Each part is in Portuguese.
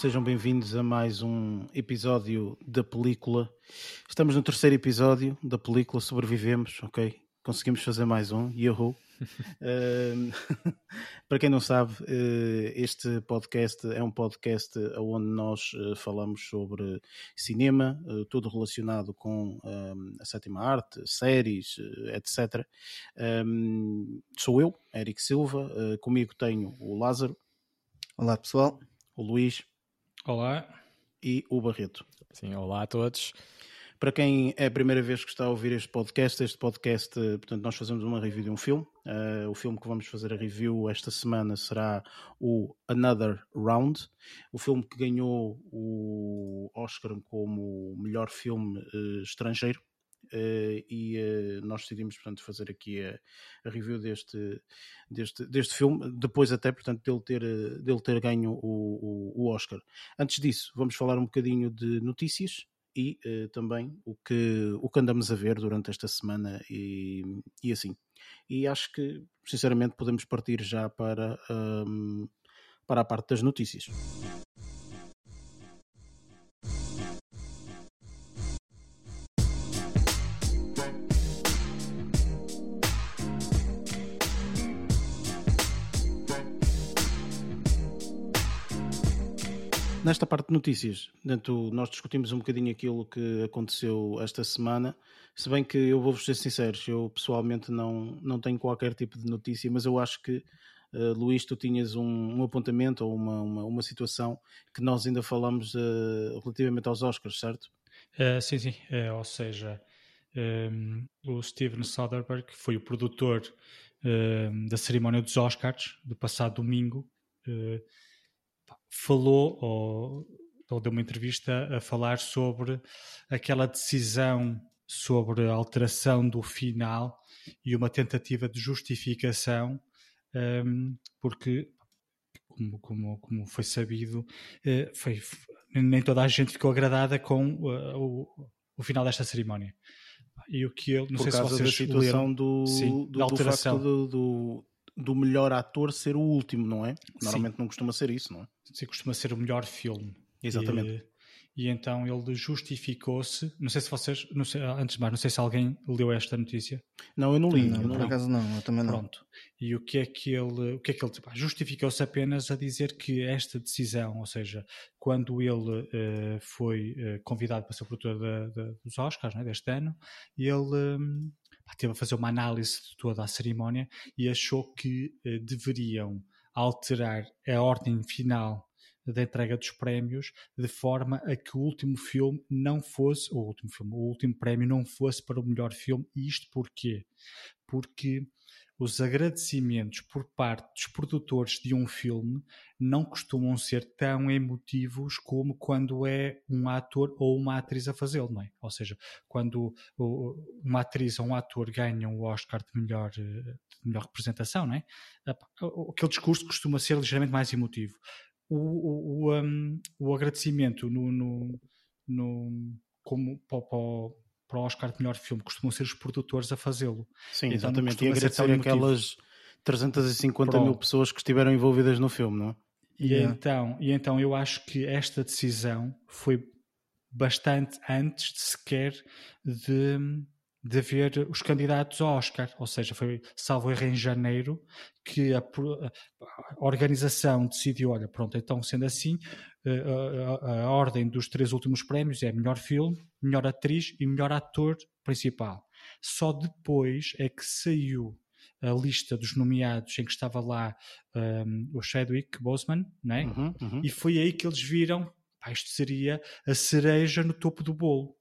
sejam bem-vindos a mais um episódio da película. Estamos no terceiro episódio da película, sobrevivemos, ok? Conseguimos fazer mais um, Yahoo! Uh, para quem não sabe, uh, este podcast é um podcast onde nós uh, falamos sobre cinema, tudo relacionado com a sétima arte, séries, etc. Um, sou eu, Eric Silva, comigo tenho o Lázaro. Olá pessoal. O Luís. Olá. E o Barreto. Sim, olá a todos. Para quem é a primeira vez que está a ouvir este podcast, este podcast, eh, portanto, nós fazemos uma review de um filme. Uh, o filme que vamos fazer a review esta semana será o Another Round, o filme que ganhou o Oscar como melhor filme uh, estrangeiro. Uh, e nós decidimos, portanto, fazer aqui a, a, review deste, deste, deste filme, depois até, portanto, dele ter, dele ter ganho o, o, o Oscar. Antes disso, vamos falar um bocadinho de notícias e uh, também o que, o que andamos a ver durante esta semana e, e assim. E acho que, sinceramente, podemos partir já para, um, para a parte das notícias. Nesta parte de notícias, dentro, nós discutimos um bocadinho aquilo que aconteceu esta semana, se bem que eu vou-vos ser sincero, eu pessoalmente não, não tenho qualquer tipo de notícia, mas eu acho que, uh, Luís, tu tinhas um, um apontamento ou uma, uma, uma, situação que nós ainda falamos uh, relativamente aos Oscars, certo? Uh, sim, sim, ou seja, um, ehm, o Steven Soderbergh foi o produtor ehm, da cerimónia dos Oscars do passado domingo falou ou, ou deu uma entrevista a falar sobre aquela decisão sobre a alteração do final e uma tentativa de justificação, um, porque, como, como, como, foi sabido, uh, foi, nem toda a gente ficou agradada com uh, o, o final desta cerimónia. E o que ele, não Por sei se vocês da situação leram, do, sim, do, da alteração. do, do, do melhor ator ser o último, não é? Normalmente Sim. não costuma ser isso, não é? Sim, costuma ser o melhor filme. Exatamente. E, e então ele justificou-se. Não sei se vocês, não sei, antes de mais, não sei se alguém leu esta notícia. Não, eu não li. Não, eu não por acaso não, eu também não. Pronto. E o que é que ele, o que é que ele justificou-se apenas a dizer que esta decisão, ou seja, quando ele uh, foi uh, convidado para ser produtor dos Oscars né, deste ano, ele um, teve a fazer uma análise de toda a cerimónia e achou que eh, deveriam alterar a ordem final da entrega dos prémios de forma a que o último filme não fosse, o último filme, o último prémio não fosse para o melhor filme. E isto porquê? Porque os agradecimentos por parte dos produtores de um filme não costumam ser tão emotivos como quando é um ator ou uma atriz a fazê-lo, não é? Ou seja, quando uma atriz ou um ator ganham o Oscar de melhor, de melhor representação, não é? Aquele discurso costuma ser ligeiramente mais emotivo. O, o, o, um, o agradecimento no, no, no como para, para, o Oscar de melhor filme, costumam ser os produtores a fazê-lo. Sim, então, exatamente. E agradecer aquelas 350 Pronto. mil pessoas que estiveram envolvidas no filme, não é? E, yeah. então, e então eu acho que esta decisão foi bastante antes de sequer de, de haver os candidatos ao Oscar, ou seja, foi salvo erro em janeiro que a, a organização decidiu, olha, pronto, então sendo assim, eh, a, a, a, ordem dos três últimos prémios é melhor filme, melhor atriz e melhor ator principal. Só depois é que saiu a lista dos nomeados em que estava lá um, o Chadwick Boseman, né? Uhum, uhum. e foi aí que eles viram, pá, isto seria a cereja no topo do bolo.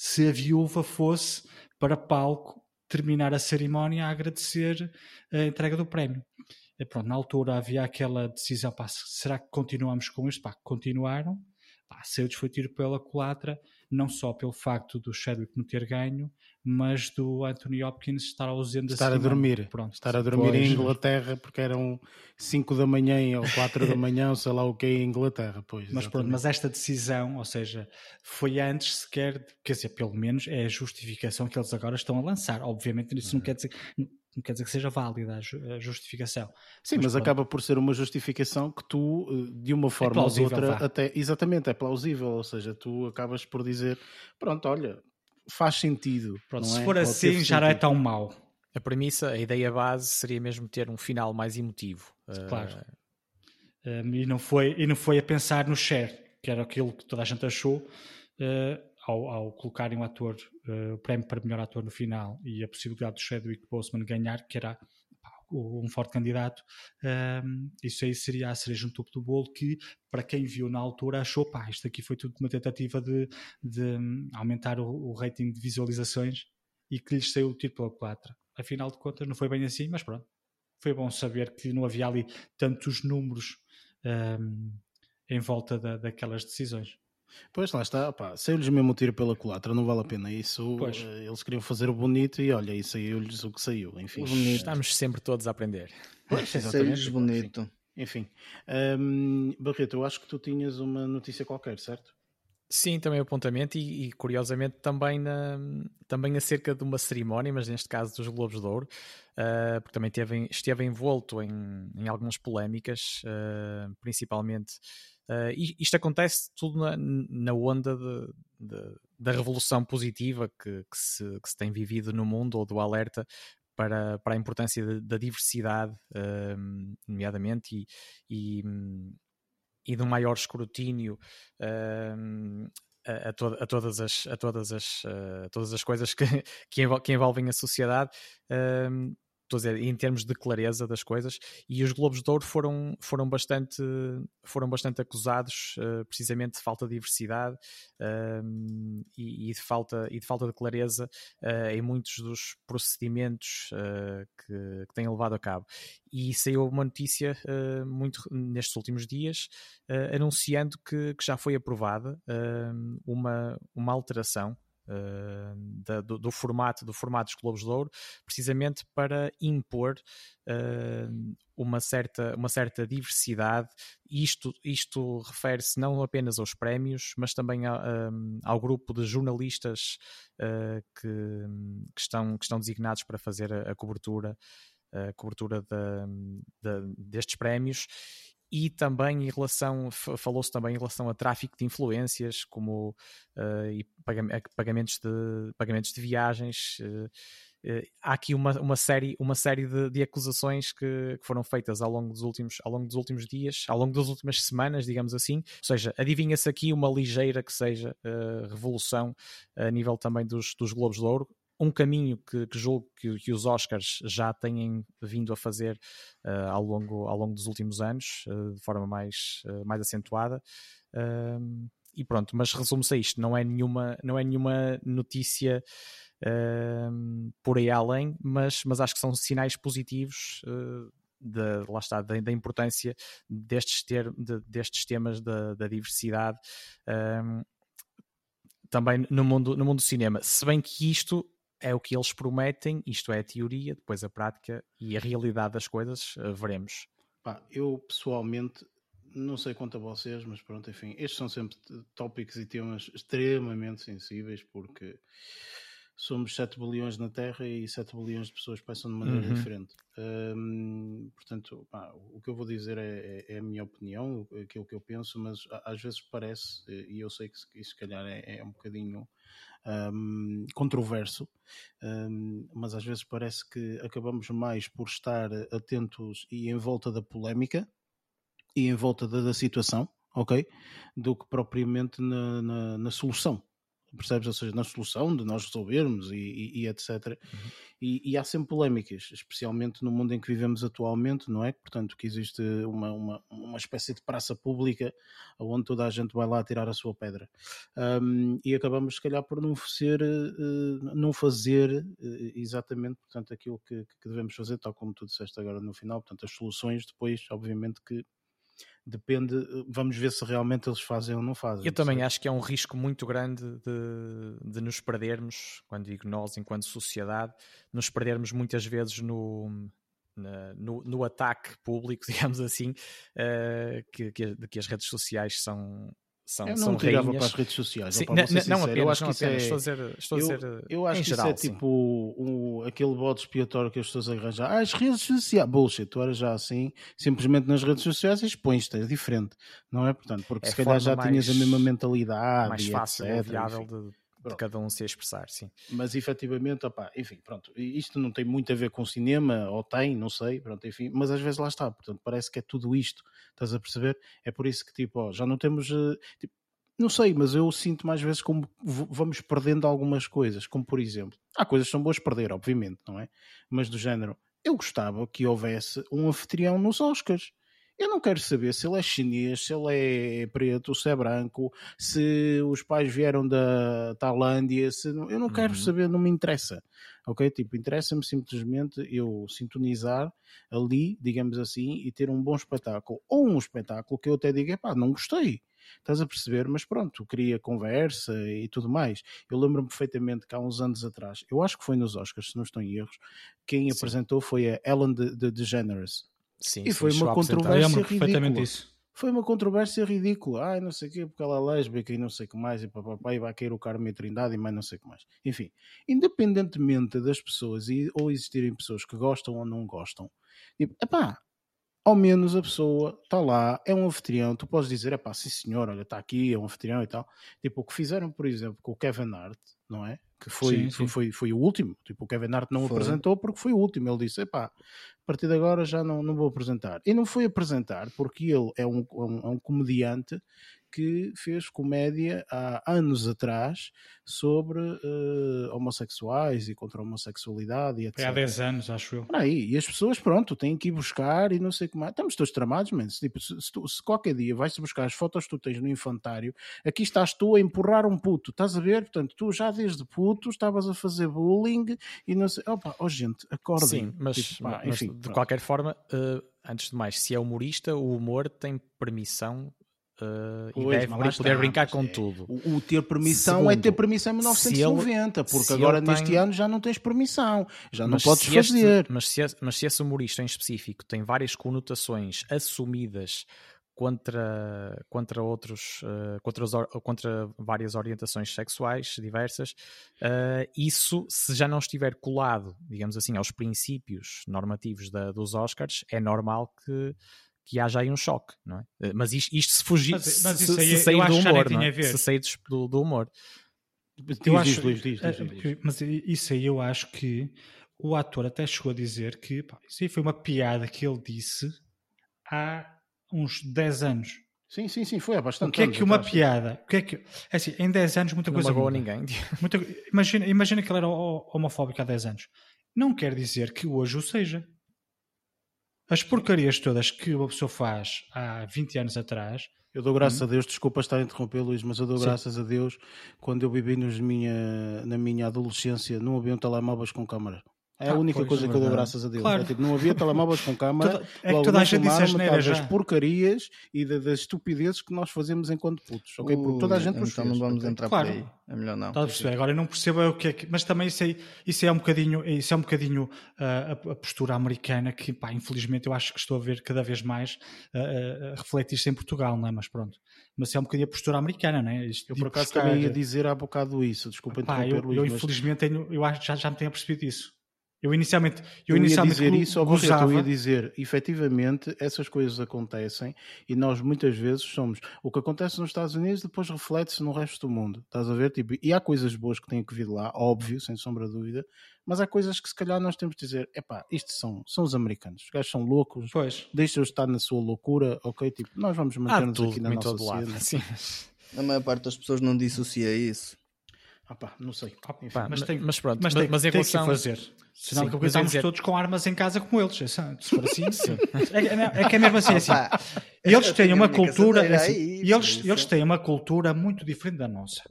Se a viúva fosse para palco terminar a cerimónia a agradecer a entrega do prémio. E pronto, na altura havia aquela decisão, pá, será que continuamos com isto? Pá, continuaram, pá, saiu foi tiro pela culatra, não só pelo facto do Chadwick não ter ganho, mas do Anthony Hopkins estar ausente estar a dormir pronto estar a dormir pois. em Inglaterra porque eram 5 da manhã ou 4 da manhã ou sei lá o que é em Inglaterra pois mas pronto mas esta decisão ou seja foi antes sequer quer dizer pelo menos é a justificação que eles agora estão a lançar obviamente isso não uhum. quer dizer não quer dizer que seja válida a justificação. Sim, mas, mas acaba por ser uma justificação que tu, eh, de uma é forma é ou de outra, vá. até exatamente, é plausível. Ou seja, tu acabas por dizer, pronto, olha, faz sentido. Pronto, se é? for assim, já não é tão mau. A premissa, a ideia base seria mesmo ter um final mais emotivo. Claro. Uh... Um, e, não foi, e não foi a pensar no share, que era aquilo que toda a gente achou. Uh, ao, ao colocarem o ator, uh, o prémio para melhor ator no final e a possibilidade do Chadwick Boseman ganhar, que era pá, um forte candidato, um, ehm, isso aí seria a cereja no topo do bolo que, para quem viu na altura, achou, pá, isto aqui foi tudo uma tentativa de, de hum, aumentar o, o, rating de visualizações e que lhes saiu o tiro pela culatra. Afinal de contas, não foi bem assim, mas pronto. Foi bom saber que não havia ali tantos números um, ehm, em volta da, daquelas decisões. Pois lá está, saiu-lhes mesmo o tiro pela culatra, não vale a pena isso. Pois. Eh, eles queriam fazer o bonito e olha, e saiu-lhes o que saiu. Enfim, estamos sempre todos a aprender. Saiu-lhes bonito. Enfim, um, Barreto, eu acho que tu tinhas uma notícia qualquer, certo? Sim, também apontamento e, e, curiosamente também, na, também acerca de uma cerimónia, mas neste caso dos Globos de Ouro, uh, porque também teve, esteve envolto em, em algumas polémicas, uh, principalmente Uh, isto acontece tudo na, na onda de, de, da revolução positiva que, que, se, que, se, tem vivido no mundo, ou do alerta para, para a importância da diversidade, uh, nomeadamente, e, e, e do maior escrutínio. Uh, a, a, a, todas as, a todas as, uh, todas as coisas que, que, envolvem a sociedade, uh, estou a dizer, em termos de clareza das coisas, e os Globos de Ouro foram, foram, bastante, foram bastante acusados uh, precisamente de falta de diversidade uh, e, e, de falta, e de falta de clareza uh, em muitos dos procedimentos eh, que, que, têm levado a cabo. E saiu uma notícia muito nestes últimos dias anunciando que, que, já foi aprovada uma, uma alteração uh, da, do, do, formato do formato dos Globos de Ouro, precisamente para impor uh, uma, certa, uma certa diversidade. Isto, isto refere-se não apenas aos prémios, mas também a, um, ao grupo de jornalistas uh, que, que, estão, que estão designados para fazer a, a cobertura a cobertura destes prémios e também em relação, falou-se também em relação a tráfico de influências, como uh, e pagamentos de, pagamentos de viagens. Uh, uh, há aqui uma, uma série, uma série de, de acusações que, que, foram feitas ao longo, dos últimos, ao longo dos últimos dias, ao longo das últimas semanas, digamos assim. Ou seja, adivinha-se aqui uma ligeira que seja revolução a nível também dos, dos Globos de Ouro um caminho que, que julgo que, que, os Oscars já têm vindo a fazer uh, ao, longo, ao longo dos últimos anos, uh, de forma mais, uh, mais acentuada. e pronto, mas resume-se a isto: não é nenhuma, não é nenhuma notícia por aí além, mas, mas acho que são sinais positivos. De, lá está, da, da importância destes, ter, de, destes temas da, da diversidade um, também no mundo, no mundo do cinema. Se bem que isto é o que eles prometem, isto é a teoria, depois a prática e a realidade das coisas, uh, veremos. Pá, eu pessoalmente não sei quanto a vocês, mas pronto, enfim, estes são sempre tópicos e temas extremamente sensíveis porque somos 7 bilhões na Terra e 7 bilhões de pessoas pensam de maneira uhum. diferente. Um, portanto, pá, o que eu vou dizer é, é, é, a minha opinião, aquilo que eu penso, mas às vezes parece, e eu sei que isso se calhar é, é um bocadinho um, controverso, um, mas às vezes parece que acabamos mais por estar atentos e em volta da polémica e em volta da, da situação, ok? Do que propriamente na, na, na solução percebes? Ou seja, na solução de nós resolvermos e, e, e etc. Uhum. E, e, há sempre polémicas, especialmente no mundo em que vivemos atualmente, não é? Portanto, que existe uma, uma, uma espécie de praça pública onde toda a gente vai lá tirar a sua pedra. Um, e acabamos, se calhar, por não, ser, uh, não fazer uh, exatamente portanto, aquilo que, que devemos fazer, tal como tu disseste agora no final. Portanto, as soluções depois, obviamente, que depende, vamos ver se realmente eles fazem ou não fazem. Eu também acho que é um risco muito grande de, de nos perdermos, quando digo nós, enquanto sociedade, nos perdermos muitas vezes no, no, no, ataque público, digamos assim, uh, que, que, que, as redes sociais são, são, eu não são tirava rainhas. para as redes sociais. Sim, opa, não, não apenas, eu acho não que isso apenas. é- Estou a dizer, estou a eu, dizer eu acho que geral, isso é sim. tipo o, aquele bode expiatório que as pessoas arranjam. Ah, as redes sociais. Bullshit, tu eras já assim, simplesmente nas redes sociais expões-te, é diferente, não é? Portanto, porque É se calhar a já forma tinhas a mais- mesma mentalidade mais e fácil etc, ou viável enfim. De, de Pronto. cada um se expressar, sim. Mas efetivamente, opá, enfim, pronto, isto não tem muito a ver com cinema, ou tem, não sei, pronto, enfim, mas às vezes lá está, portanto, parece que é tudo isto, estás a perceber? É por isso que, tipo, ó, já não temos, eh, tipo, não sei, mas eu sinto mais vezes como vamos perdendo algumas coisas, como por exemplo, há coisas que são boas de perder, obviamente, não é? Mas do género, eu gostava que houvesse um anfitrião nos Oscars. Eu não quero saber se ele é chinês, se ele é preto, se é branco, se os pais vieram da Tailândia, se eu não quero Uhum. saber, não me interessa. Ok? Tipo, interessa-me simplesmente eu sintonizar ali, digamos assim, e ter um bom espetáculo. Ou um espetáculo que eu até diga, pá, não gostei. Estás a perceber? Mas pronto, queria conversa e tudo mais. Eu lembro-me perfeitamente que há uns anos atrás, eu acho que foi nos Oscars, se não estou em erros, quem Sim. apresentou foi a Ellen de, de DeGeneres. Sim, E sim, foi uma controvérsia ridícula. Foi uma controvérsia ridícula. Ai, não sei o quê, porque ela é lésbica e não sei o que mais, e papapá, e vai cair o Carmen Trindade e mais não sei o que mais. Enfim, independentemente das pessoas e, ou existirem pessoas que gostam ou não gostam, tipo, epá, ao menos a pessoa está lá, é um anfitrião, tu podes dizer, epá, sim senhor, olha, está aqui, é um anfitrião e tal. Tipo, o que fizeram, por exemplo, com o Kevin Hart, não é? Que foi, Sim, foi, sim. foi, foi o último. Tipo, o Kevin Hart não Foi. apresentou porque foi o último. Ele disse, epá, a partir de agora já não, não vou apresentar. E não foi apresentar porque ele é um, é um, é um comediante que fez comédia há anos atrás sobre eh, homossexuais e contra a homossexualidade e etc. Foi há 10 anos, acho eu. Aí, e as pessoas, pronto, têm que ir buscar e não sei como é. Estamos todos tramados, man. Se, tipo, se, se tu- se qualquer dia vais buscar as fotos que tu tens no infantário, aqui estás tu a empurrar um puto, estás a ver? Portanto, tu já desde puto estavas a fazer bullying e não sei. Opa, oh gente, acordem. Sim, mas, Tipo, pá, mas enfim, de pronto. qualquer forma, eh, antes de mais, se é humorista, o humor tem permissão e Pois, deve mas lá poder está, brincar com é- tudo. O, o ter permissão é ter Segundo, permissão em se ele- 1990, porque agora neste tem- ano já não tens permissão, já não Mas podes se este- fazer. mas, se esse, mas se esse humorista em específico tem várias conotações assumidas contra, contra outros eh, contra, os contra várias orientações sexuais diversas, eh, isso se já não estiver colado, digamos assim, aos princípios normativos da- dos Oscars, é normal que que haja aí um choque, não é? Eh, Mas isto, isto se fugir, Mas- mas se, isso se aí eu sair acho do humor, não tinha é? se sair do, do humor. Diz, Eu diz, acho, diz, diz, eh, diz, diz. que- Mas isso aí eu acho que o ator até chegou a dizer que pá, isso aí foi uma piada que ele disse há uns 10 anos. Sim, sim, sim, foi há bastante O que é que uma atrás. piada? O que é que é assim, em 10 anos muita Não coisa magoa muda. ninguém. Muita- imagina, imagina que ele era ho- homofóbico há 10 anos. Não quer dizer que hoje o seja. As porcarias todas que uma pessoa faz há 20 anos atrás, Eu dou graças a Deus, desculpa estar a interromper, Luís, mas eu dou Sim. graças a Deus quando eu vivi minha, na minha adolescência não haviam telemóveis com câmara. É a Ah, única pois, coisa é que eu dou graças a Deus. Claro. É tipo, não havia telemóveis com câmara. Toda- é que toda a não gente disse já. das porcarias e da- das estupidezes que nós fazemos enquanto putos, ok? Porque toda a gente os Então fez, não vamos entrar Claro. por aí. É melhor não. Estás a perceber? Agora eu não percebo é o que é que. Mas também isso, aí, isso é um bocadinho, isso é um bocadinho ah, a, a postura americana que, pá, infelizmente eu acho que estou a ver cada vez mais ah, ah, a refletir-se em Portugal, não é? Mas pronto. Mas é um bocadinho a postura americana, não é? Isto Eu de por acaso buscar- também ia dizer há bocado isso, desculpa Pá, interromper, eu, Luís, eu mas infelizmente tenho, eu acho, já, já me tenho percebido isso. Eu inicialmente, eu, eu ia inicialmente dizer go- isso, gozava, eu ia dizer, efetivamente, essas coisas acontecem e nós muitas vezes somos. O que acontece nos Estados Unidos depois reflete-se no resto do mundo. Estás a ver? Tipo, e há coisas boas que têm que vir lá, óbvio, sem sombra de dúvida, mas há coisas que se calhar nós temos de dizer: epá, isto são, são os americanos, os gajos são loucos, Pois. deixa-os estar na sua loucura, ok? Tipo, nós vamos manter-nos tudo aqui na nossa lado. cena. Sim. A maior parte das pessoas não dissocia isso. Ah, pá, não sei. Enfim. Mas tem- mas pronto, Mas mas, tem, mas em tem que relação. o fazer. Senão Sim, ia estamos dizer- todos com armas em casa como eles. É Se for assim, sim. É, que- é que é mesmo assim. é assim. Opa, Eles têm uma cultura. assim, aí, e eles, eles têm uma cultura muito diferente da nossa.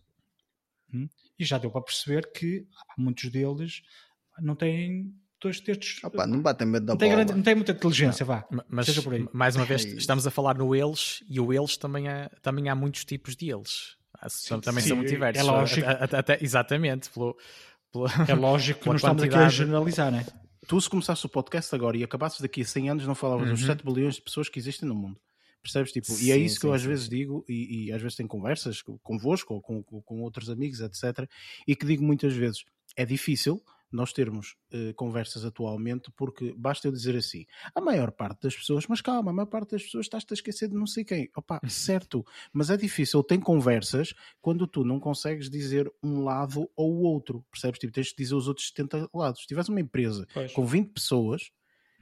Hum? E já deu para perceber que ah, muitos deles não têm dois textos. Opa, não batem medo da não, bola. grande- não têm muita inteligência, vá. Ma- Mas, Seja por aí. mais uma vez, É estamos a falar no eles e o eles também, há também há muitos tipos de eles. Há- são- também sim, são muito é diversos. lógico. Até- até- exatamente. Pelo, pelo- É lógico que não estamos aqui a generalizar, não é? Tu, se começasse o podcast agora e acabasses daqui a 100 anos, não falavas dos Uhum. 7 bilhões de pessoas que existem no mundo. Percebes? Tipo, e é isso que eu às vezes digo, e, e, às vezes tenho conversas convosco ou com, com outros amigos, etc. E que digo muitas vezes: é difícil nós termos uh, conversas atualmente, porque basta eu dizer assim, a maior parte das pessoas, mas calma, a maior parte das pessoas estás-te a esquecer de não sei quem. Opa, certo, mas é difícil, tem conversas quando tu não consegues dizer um lado ou o outro, percebes? Tipo, tens de dizer os outros 70 lados. Se tivesse uma empresa pois. com 20 pessoas,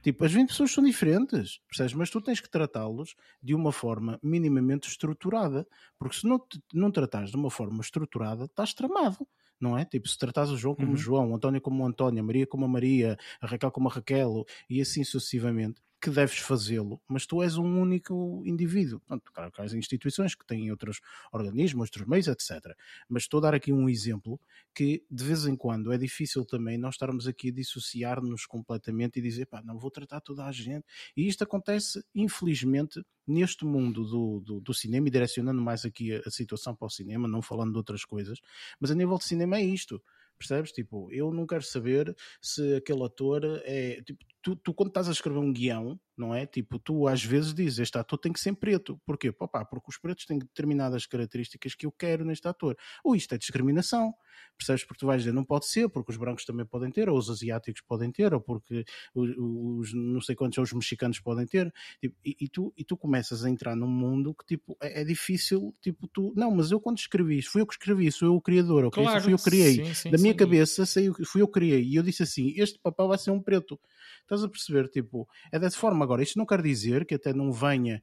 Tipo, as 20 pessoas são diferentes, percebes? Mas tu tens que tratá-los de uma forma minimamente estruturada, porque se não, te, não tratares de uma forma estruturada, estás tramado não é? Tipo, se tratares o João como uhum. João, o António como o António, a Maria como a Maria, a Raquel como a Raquel e assim sucessivamente, que deves fazê-lo, mas tu és um único indivíduo. Portanto, claro que há instituições que têm outros organismos, outros meios, etc. Mas estou a dar aqui um exemplo que, de vez em quando, é difícil também nós estarmos aqui a dissociar-nos completamente e dizer, pá, não vou tratar toda a gente. E isto acontece, infelizmente, neste mundo do, do, do cinema, e direcionando mais aqui a, a situação para o cinema, não falando de outras coisas, mas a nível de cinema é isto. Percebes? Tipo, eu não quero saber se aquele ator é. Tipo, tu, tu, quando estás a escrever um guião, não é? Tipo, tu às vezes dizes, este ator tem que ser preto. Porquê? Pá, porque os pretos têm determinadas características que eu quero neste ator. Ou isto é discriminação. Percebes? Porque tu vais dizer, não pode ser, porque os brancos também podem ter, ou os asiáticos podem ter, ou porque os, os não sei quantos, os mexicanos podem ter. Tipo, e, e, tu, e tu começas a entrar num mundo que, tipo, é, é, difícil, tipo, tu... Não, mas eu quando escrevi isto, fui eu que escrevi, sou eu o criador, ok? Claro, fui eu que criei. Sim, sim, da minha sim. cabeça, sei, fui eu que criei. E eu disse assim, este papel vai ser um preto. Estás a perceber? Tipo, é dessa forma. Agora, isto não quer dizer que até não venha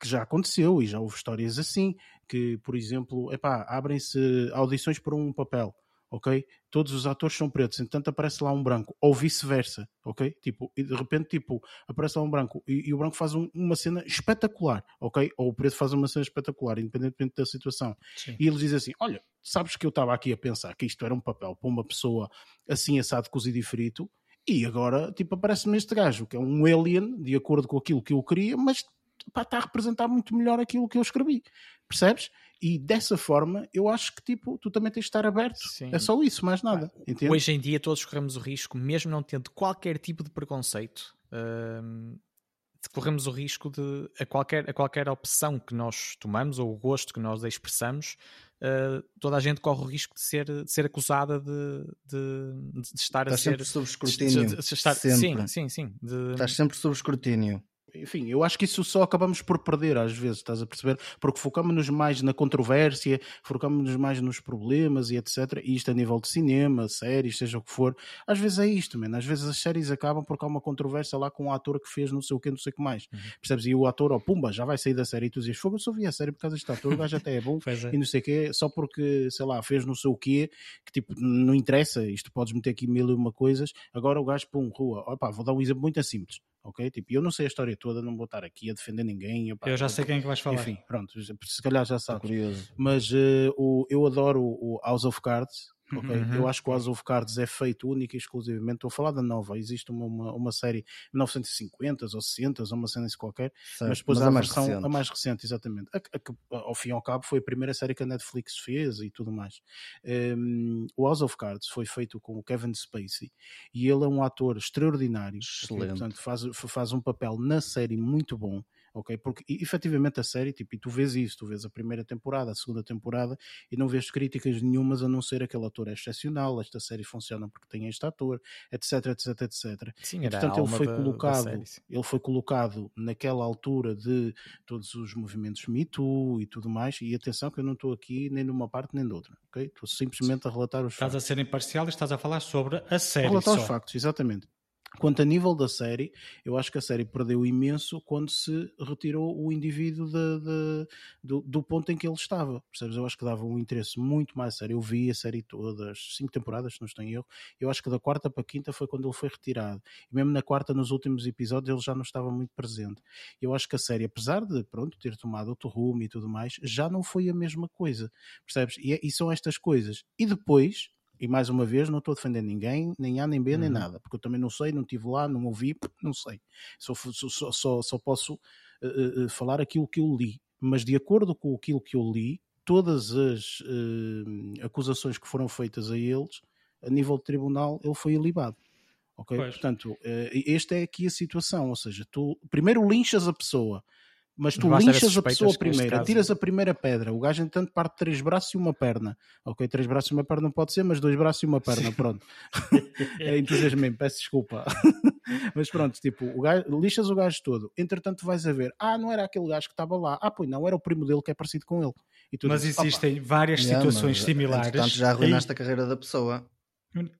que já aconteceu e já houve histórias assim, que, por exemplo, epá, abrem-se audições para um papel, ok? Todos os atores são pretos, entanto aparece lá um branco, ou vice-versa, ok? Tipo, e de repente, tipo, aparece lá um branco e, e o branco faz um, uma cena espetacular, ok? Ou o preto faz uma cena espetacular, independentemente da situação. Sim. E eles dizem assim: Olha, sabes que eu estava aqui a pensar que isto era um papel para uma pessoa assim assado, cozido e frito e agora, tipo, aparece-me este gajo, que é um alien, de acordo com aquilo que eu queria, mas pá, está a representar muito melhor aquilo que eu escrevi. Percebes? E dessa forma, eu acho que tipo, tu também tens de estar aberto. Sim. É só isso, mais nada. Entende? Hoje em dia, todos corremos o risco, mesmo não tendo qualquer tipo de preconceito, hum, corremos o risco de, a qualquer, a qualquer opção que nós tomamos ou o gosto que nós expressamos, uh, toda a gente corre o risco de ser, de ser acusada de, de, de estar Estás a ser. sempre sob escrutínio. De, de estar, sempre. Sim, sim, sim. Estás sempre sob escrutínio enfim, eu acho que isso só acabamos por perder às vezes, estás a perceber? Porque focamos-nos mais na controvérsia, focamos-nos mais nos problemas e etc. E isto a nível de cinema, séries, seja o que for, às vezes é isto, man. às vezes as séries acabam porque há uma controvérsia lá com o um ator que fez não sei o que, não sei o que mais. Uhum. Percebes? E o ator, ó, oh, pumba, já vai sair da série e tu dizes, fogo, eu só vi a série por causa deste ator, o gajo até é bom é. e não sei o que, só porque, sei lá, fez não sei o que, que tipo, não interessa, isto podes meter aqui mil e uma coisas, agora o gajo, pum, rua, opa, vou dar um exemplo muito simples ok? Tipo, eu não sei a história toda, não vou estar aqui a defender ninguém. Opa, eu já sei quem é que vais falar. Enfim, pronto, se calhar já sabes. curioso. Mas uh, o, eu adoro o House of Cards, Okay? Uhum. Eu acho que o House of Cards é feito única e exclusivamente. Estou a falar da nova. Existe uma, uma, uma série 1950 ou 60 ou uma cena qualquer, certo, mas depois mas há a mais versão recente. a mais recente, exatamente. A, a, ao fim e ao cabo foi a primeira série que a Netflix fez e tudo mais. Um, o House of Cards foi feito com o Kevin Spacey e ele é um ator extraordinário. Excelente. Okay? Portanto, faz, faz um papel na série muito bom ok? Porque efetivamente a série, tipo, e tu vês isso, tu vês a primeira temporada, a segunda temporada e não vês críticas nenhumas a não ser aquele ator é excepcional, esta série funciona porque tem este ator, etc, etc, etc. Sim, e, portanto, ele foi da, colocado, da ele foi colocado naquela altura de todos os movimentos Me Too e tudo mais, e atenção que eu não estou aqui nem numa parte nem de outra, ok? Estou simplesmente a relatar os estás factos. Estás a ser imparcial e estás a falar sobre a série. A relatar só. os factos, exatamente. Quanto a nível da série, eu acho que a série perdeu imenso quando se retirou o indivíduo de, de, do, do, ponto em que ele estava. Percebes? Eu acho que dava um interesse muito mais sério. Eu vi a série toda, as cinco temporadas, se não estou em erro. Eu acho que da quarta para a quinta foi quando ele foi retirado. E mesmo na quarta, nos últimos episódios, ele já não estava muito presente. Eu acho que a série, apesar de pronto, ter tomado outro rumo e tudo mais, já não foi a mesma coisa. Percebes? E, é, e são estas coisas. E depois, e mais uma vez, não estou a defender ninguém, nem A, nem B, uhum. nem nada, porque eu também não sei, não estive lá, não ouvi, não sei. Só, só, só, só posso uh, uh, falar aquilo que eu li. Mas de acordo com aquilo que eu li, todas as uh, acusações que foram feitas a eles, a nível de tribunal, ele foi ilibado. Ok? Pois. Portanto, esta é aqui a situação. Ou seja, tu primeiro linchas a pessoa Mas tu lixas a pessoa primeiro, tiras a primeira pedra, o gajo entanto parte três braços e uma perna. Ok, três braços e uma perna não pode ser, mas dois braços e uma perna, pronto. é entusiasmento, peço desculpa. mas pronto, tipo, o gajo, lixas o gajo todo. Entretanto vais a ver, ah, não era aquele gajo que estava lá. Ah, pois não, era o primo dele que é parecido com ele. mas dizes, existem várias situações similares. Portanto, já arruinaste e... a carreira da pessoa.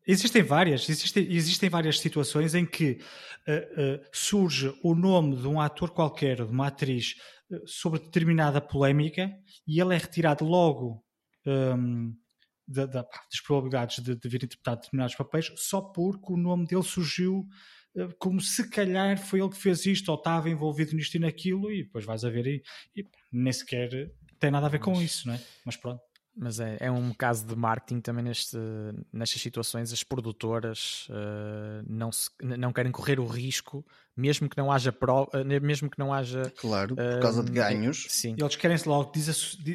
Existem várias, existem, existem várias situações em que uh, uh, surge o nome de um ator qualquer, de uma atriz, uh, sobre determinada polémica e ele é retirado logo um, da, da, das probabilidades de, de vir interpretar determinados papéis só porque o nome dele surgiu como se calhar foi ele que fez isto ou estava envolvido nisto e naquilo e depois vais a ver e, e nem sequer tem nada a ver com isso, não é? Mas pronto. Mas é, é um caso de marketing também neste, nestas situações. As produtoras uh, não, se, não querem correr o risco mesmo que não haja prova, eh, mesmo que não haja. Claro, por causa de ganhos. Sim. Eles querem-se logo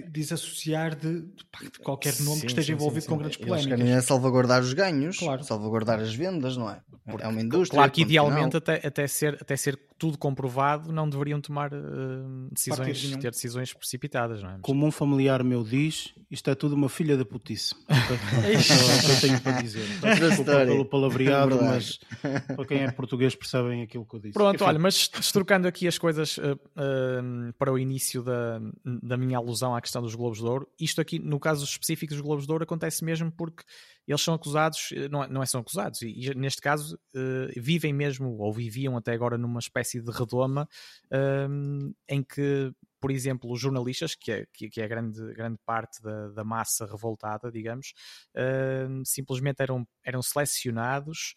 desassociar de, de qualquer nome sim, que esteja sim, envolvido sim, com grandes polémicas. Eles querem é salvaguardar os ganhos, claro. salvaguardar as vendas, não é? Porque, é uma indústria. Claro que idealmente, até, até, ser, até ser tudo comprovado, não deveriam tomar uh, decisões, ter decisões precipitadas, não é? Como um familiar meu diz, isto é tudo uma filha da putice. é isso que eu tenho para dizer. Desculpa pelo palavreado, é mas para quem é português percebem aquilo que eu disse. Pronto, olha, mas trocando aqui as coisas uh, uh, para o início da, da minha alusão à questão dos Globos de Ouro, isto aqui, no caso específico dos Globos de Ouro, acontece mesmo porque eles são acusados, eh, não, é, não é são acusados, e, e neste caso uh, vivem mesmo, ou viviam até agora numa espécie de redoma em que, por exemplo, os jornalistas, que é, que, que é grande, grande parte da, da massa revoltada, digamos, simplesmente eram, eram selecionados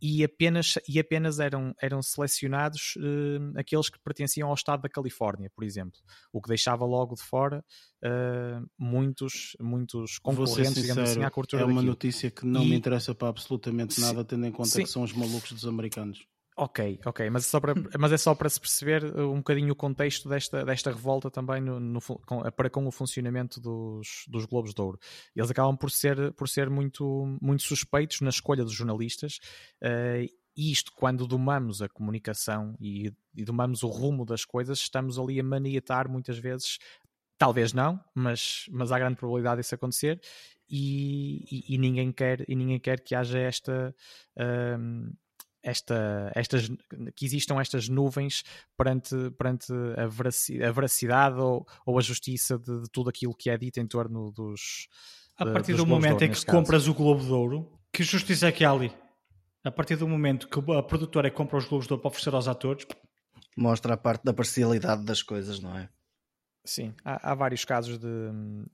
e apenas, e apenas eram, eram selecionados uh, aqueles que pertenciam ao estado da Califórnia, por exemplo, o que deixava logo de fora uh, muitos, muitos concorrentes, sincero, digamos assim, à cultura É uma daquilo. notícia que não e... me interessa para absolutamente nada, tendo em conta Sim. que são os malucos dos americanos. Ok, ok, mas, é só para, mas é só para se perceber uh, um bocadinho o contexto desta, desta revolta também no, no, com, para com o funcionamento dos, dos Globos de Ouro. Eles acabam por ser, por ser muito, muito suspeitos na escolha dos jornalistas, uh, e isto, quando domamos a comunicação e, e domamos o rumo das coisas, estamos ali a maniatar muitas vezes, talvez não, mas, mas há grande probabilidade disso acontecer, e, e, e ninguém, quer, e ninguém quer que haja esta. Uh, esta, estas, que existam estas nuvens perante, perante a, veracidade, a veracidade ou, ou a justiça de, de, tudo aquilo que é dito em torno dos. A partir do momento em que compras o Globo de Ouro, que justiça é que há ali? A partir do momento que a produtora compra os Globos de Ouro para oferecer aos atores, mostra a parte da parcialidade das coisas, não é? Sim, há, há, vários casos de,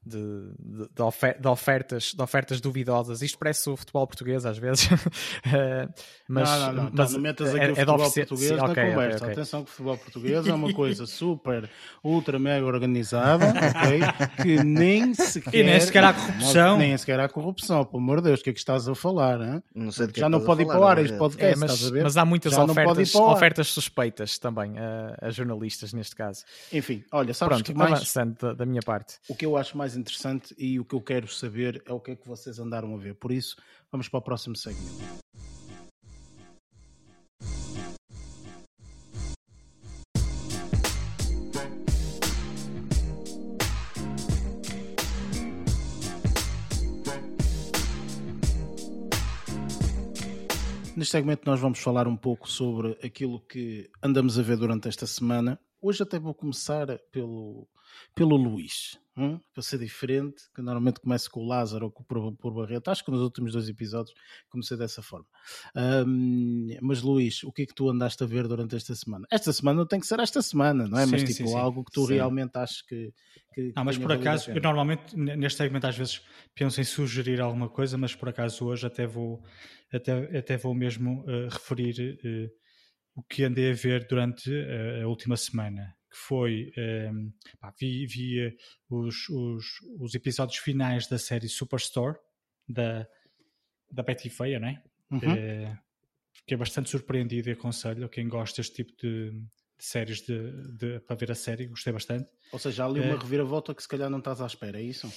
de, de, de, ofer, de, ofertas, de ofertas duvidosas. Isto parece o futebol português às vezes. Eh, mas, não, não, não, mas não metas aqui é, o futebol é português Sim, na okay, conversa. Okay, okay. Atenção que o futebol português é uma coisa super, ultra, mega organizada, ok? Que nem sequer... E nem sequer há corrupção. Nem sequer há corrupção, pelo amor de Deus, o que é que estás a falar? Hein? Não sei Já não pode ir para o ar este podcast, é, mas, mas, há muitas ofertas, ofertas suspeitas também a, a, jornalistas neste caso. Enfim, olha, sabes Pronto, que mais... avançando da, da minha parte. O que eu acho mais interessante e o que eu quero saber é o que é que vocês andaram a ver. Por isso, vamos para o próximo segmento. Neste segmento nós vamos falar um pouco sobre aquilo que andamos a ver durante esta semana. Hoje até vou começar pelo, pelo Luís, hum? para ser diferente, que normalmente começo com o Lázaro ou com o por Barreto. Acho que nos últimos dois episódios comecei dessa forma. Um, mas Luís, o que é que tu andaste a ver durante esta semana? Esta semana não tem que ser esta semana, não é? Sim, mas tipo sim, sim. algo que tu realmente achas que. que não, mas por acaso, eu normalmente neste segmento às vezes penso em sugerir alguma coisa, mas por acaso hoje até vou, até, até vou mesmo uh, referir. Uh, o que andei a ver durante uh, a última semana que foi um, ehm, pá, vi, vi eh, os, os, os, episódios finais da série Superstore da, da Betty Feia, não é? Uhum. É, fiquei bastante surpreendido e aconselho a quem gosta deste tipo de, de séries de, de, para ver a série, gostei bastante. Ou seja, há ali uma é... reviravolta que se calhar não estás à espera, é isso?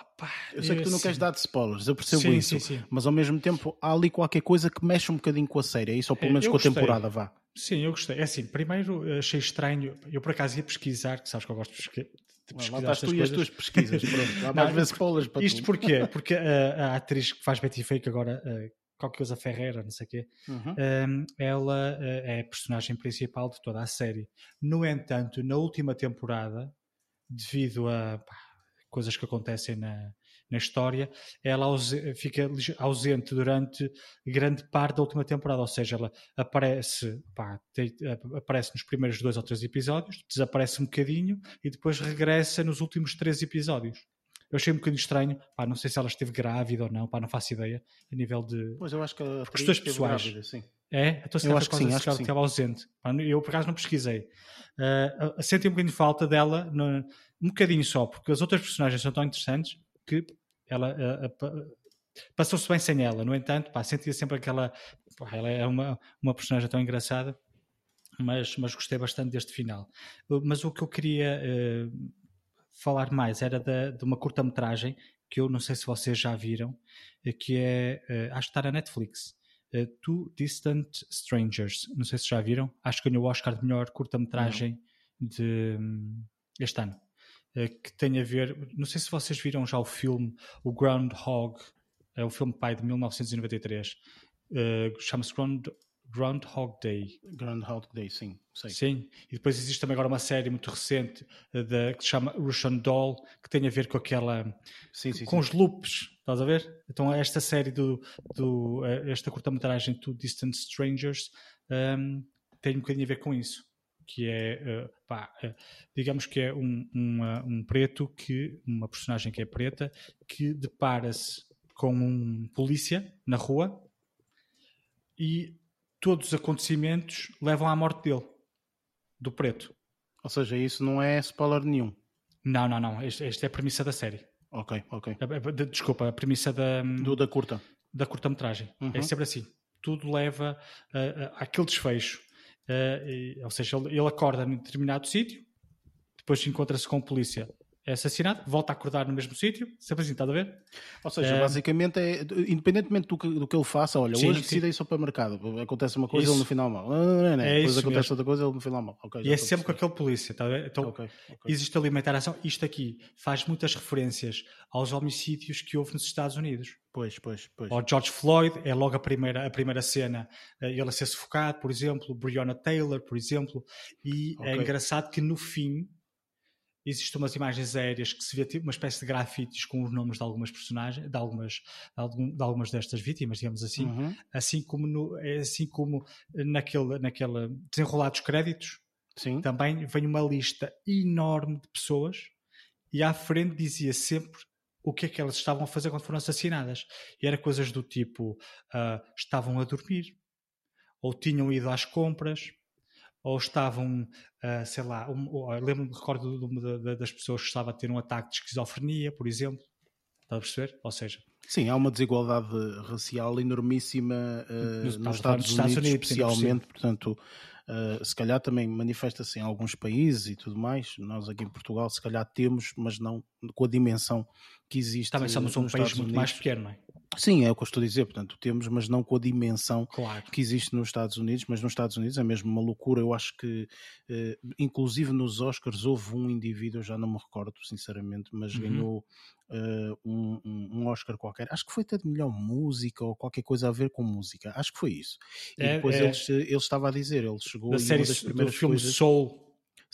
Opa, eu sei que tu não queres dar de spoilers, eu percebo sim, isso, sim, sim. mas ao mesmo tempo há ali qualquer coisa que mexe um bocadinho com a série, é isso, ou pelo menos eu com gostei. a temporada, vá. Sim, eu gostei. É assim, primeiro achei estranho, eu por acaso ia pesquisar, que sabes que eu gosto de pesquisar. Lá estás tu e as tuas pesquisas, pronto. Há mais vezes spoilers para Isto tu. porquê? Porque a, a, atriz que faz Betty Fake agora, uh, qualquer coisa Ferreira, não sei o quê, uhum. um, ela uh, é a personagem principal de toda a série. No entanto, na última temporada, devido a pá, coisas que acontecem na, na história, ela fica ausente durante grande parte da última temporada, ou seja, ela aparece, pá, te, aparece nos primeiros dois ou três episódios, desaparece um bocadinho e depois regressa nos últimos três episódios. Eu achei um bocadinho estranho, pá, não sei se ela esteve grávida ou não, pá, não faço ideia, a nível de pois eu acho que a questões pessoais. Grávida, sim. É? Então, eu acho que sim, acho que ela estava ausente. Eu, por acaso, não pesquisei. Uh, senti um bocadinho de falta dela, no, um bocadinho só, porque as outras personagens são tão interessantes que ela uh, uh, passou-se bem sem ela. No entanto, pá, sentia sempre aquela. Pá, ela é uma, uma personagem tão engraçada, mas, mas gostei bastante deste final. Mas o que eu queria falar mais era da, de uma curta-metragem que eu não sei se vocês já viram, que é. acho que está na Netflix uh, Two Distant Strangers. Não sei se já viram. Acho que ganhou o Oscar de melhor curta-metragem de um, este ano. Uh, que tem a ver. Não sei se vocês viram já o filme, o Groundhog. É o filme pai de 1993. Uh, Chama-se Ground, Groundhog Day. Groundhog Day, sim. Sei. Sim, e depois existe também agora uma série muito recente de, que se chama Russian Doll, que tem a ver com aquela. Sim, sim, com sim. os loops, estás a ver? Então, esta série do. do eh, esta curta-metragem, Two Distant Strangers, um, tem um bocadinho a ver com isso. Que é, uh, pá, uh, digamos que é um, uma, um preto, que uma personagem que é preta, que depara-se com um polícia na rua e todos os acontecimentos levam à morte dele, do preto. Ou seja, isso não é spoiler nenhum. Não, não, não. Esta é a premissa da série. Ok, ok. Desculpa, a premissa da. Do, da curta. Da curta-metragem. Uhum. É sempre assim. Tudo leva uh, àquele desfecho. Uh, e, ou seja, ele, ele acorda num determinado sítio, depois encontra-se com a polícia é assassinado, volta a acordar no mesmo sítio, sempre assim, estás a ver? Ou seja, é... basicamente, é, independentemente do que, do que ele faça, olha, sim, hoje decide ir só para o mercado, acontece uma coisa, isso. ele no final mal. Ah, não, é depois acontece mesmo. outra coisa, ele no final mal. Okay, e é sempre com aquele polícia, tá a ver? Então, okay, okay. existe ali uma interação. Isto aqui faz muitas referências aos homicídios que houve nos Estados Unidos. Pois, pois, pois. O George Floyd é logo a primeira, a primeira cena, eh, ele a ser sufocado, por exemplo, Breonna Taylor, por exemplo, e é engraçado que no fim existem umas imagens aéreas que se vê tipo uma espécie de grafites com os nomes de algumas personagens, de algumas, de, algumas destas vítimas, digamos assim, uhum. assim como no, é assim como naquele, naquele desenrolar dos créditos, Sim. também vem uma lista enorme de pessoas e à frente dizia sempre o que é que elas estavam a fazer quando foram assassinadas. E era coisas do tipo uh, estavam a dormir, ou tinham ido às compras, ou estavam, uh, sei lá, um, lembro-me, recordo de uma das pessoas que estava a ter um ataque de esquizofrenia, por exemplo, está a perceber? Ou seja, Sim, há uma desigualdade racial enormíssima uh, nos, nos Estados, Estados, Unidos, Unidos especialmente, portanto, uh, se calhar também manifesta-se em alguns países e tudo mais. Nós aqui em Portugal, se calhar temos, mas não com a dimensão que existe. Também somos um país Estados muito Unidos. mais pequeno, não é? Sim, é o que eu estou a dizer, portanto, temos, mas não com a dimensão claro. que existe nos Estados Unidos, mas nos Estados Unidos é mesmo uma loucura. Eu acho que, eh, inclusive nos Oscars, houve um indivíduo, eu já não me recordo, sinceramente, mas uhum. ganhou uh, um, um, Oscar qualquer. Acho que foi até de melhor música ou qualquer coisa a ver com música. Acho que foi isso. E é, depois é... ele, ele estava a dizer, ele chegou da série das primeiras do filme coisas... Soul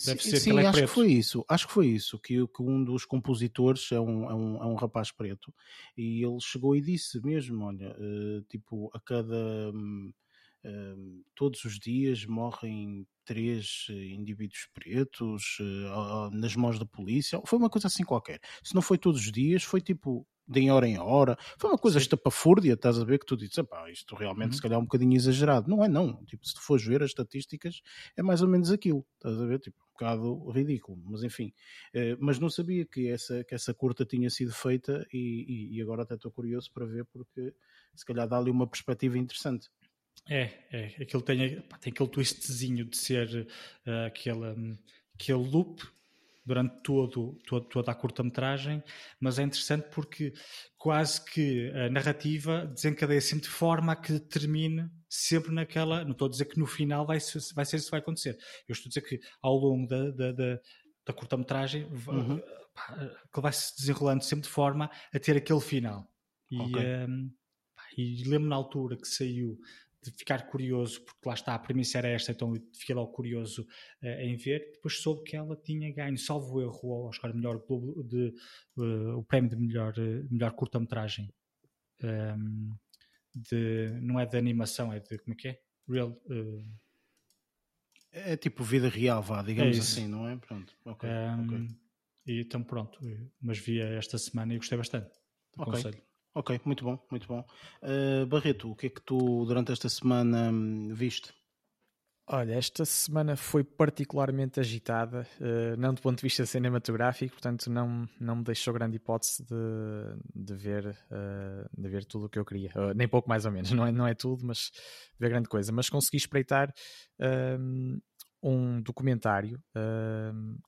Deve sim, ser sim é acho preto. que foi isso. Acho que foi isso. Que, que um dos compositores é um, é, um, é um rapaz preto e ele chegou e disse mesmo: olha, uh, tipo, a cada. Um, uh, todos os dias morrem três indivíduos pretos uh, nas mãos da polícia. Foi uma coisa assim qualquer. Se não foi todos os dias, foi tipo de hora em hora. Foi uma coisa estapafúrdia, estás a ver, que tu dizes, isto realmente uhum. se calhar é um bocadinho exagerado. Não é não, tipo, se tu fores ver as estatísticas, é mais ou menos aquilo, estás a ver, tipo, um bocado ridículo, mas enfim. Uh, mas não sabia que essa, que essa curta tinha sido feita e, e, e agora até estou curioso para ver porque se calhar dá ali uma perspectiva interessante. É, é, aquilo tem, tem aquele twistzinho de ser uh, aquele, um, aquele loop durante todo, todo, toda a curta-metragem, mas é interessante porque quase que a narrativa desencadeia sempre de forma a que termine sempre naquela. Não estou a dizer que no final vai ser, vai ser isso que vai acontecer. Eu estou a dizer que ao longo da, da, da, da curta-metragem uhum. que vai se desenrolando sempre de forma a ter aquele final. E, okay. um, e lembro na altura que saiu de ficar curioso, porque lá está, a premissa era esta, então fiquei logo curioso uh, em ver. Depois soube que ela tinha ganho, salvo erro, o Oscar melhor de, uh, o prémio de melhor, uh, melhor curta-metragem. Um, de, não é de animação, é de como é que é? Real. É tipo vida real, vá, digamos é assim, não é? Pronto, ok. Um, okay. E então pronto, mas vi esta semana e gostei bastante. Ok. Ok, muito bom, muito bom. Uh, Barreto, o que é que tu durante esta semana hum, viste? Olha, esta semana foi particularmente agitada, uh, não do ponto de vista cinematográfico, portanto não, não me deixou grande hipótese de, de, ver, uh, de ver tudo o que eu queria, uh, nem pouco mais ou menos, não é, não é tudo, mas ver grande coisa. Mas consegui espreitar hum, um documentário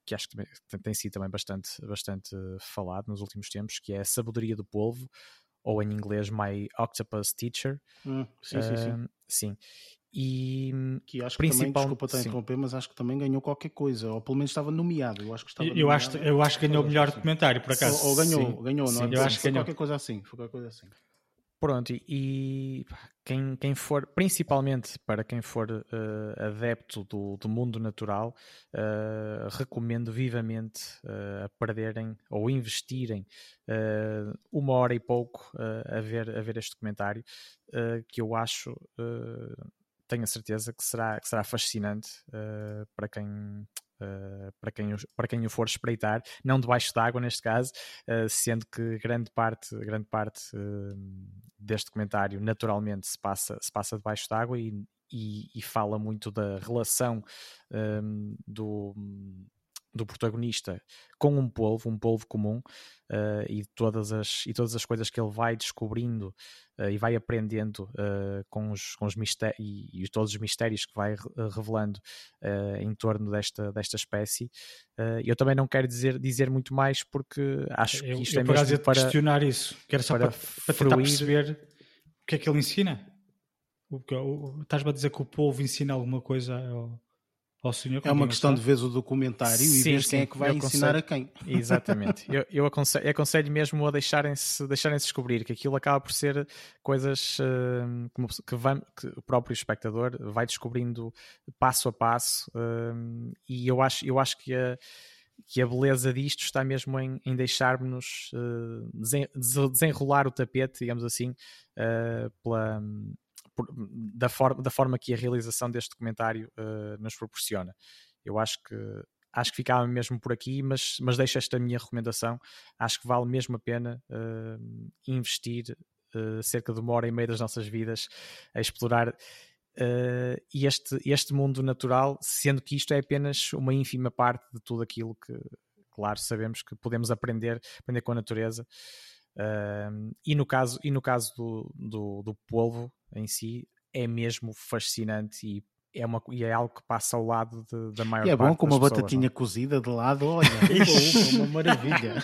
que acho que tem, tem sido também bastante, bastante falado nos últimos tempos, que é A Sabedoria do Polvo, ou em inglês My Octopus Teacher. Hum, sim, sim, sim. Uh, sim. E que acho que também, desculpa estar a interromper, mas acho que também ganhou qualquer coisa, ou pelo menos estava nomeado. Eu acho que estava eu, acho, eu acho que ganhou o melhor documentário, por acaso. Ou, ou ganhou, sim. ganhou, não é? Eu acho que ganhou. qualquer coisa assim. Foi qualquer coisa assim. Pronto, e, quem, quem for, principalmente para quem for uh, adepto do, do mundo natural, uh, recomendo vivamente uh, a perderem ou investirem uma hora e pouco a, ver, a ver este documentário, que eu acho, tenho a certeza que será, que será fascinante para quem Uh, para, quem o, para quem o for espreitar, não debaixo d'água neste caso, uh, sendo que grande parte, grande parte uh, deste documentário naturalmente se passa, se passa debaixo d'água e, e, e, fala muito da relação um, do, do protagonista com um polvo, um polvo comum, uh, e, todas as, e todas as coisas que ele vai descobrindo uh, e vai aprendendo uh, com, os, com os mistérios e, e, todos os mistérios que vai revelando em torno desta, desta espécie. eu também não quero dizer, dizer muito mais porque acho que isto eu, é mesmo para questionar isso, quero só para, para, para tentar perceber o que é que ele ensina. Estás-me a dizer que o povo ensina alguma coisa ao, ao senhor. É uma questão de ver o documentário sim, e ver quem é que vai ensinar a quem. Exatamente. eu, eu aconselho, aconselho, mesmo a deixarem-se deixarem -se descobrir que aquilo acaba por ser coisas uh, que, vai, que, o próprio espectador vai descobrindo passo a passo uh, e eu acho, eu acho que a que a beleza disto está mesmo em, em deixar-nos uh, desenrolar o tapete, digamos assim, uh, pela, por, da, forma, da forma que a realização deste documentário uh, nos proporciona. Eu acho que acho que ficava mesmo por aqui, mas, mas deixo esta minha recomendação. Acho que vale mesmo a pena uh, investir uh, cerca de uma hora e meia das nossas vidas a explorar uh, este, este mundo natural, sendo que isto é apenas uma ínfima parte de tudo aquilo que, claro, sabemos que podemos aprender, aprender com a natureza. e no caso, e no caso do, do, do polvo, em si é mesmo fascinante e é, uma, e é algo que passa ao lado de, da maior e é bom com uma pessoas, batatinha não? cozida de lado, olha, ufa, uma maravilha.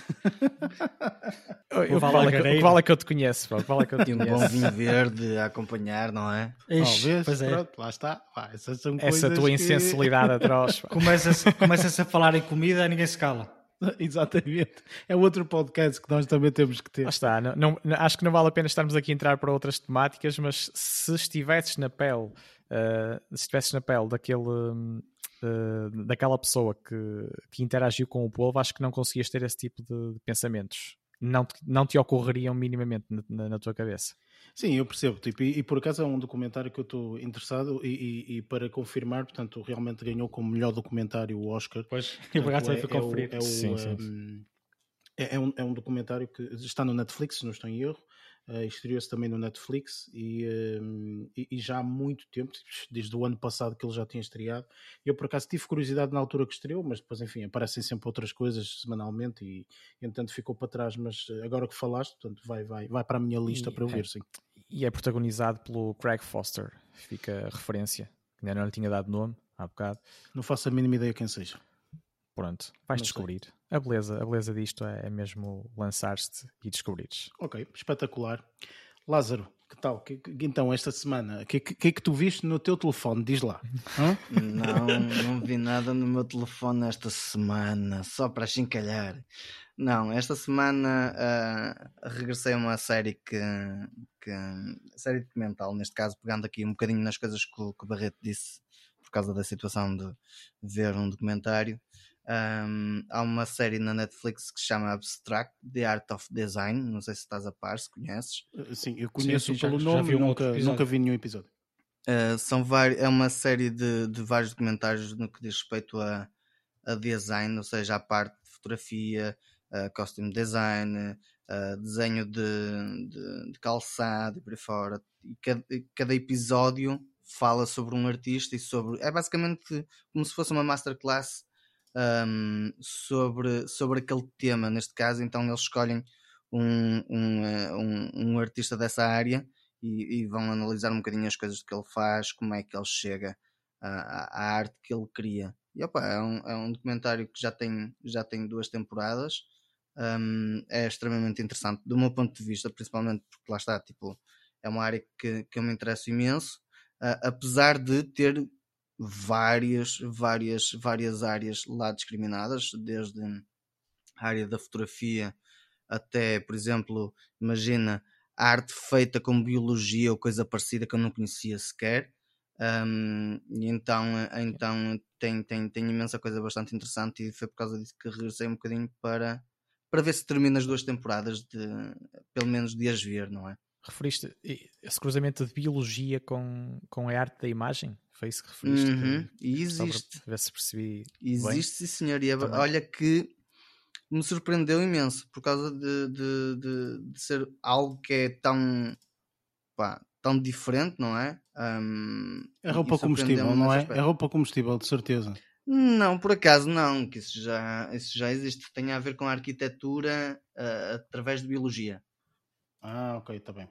eu, vale que, que vale é que eu te conheço, pô, vale é que eu te e um bom vinho verde a acompanhar, não é? Ixi, oh, pois é. Pronto, lá está. Ah, essas são Essa tua que... insensibilidade atroz. Começa-se começa a falar em comida e ninguém se cala. Exatamente. É outro podcast que nós também temos que ter. Lá está. Não, não, acho que não vale a pena estarmos aqui a entrar para outras temáticas, mas se estivesses na pele, uh, se estivesses na pele daquele, uh, daquela pessoa que, que interagiu com o povo, acho que não conseguias ter esse tipo de, de pensamentos. Não te, não te ocorreriam minimamente na, na, na tua cabeça. Sim, eu percebo. Tipo, e, e, por acaso é um documentário que eu estou interessado e, e, e, para confirmar, portanto, realmente ganhou como melhor documentário o Oscar. Pois, eu por acaso conferir. É, é, sim, sim. Um, é, é, um, é um documentário que está no Netflix, se não estou em erro. Uh, estreou-se também no Netflix e, uh, e, e, já há muito tempo, desde o ano passado que ele já tinha estreado. Eu por acaso tive curiosidade na altura que estreou, mas depois, enfim, aparecem sempre outras coisas semanalmente e, entanto, ficou para trás. Mas agora que falaste, portanto, vai, vai, vai para a minha lista e, para eu ver, sim. E é protagonizado pelo Craig Foster, fica a referência, que ainda não lhe tinha dado nome há bocado. Não faço a mínima ideia quem seja. Pronto, vais Não descobrir. Sei. A beleza, a beleza disto é, é mesmo lançar-te e descobrires. Ok, espetacular. Lázaro, que tal? Que, que, então, esta semana, o que, que, que é que tu viste no teu telefone? Diz lá. não, não vi nada no meu telefone esta semana, só para chincalhar. Não, esta semana uh, regressei a uma série que, que. série documental, neste caso, pegando aqui um bocadinho nas coisas que, que o Barreto disse, por causa da situação de ver um documentário. Um, há uma série na Netflix que se chama Abstract, The Art of Design. Não sei se estás a par, se conheces. Eh, sim, eu conheço sim, sim, pelo já, nome, já nunca, nunca vi nenhum episódio. Uh, são vários, é uma série de, de vários documentários no que diz respeito a, a design, ou seja, a parte de fotografia, uh, costume design, uh, desenho de, de, de, calçado e por aí fora. E cada, cada episódio fala sobre um artista e sobre. É basicamente como se fosse uma masterclass um, sobre, sobre aquele tema. Neste caso, então, eles escolhem um, um, eh, um, um artista dessa área e, e, vão analisar um bocadinho as coisas que ele faz, como é que ele chega à, à arte que ele cria. E opa, é, um, é um documentário que já tem, já tem duas temporadas. Um, é extremamente interessante do meu ponto de vista, principalmente porque lá está, tipo, é uma área que, que eu me interesso imenso, uh, apesar de ter várias, várias, várias áreas lá discriminadas, desde a área da fotografia até, por exemplo, imagina arte feita com biologia ou coisa parecida que eu não conhecia sequer. Um, e então, então tem, tem, tem imensa coisa bastante interessante e foi por causa disso que regressei um bocadinho para, para ver se termina as duas temporadas de pelo menos de as ver, não é? Referiste esse cruzamento de biologia com, com a arte da imagem? Foi isso que referiste? Uhum. Que, e existe. Ver se percebi. Existe, sim, senhor. E é olha que me surpreendeu imenso por causa de, de, de, de ser algo que é tão, pá, tão diferente, não é? Um, é roupa combustível, não é? É roupa combustível, de certeza. Não, por acaso não, que isso já, isso já existe. Tem a ver com a arquitetura uh, através de biologia. Ah, ok, está bem.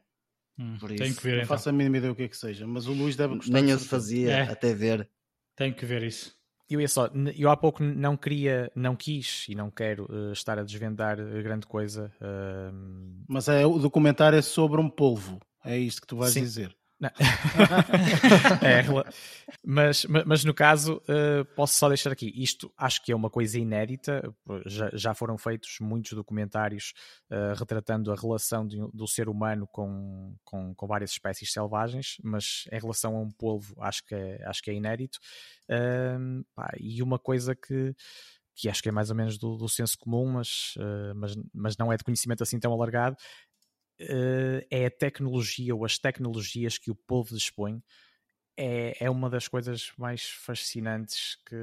Hum, Por isso, que ver, não então. faço a mínima ideia o que é que seja, mas o Luís deve gostar. Nem eu fazia é. até ver. Tenho que ver isso. Eu ia só, eu há pouco não queria, não quis e não quero uh, estar a desvendar eh, grande coisa. Uh... Mas é, o documentário é sobre um polvo, é isto que tu vais Sim. dizer. é, mas, mas no caso, uh, posso só deixar aqui. Isto acho que é uma coisa inédita. Já, já foram feitos muitos documentários uh, retratando a relação de, do ser humano com, com, com, várias espécies selvagens, mas em relação a um polvo, acho que é, acho que é inédito. Uh, pá, e uma coisa que que acho que é mais ou menos do, do senso comum, mas, uh, mas, mas não é de conhecimento assim tão alargado, uh, é a tecnologia ou as tecnologias que o povo dispõe. É, é uma das coisas mais fascinantes que,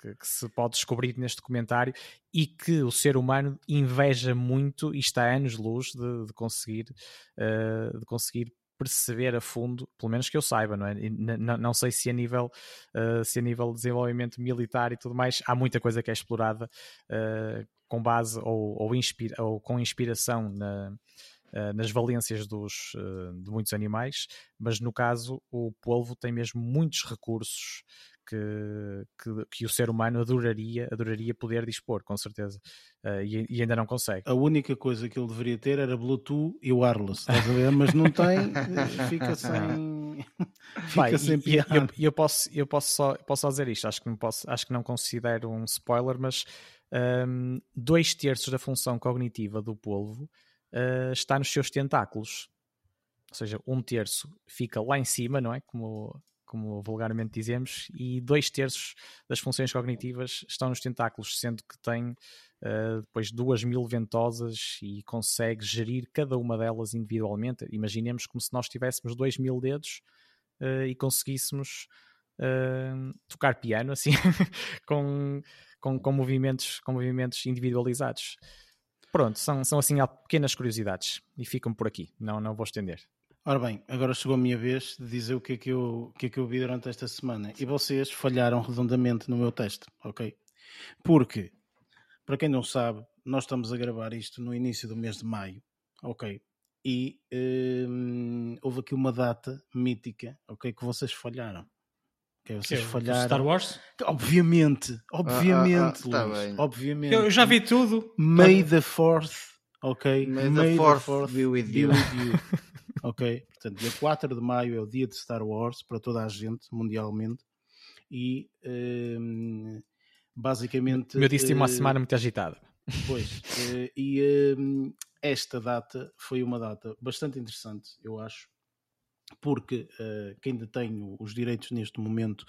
que, que, se pode descobrir neste documentário e que o ser humano inveja muito e está a anos-luz de, de, conseguir, uh, de conseguir perceber a fundo, pelo menos que eu saiba, não é? Não, sei se a nível uh, se a nível de desenvolvimento militar e tudo mais há muita coisa que é explorada uh, com base ou, ou, inspira, ou com inspiração na, uh, nas valências dos, de muitos animais, mas no caso o polvo tem mesmo muitos recursos que, que, que, o ser humano adoraria, adoraria poder dispor, com certeza. Uh, e, e, ainda não consegue. A única coisa que ele deveria ter era Bluetooth e wireless, estás a ver? Mas não tem, fica sem. fica Vai, sem e, eu, eu, posso, eu posso, só, posso só dizer isto, acho que não, posso, acho que não considero um spoiler, mas um, dois terços da função cognitiva do polvo uh, está nos seus tentáculos. Ou seja, um terço fica lá em cima, não é? Como como vulgarmente dizemos, e dois terços das funções cognitivas estão nos tentáculos, sendo que tem uh, depois duas mil ventosas e consegue gerir cada uma delas individualmente. Imaginemos como se nós tivéssemos dois mil dedos uh, e conseguíssemos uh, tocar piano assim com, com, com, movimentos, com movimentos individualizados. Pronto, são, são assim pequenas curiosidades e ficam por aqui, não, não vou estender. Ora bem, agora chegou a minha vez de dizer o que, é que, eu, o que é que eu vi durante esta semana. E vocês falharam redondamente no meu teste, ok? Porque, para quem não sabe, nós estamos a gravar isto no início do mês de maio, ok? E hum, houve aqui uma data mítica, ok? Que vocês falharam. Que é vocês Que é falharam. Star Wars? Obviamente, obviamente, ah, tá Luís, bem. obviamente. Eu já vi tudo. May the Fourth, ok? May the fourth be with you. ok? Portanto, dia 4 de maio é o dia de Star Wars para toda a gente, mundialmente. E hum, basicamente. O meu disse tinha uma eh, semana muito agitada. Pois, eh, e hum, esta data foi uma data bastante interessante, eu acho, porque eh, quem detém os direitos neste momento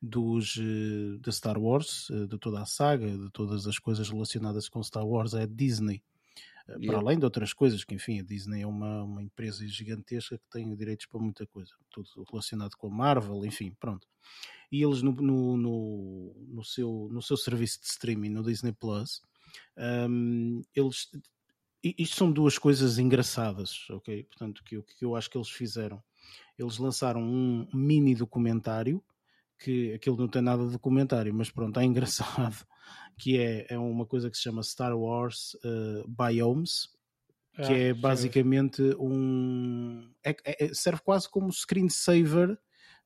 dos eh, da Star Wars, eh, de toda a saga, de todas as coisas relacionadas com Star Wars, é a Disney. Eh, Para Yeah. além de outras coisas, que enfim, a Disney é uma, uma empresa gigantesca que tem direitos para muita coisa, tudo relacionado com a Marvel, enfim, pronto. E eles no, no, no, no seu, no seu serviço de streaming, no Disney Plus, um, eles isto são duas coisas engraçadas, ok? Portanto, que, que eu acho que eles fizeram. Eles lançaram um mini documentário, que aquilo não tem nada de documentário, mas pronto, é engraçado, que é, é uma coisa que se chama Star Wars uh, Biomes, que Ah, é basicamente um. é- é- é- serve quase como screensaver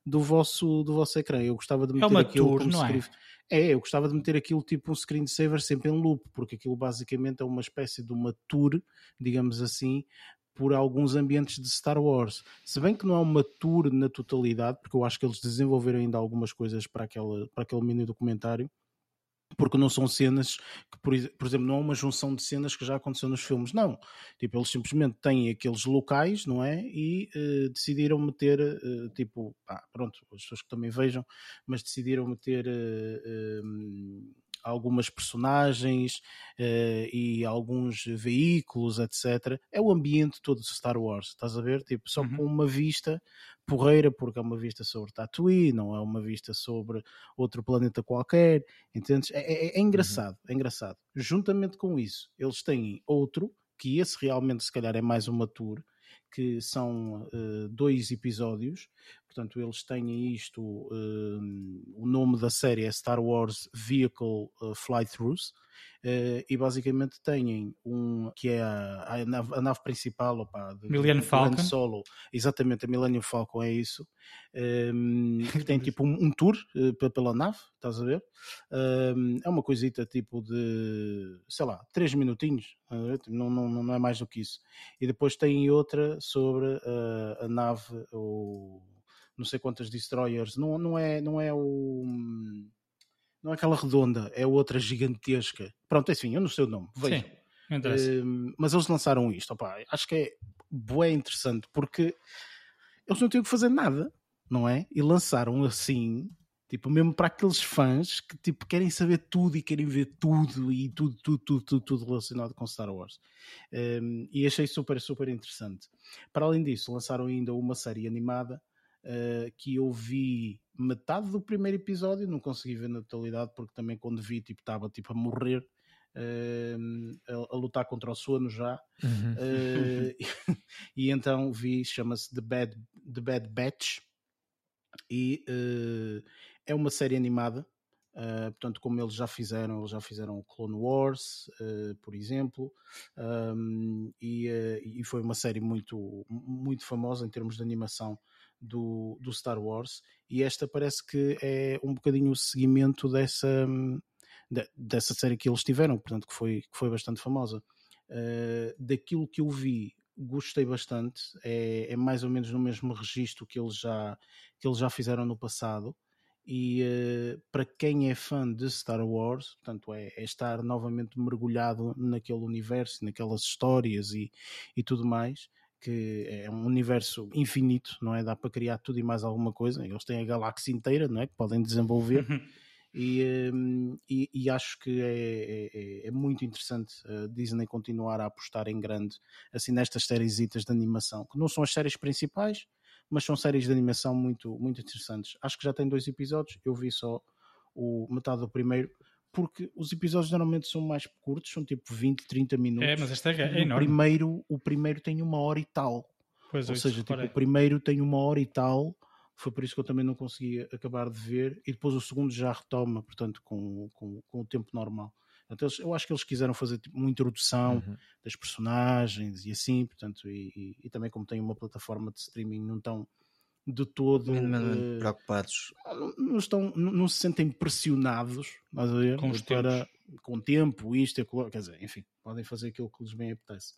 do vosso, do vosso ecrã. Eu gostava de meter uma aquilo tour, como não é? é, eu gostava de meter aquilo tipo um screensaver sempre em loop, porque aquilo basicamente é uma espécie de uma tour, digamos assim, por alguns ambientes de Star Wars. Se bem que não é uma tour na totalidade, porque eu acho que eles desenvolveram ainda algumas coisas para, aquela, para aquele mini documentário, porque não são cenas que, por, ex- por exemplo, não é uma junção de cenas que já aconteceu nos filmes, não. Tipo, eles simplesmente têm aqueles locais, não é? E eh, decidiram meter, eh, tipo, pá, pronto, as pessoas que também vejam, mas decidiram meter eh, eh, algumas personagens eh, e alguns veículos, etc. É o ambiente todo de Star Wars, estás a ver? Tipo, só Uhum. com uma vista porreira, porque é uma vista sobre Tatooine, não é uma vista sobre outro planeta qualquer, entendes? É, é- é engraçado, é engraçado. Juntamente com isso, eles têm outro, que esse realmente se calhar é mais uma tour, que são eh, dois episódios, portanto eles têm isto, eh, o nome da série é Star Wars Vehicle eh, Fly-Throughs, eh, e basicamente têm um que é a, a nave, a nave principal opa, de, Millennium Falcon. Solo, exatamente, a Millennium Falcon é isso, ehm, que tem tipo um, um tour pe- pela nave, estás a ver? Ehm, é uma coisita tipo de, sei lá, três minutinhos? Tipo, não, não, não é mais do que isso. E depois tem outra sobre eh, a nave, o não sei quantas destroyers, não, não, é, não é o. Não é aquela redonda, é outra gigantesca. Pronto, enfim, eu não sei o nome. Vejam. Sim. Ehm, mas eles lançaram isto, opá, acho que é bué interessante porque eles não tinham que fazer nada, não é? E lançaram assim, tipo, mesmo para aqueles fãs que tipo, querem saber tudo e querem ver tudo e tudo, tudo, tudo, tudo, tudo relacionado com Star Wars. Ehm, e achei super, super interessante. Para além disso, lançaram ainda uma série animada eh, que eu vi metade do primeiro episódio, não consegui ver na totalidade porque também quando vi tipo estava tipo a morrer ehm, a, a lutar contra o sono já Uhum. Eh, e então vi, chama-se The Bad, The Bad Batch e é uma série animada eh, portanto como eles já fizeram eles já fizeram o Clone Wars eh, por exemplo um, e, eh, e foi uma série muito, muito famosa em termos de animação do, do Star Wars e esta parece que é um bocadinho o seguimento dessa, de- dessa série que eles tiveram, portanto que foi, que foi bastante famosa. Uh, daquilo que eu vi, gostei bastante, é, é mais ou menos no mesmo registro que eles já, que eles já fizeram no passado. E uh, para quem é fã de Star Wars, portanto, é, é estar novamente mergulhado naquele universo, naquelas histórias e, e tudo mais, que é um universo infinito, não é? Dá para criar tudo e mais alguma coisa. Eles têm a galáxia inteira, não é? Que podem desenvolver. E, hum, e- e acho que é, é- é muito interessante a Disney continuar a apostar em grande assim nestas séries de animação, que não são as séries principais, mas são séries de animação muito, muito interessantes. Acho que já tem dois episódios, eu vi só o metade do primeiro, porque os episódios normalmente são mais curtos, são tipo 20, 30 minutos. É, mas esta é, é o enorme. primeiro, o primeiro tem uma hora e tal. Pois, Ou isso, seja, tipo, o primeiro tem uma hora e tal, foi por isso que eu também não consegui acabar de ver, e depois o segundo já retoma, portanto, com, com, com o tempo normal. Então, eles- eu acho que eles quiseram fazer tipo, uma introdução Uhum. das personagens e assim, portanto, e, e- e também como tem uma plataforma de streaming, não estão de todo uh, preocupados. Não, não, estão, não, não, se sentem pressionados a ver, com, para, com tempo, isto, aquilo, quer dizer, enfim, podem fazer aquilo que lhes bem apetece.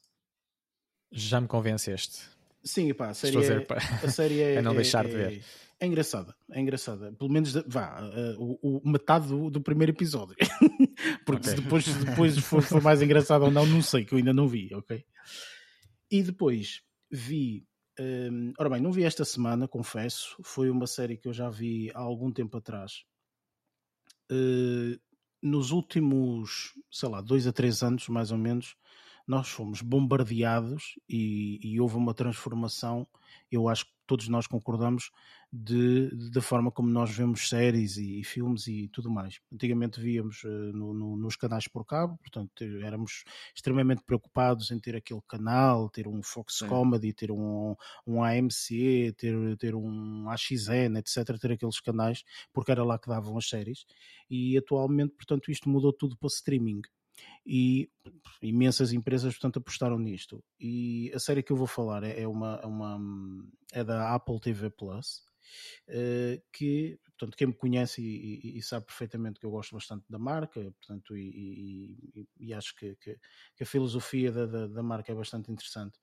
Já me convenceste. Sim, pá, a série, é, a série é, é não deixar é, de ver. É engraçada, é engraçada. Pelo menos, vá, uh, o, o, metade do, do, primeiro episódio. Porque okay. depois, depois for, for mais engraçado ou não, não sei, que eu ainda não vi, ok? E depois vi um, ora bem, não vi esta semana, confesso. Foi uma série que eu já vi há algum tempo atrás. Uh, nos últimos, sei lá, dois a três anos, mais ou menos, nós fomos bombardeados e, e houve uma transformação. Eu acho que todos nós concordamos de, da forma como nós vemos séries e, e, filmes e tudo mais. Antigamente víamos uh, no, no, nos canais por cabo, portanto éramos extremamente preocupados em ter aquele canal, ter um Fox Sim. Comedy, ter um, um AMC, ter, ter um AXN, etc., ter aqueles canais, porque era lá que davam as séries. E atualmente, portanto, isto mudou tudo para streaming e imensas empresas portanto apostaram nisto e a série que eu vou falar é, é uma, é, uma, é da Apple TV Plus que portanto quem me conhece e, e, e, sabe perfeitamente que eu gosto bastante da marca portanto e, e acho que, que, que, a filosofia da, da, da, marca é bastante interessante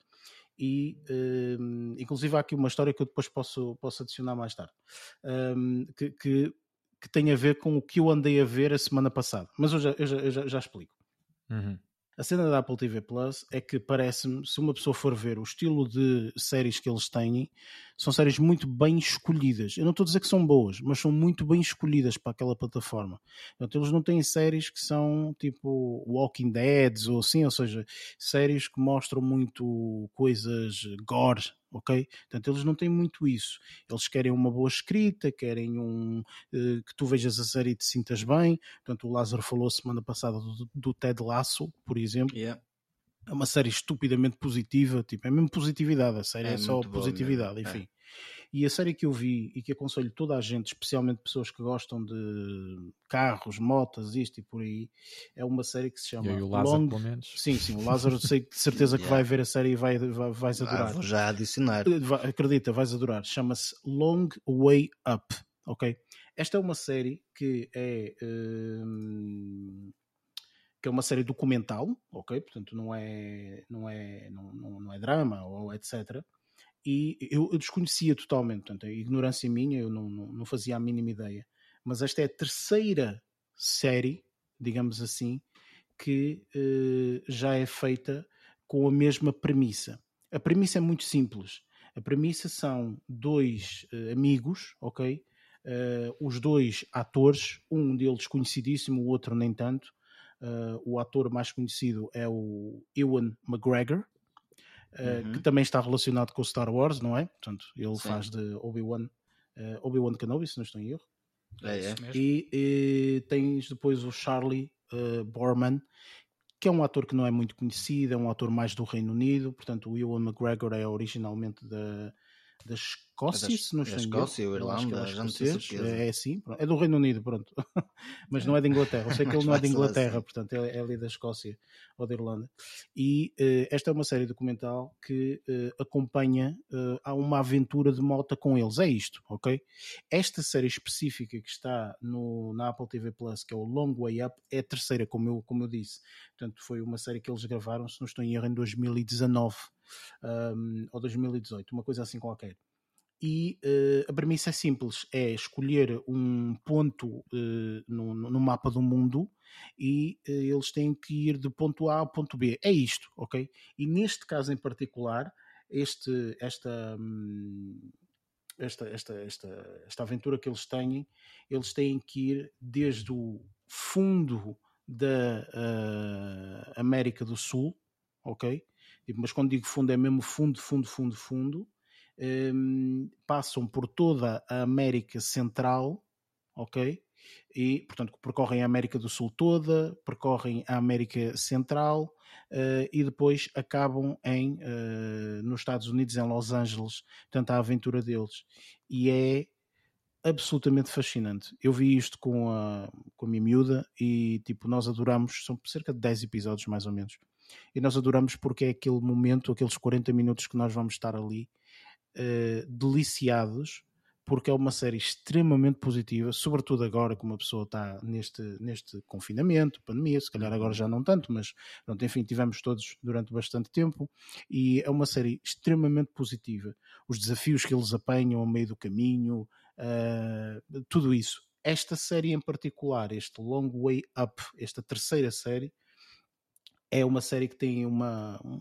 e uh, inclusive há aqui uma história que eu depois posso, posso adicionar mais tarde um, que, que que tem a ver com o que eu andei a ver a semana passada. Mas eu já, eu já, eu já, já explico. Uhum. A cena da Apple TV Plus é que parece-me, se uma pessoa for ver o estilo de séries que eles têm, são séries muito bem escolhidas. Eu não estou a dizer que são boas, mas são muito bem escolhidas para aquela plataforma. Então, eles não têm séries que são tipo Walking Dead ou assim, ou seja, séries que mostram muito coisas gore, ok? Portanto, eles não têm muito isso. Eles querem uma boa escrita, querem um uh, que tu vejas a série e te sintas bem. Portanto, o Lázaro falou semana passada do, do Ted Lasso, por exemplo. Yeah. É uma série estupidamente positiva, tipo, é mesmo positividade, a série é, é só positividade, enfim. É. E a série que eu vi e que aconselho toda a gente, especialmente pessoas que gostam de carros, motas, isto e por aí, é uma série que se chama e o Lázaro, Long... pelo menos. Sim, sim, o Lázaro sei de certeza que yeah. vai ver a série e vai, vai, vais ah, adorar. Ah, vou já adicionar. Eh, acredita, vais adorar. Chama-se Long Way Up, ok? Esta é uma série que é. Hum que é uma série documental, ok? Portanto, não é, não é, não, não, é drama ou etc e eu, eu, desconhecia totalmente, portanto, a ignorância minha, eu não, não, não, fazia a mínima ideia. Mas esta é a terceira série, digamos assim, que uh, já é feita com a mesma premissa. A premissa é muito simples. A premissa são dois uh, amigos, ok? Uh, os dois atores, um deles conhecidíssimo, o outro nem tanto. O ator mais conhecido é o Ewan McGregor, eh, uhum. que também está relacionado com o Star Wars, não é? Portanto, ele Sim. faz de Obi-Wan uh, Obi-Wan Kenobi, se não estou em erro. É, é. E, e, tens depois o Charlie uh, Borman, que é um ator que não é muito conhecido, é um ator mais do Reino Unido, portanto o Ewan McGregor é originalmente da, da Escócia, se não estou Escócia ou Irlanda, é, é assim, é do Reino Unido, pronto, mas não é da Inglaterra. Eu sei que ele não é da Inglaterra, portanto é, é, ali da Escócia ou da Irlanda. E uh, esta é uma série documental que uh, acompanha uh, a uma aventura de moto com eles. É isto, ok? Esta série específica que está no, na Apple TV Plus, que é o Long Way Up, é a terceira, como eu, como eu disse. Portanto, foi uma série que eles gravaram, se não estou em erro, em 2019 um, ou 2018, uma coisa assim qualquer e uh, a premissa é simples: é escolher um ponto uh, no, no, mapa do mundo e uh, eles têm que ir de ponto A ao ponto B. É isto, ok? E neste caso em particular, este, esta, hum, esta, esta, esta, esta aventura que eles têm, eles têm que ir desde o fundo da América do Sul, ok? Tipo, mas quando digo fundo é mesmo fundo, fundo, fundo, fundo um, passam por toda a América Central, ok? E, portanto, percorrem a América do Sul toda, percorrem a América Central uh, e depois acabam em, uh, nos Estados Unidos, em Los Angeles, portanto, a aventura deles. E é absolutamente fascinante. Eu vi isto com a, com a minha miúda e, tipo, nós adoramos, são cerca de 10 episódios mais ou menos, e nós adoramos porque é aquele momento, aqueles 40 minutos que nós vamos estar ali uh, deliciados porque é uma série extremamente positiva, sobretudo agora que uma pessoa está neste, neste confinamento, pandemia, se calhar agora já não tanto, mas pronto, enfim, tivemos todos durante bastante tempo, e é uma série extremamente positiva. Os desafios que eles apanham ao meio do caminho, uh, tudo isso. Esta série em particular, este Long Way Up, esta terceira série, é uma série que tem uma. Um,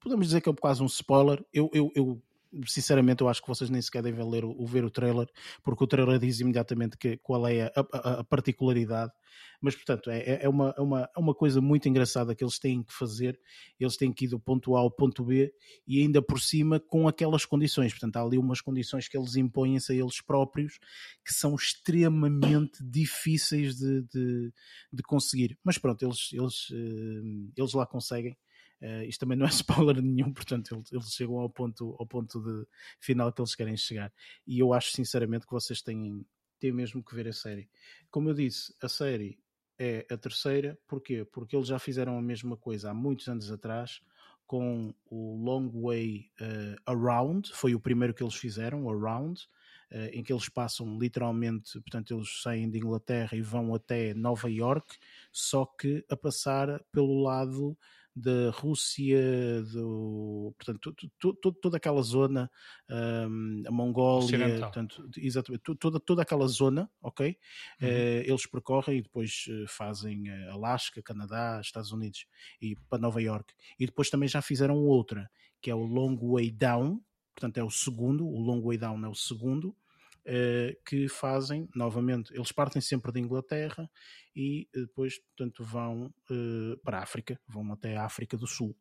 podemos dizer que é quase um spoiler. Eu, eu, eu sinceramente eu acho que vocês nem sequer devem ler o, ver o trailer, porque o trailer diz imediatamente que, qual é a, a, a particularidade. Mas, portanto, é, é, é, uma, é, uma, é uma coisa muito engraçada que eles têm que fazer. Eles têm que ir do ponto A ao ponto B e ainda por cima com aquelas condições. Portanto, há ali umas condições que eles impõem-se a eles próprios que são extremamente difíceis de, de, de conseguir. Mas pronto, eles, eles, eh, eles lá conseguem. Uh, isto também não é spoiler nenhum, portanto, eles, eles, chegam ao ponto, ao ponto de final que eles querem chegar. E eu acho sinceramente que vocês têm, têm mesmo que ver a série. Como eu disse, a série é a terceira, porquê? Porque eles já fizeram a mesma coisa há muitos anos atrás com o Long Way uh, Around, foi o primeiro que eles fizeram, Around, uh, em que eles passam literalmente, portanto, eles saem de Inglaterra e vão até Nova York, só que a passar pelo lado da Rússia, do, portanto, toda aquela zona, um, a Mongólia, portanto, exatamente, toda, toda aquela zona, ok? Uhum. Uh, eles percorrem e depois eh, fazem eh, Alasca, Canadá, Estados Unidos e para Nova York. E depois também já fizeram outra, que é o Long Way Down, portanto é o segundo, o Long Way Down é o segundo, que fazem, novamente, eles partem sempre de Inglaterra e eh, depois, portanto, vão uh, para a África, vão até a África do Sul.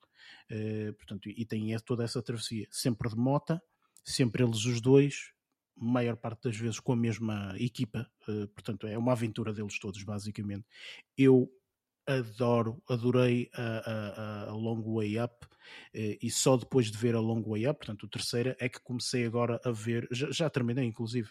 Portanto, e têm toda essa travessia, sempre de mota, sempre eles os dois, maior parte das vezes com a mesma equipa, portanto, é uma aventura deles todos, basicamente. Eu adoro, adorei a, a, a, Long Way Up e só depois de ver a Long Way Up, portanto, o terceira, é que comecei agora a ver, já, já terminei inclusive,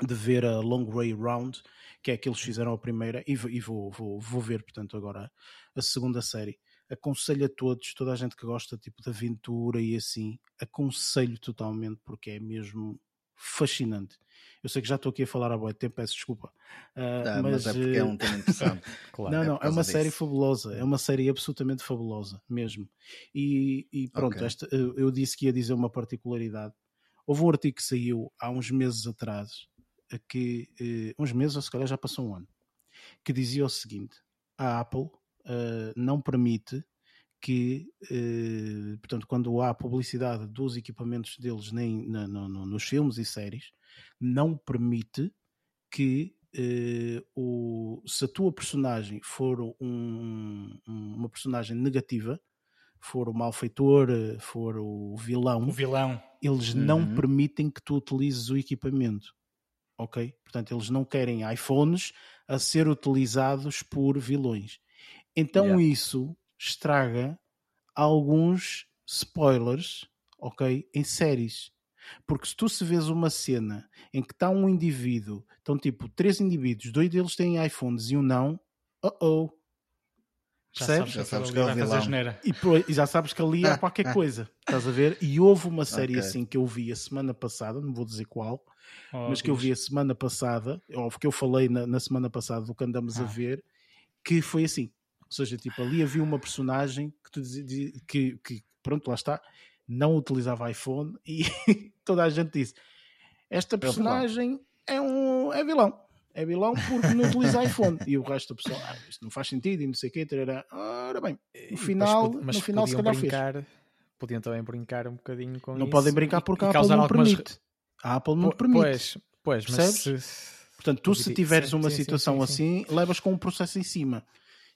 de ver a Long Way Round, que é que eles fizeram a primeira, e, e vou, vou, vou ver, portanto, agora a segunda série. Aconselho a todos, toda a gente que gosta tipo de aventura e assim, aconselho totalmente, porque é mesmo fascinante. Eu sei que já estou aqui a falar há muito tempo, peço desculpa. Uh, tá, mas, mas, é porque é um tema interessante. claro, não, não, é, é uma disso. série fabulosa, é uma série absolutamente fabulosa, mesmo. E, e pronto, okay. esta, eu disse que ia dizer uma particularidade. Houve um artigo que saiu há uns meses atrás, que eh, uns meses, ou se calhar já passou um ano, que dizia o seguinte: a Apple uh, não permite que, uh, portanto, quando há publicidade dos equipamentos deles nem na, no, no, nos filmes e séries, não permite que uh, o, se a tua personagem for um, uma personagem negativa, for o malfeitor, for o vilão, o vilão. eles uhum. não permitem que tu utilizes o equipamento ok? Portanto, eles não querem iPhones a ser utilizados por vilões. Então yeah. isso estraga alguns spoilers, ok? Em séries. Porque se tu se vês uma cena em que está um indivíduo, estão tipo três indivíduos, dois deles têm iPhones e um não, oh oh, Percebes? Já sabes que é o vilão. E, e, já sabes que ali há qualquer coisa. Estás a ver? E houve uma série okay. assim que eu vi a semana passada, não vou dizer qual, oh, mas que eu vi a semana passada, ou que eu falei na, na semana passada do que andamos ah. a ver, que foi assim. Ou seja, tipo, ali havia uma personagem que, tu dizia, que, que pronto, lá está, não utilizava iPhone e toda a gente disse: Esta é personagem é, um é vilão é vilão porque não utiliza iPhone. E o resto da pessoa, ah, isto não faz sentido e não sei o quê. Terá. Ora bem, no final, mas no final se calhar brincar, fez. Podiam também brincar um bocadinho com não isso. Não podem brincar porque a Apple não permite. A Apple não permite. Pois, pois mas se... Portanto, tu se tiveres sim, uma sim, situação sim, assim, levas com um processo em cima.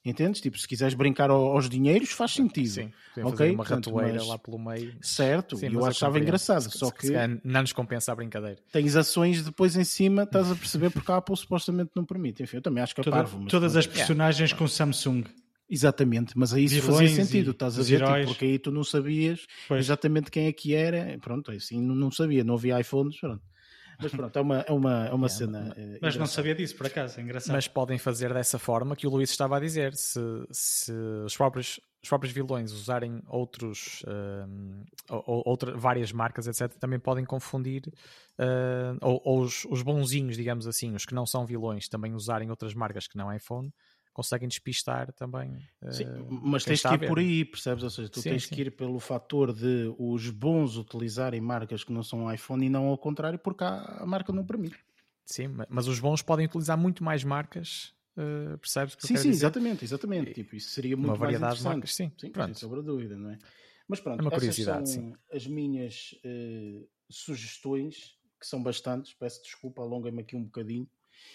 Entendes? Tipo, se quiseres brincar aos dinheiros, faz sentido. Sim, ok? Uma Portanto, ratoeira mas... lá pelo meio. Certo, Sim, eu achava engraçado. Se, só que se, não nos compensa a brincadeira. Tens ações depois em cima, estás a perceber porque a Apple supostamente não permite. Enfim, eu também acho que é Toda, parvo. Todas as personagens yeah. com Samsung. Exatamente, mas aí isso fazia sentido, estás a ver? Tipo, porque aí tu não sabias pois. exatamente quem é que era. Pronto, assim não sabia, não havia iPhones. Pronto. Mas pronto, é uma, é uma, é uma é, cena. Mas, mas não sabia disso, por acaso, é engraçado. Mas podem fazer dessa forma que o Luís estava a dizer. Se, se os, próprios, os próprios vilões usarem outros, uh, ou, outra, várias marcas, etc., também podem confundir. Uh, ou, ou os, os bonzinhos, digamos assim, os que não são vilões, também usarem outras marcas que não iPhone conseguem despistar também. Sim, uh, mas tens que ir por aí, percebes? Ou seja, tu sim, tens sim. que ir pelo fator de os bons utilizarem marcas que não são iPhone e não ao contrário, porque a, marca não permite. Sim, mas os bons podem utilizar muito mais marcas. Uh, percebes? sim, sim, dizer? exatamente, exatamente. Tipo, isso seria muito uma variedade de marcas, sim. sim pronto. Sem sombra dúvida, não é? Mas pronto, é uma curiosidade, essas são sim. as minhas uh, sugestões, que são bastantes. Peço desculpa, alonguei-me aqui um bocadinho.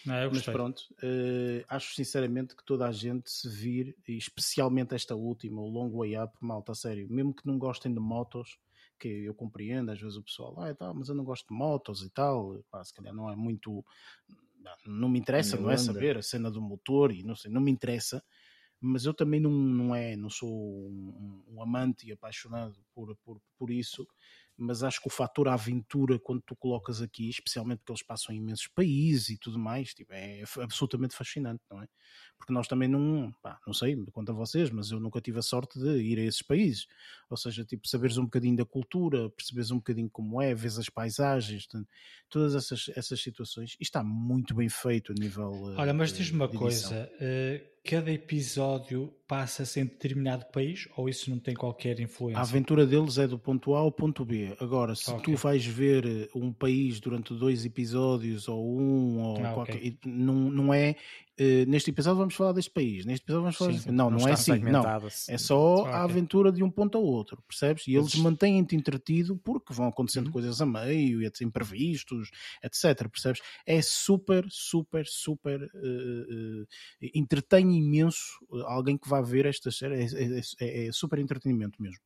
Não, Mas pronto, uh, acho sinceramente que toda a gente se vir, e especialmente esta última, o Long Way Up, malta, a sério, mesmo que não gostem de motos, que eu compreendo, às vezes o pessoal, ah, tá, mas eu não gosto de motos e tal, pá, se calhar não é muito, não me interessa, não é saber a cena do motor e não sei, não me interessa, mas eu também não, não é, não sou um, um amante e apaixonado por, por, por isso, mas acho que o fator aventura, quando tu colocas aqui, especialmente porque eles passam em imensos países e tudo mais, tipo, é absolutamente fascinante, não é? Porque nós também não, pá, não sei quanto a vocês, mas eu nunca tive a sorte de ir a esses países. Ou seja, tipo, saberes um bocadinho da cultura, perceberes um bocadinho como é, vês as paisagens, todas essas, essas situações. E está muito bem feito a nível. Olha, mas diz-me uma coisa: uh, cada episódio passa-se em determinado país ou isso não tem qualquer influência? A aventura deles é do ponto A ao ponto B. Agora, se okay. tu vais ver eh, um país durante dois episódios ou um, ou ah, qualquer, okay. não, não é Uh, neste episódio vamos falar deste país, neste episódio vamos falar sim, deste... Não, não, não é assim, não. É só a aventura de um ponto ao outro, percebes? E eles mantêm-te entretido porque vão acontecendo uhum. coisas a meio, imprevistos, etc, percebes? É super, super, super uh, uh, entretém imenso alguém que vá ver esta série, é, é, é, é super entretenimento mesmo.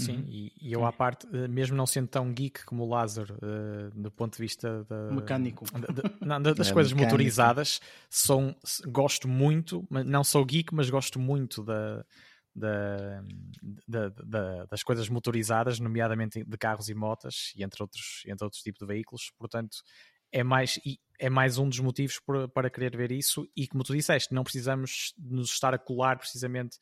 Sim, uhum. e, e, eu à parte, eh, mesmo não sendo tão geek como o Lázaro, uh, do ponto de vista da, mecânico, de, de, não, das é coisas mecânico. motorizadas, são, gosto muito, não sou geek, mas gosto muito da, da, da, da, das coisas motorizadas, nomeadamente de carros e motas, e entre outros, entre outros tipos de veículos, portanto é mais, é mais um dos motivos por, para querer ver isso, e como tu disseste, não precisamos nos estar a colar precisamente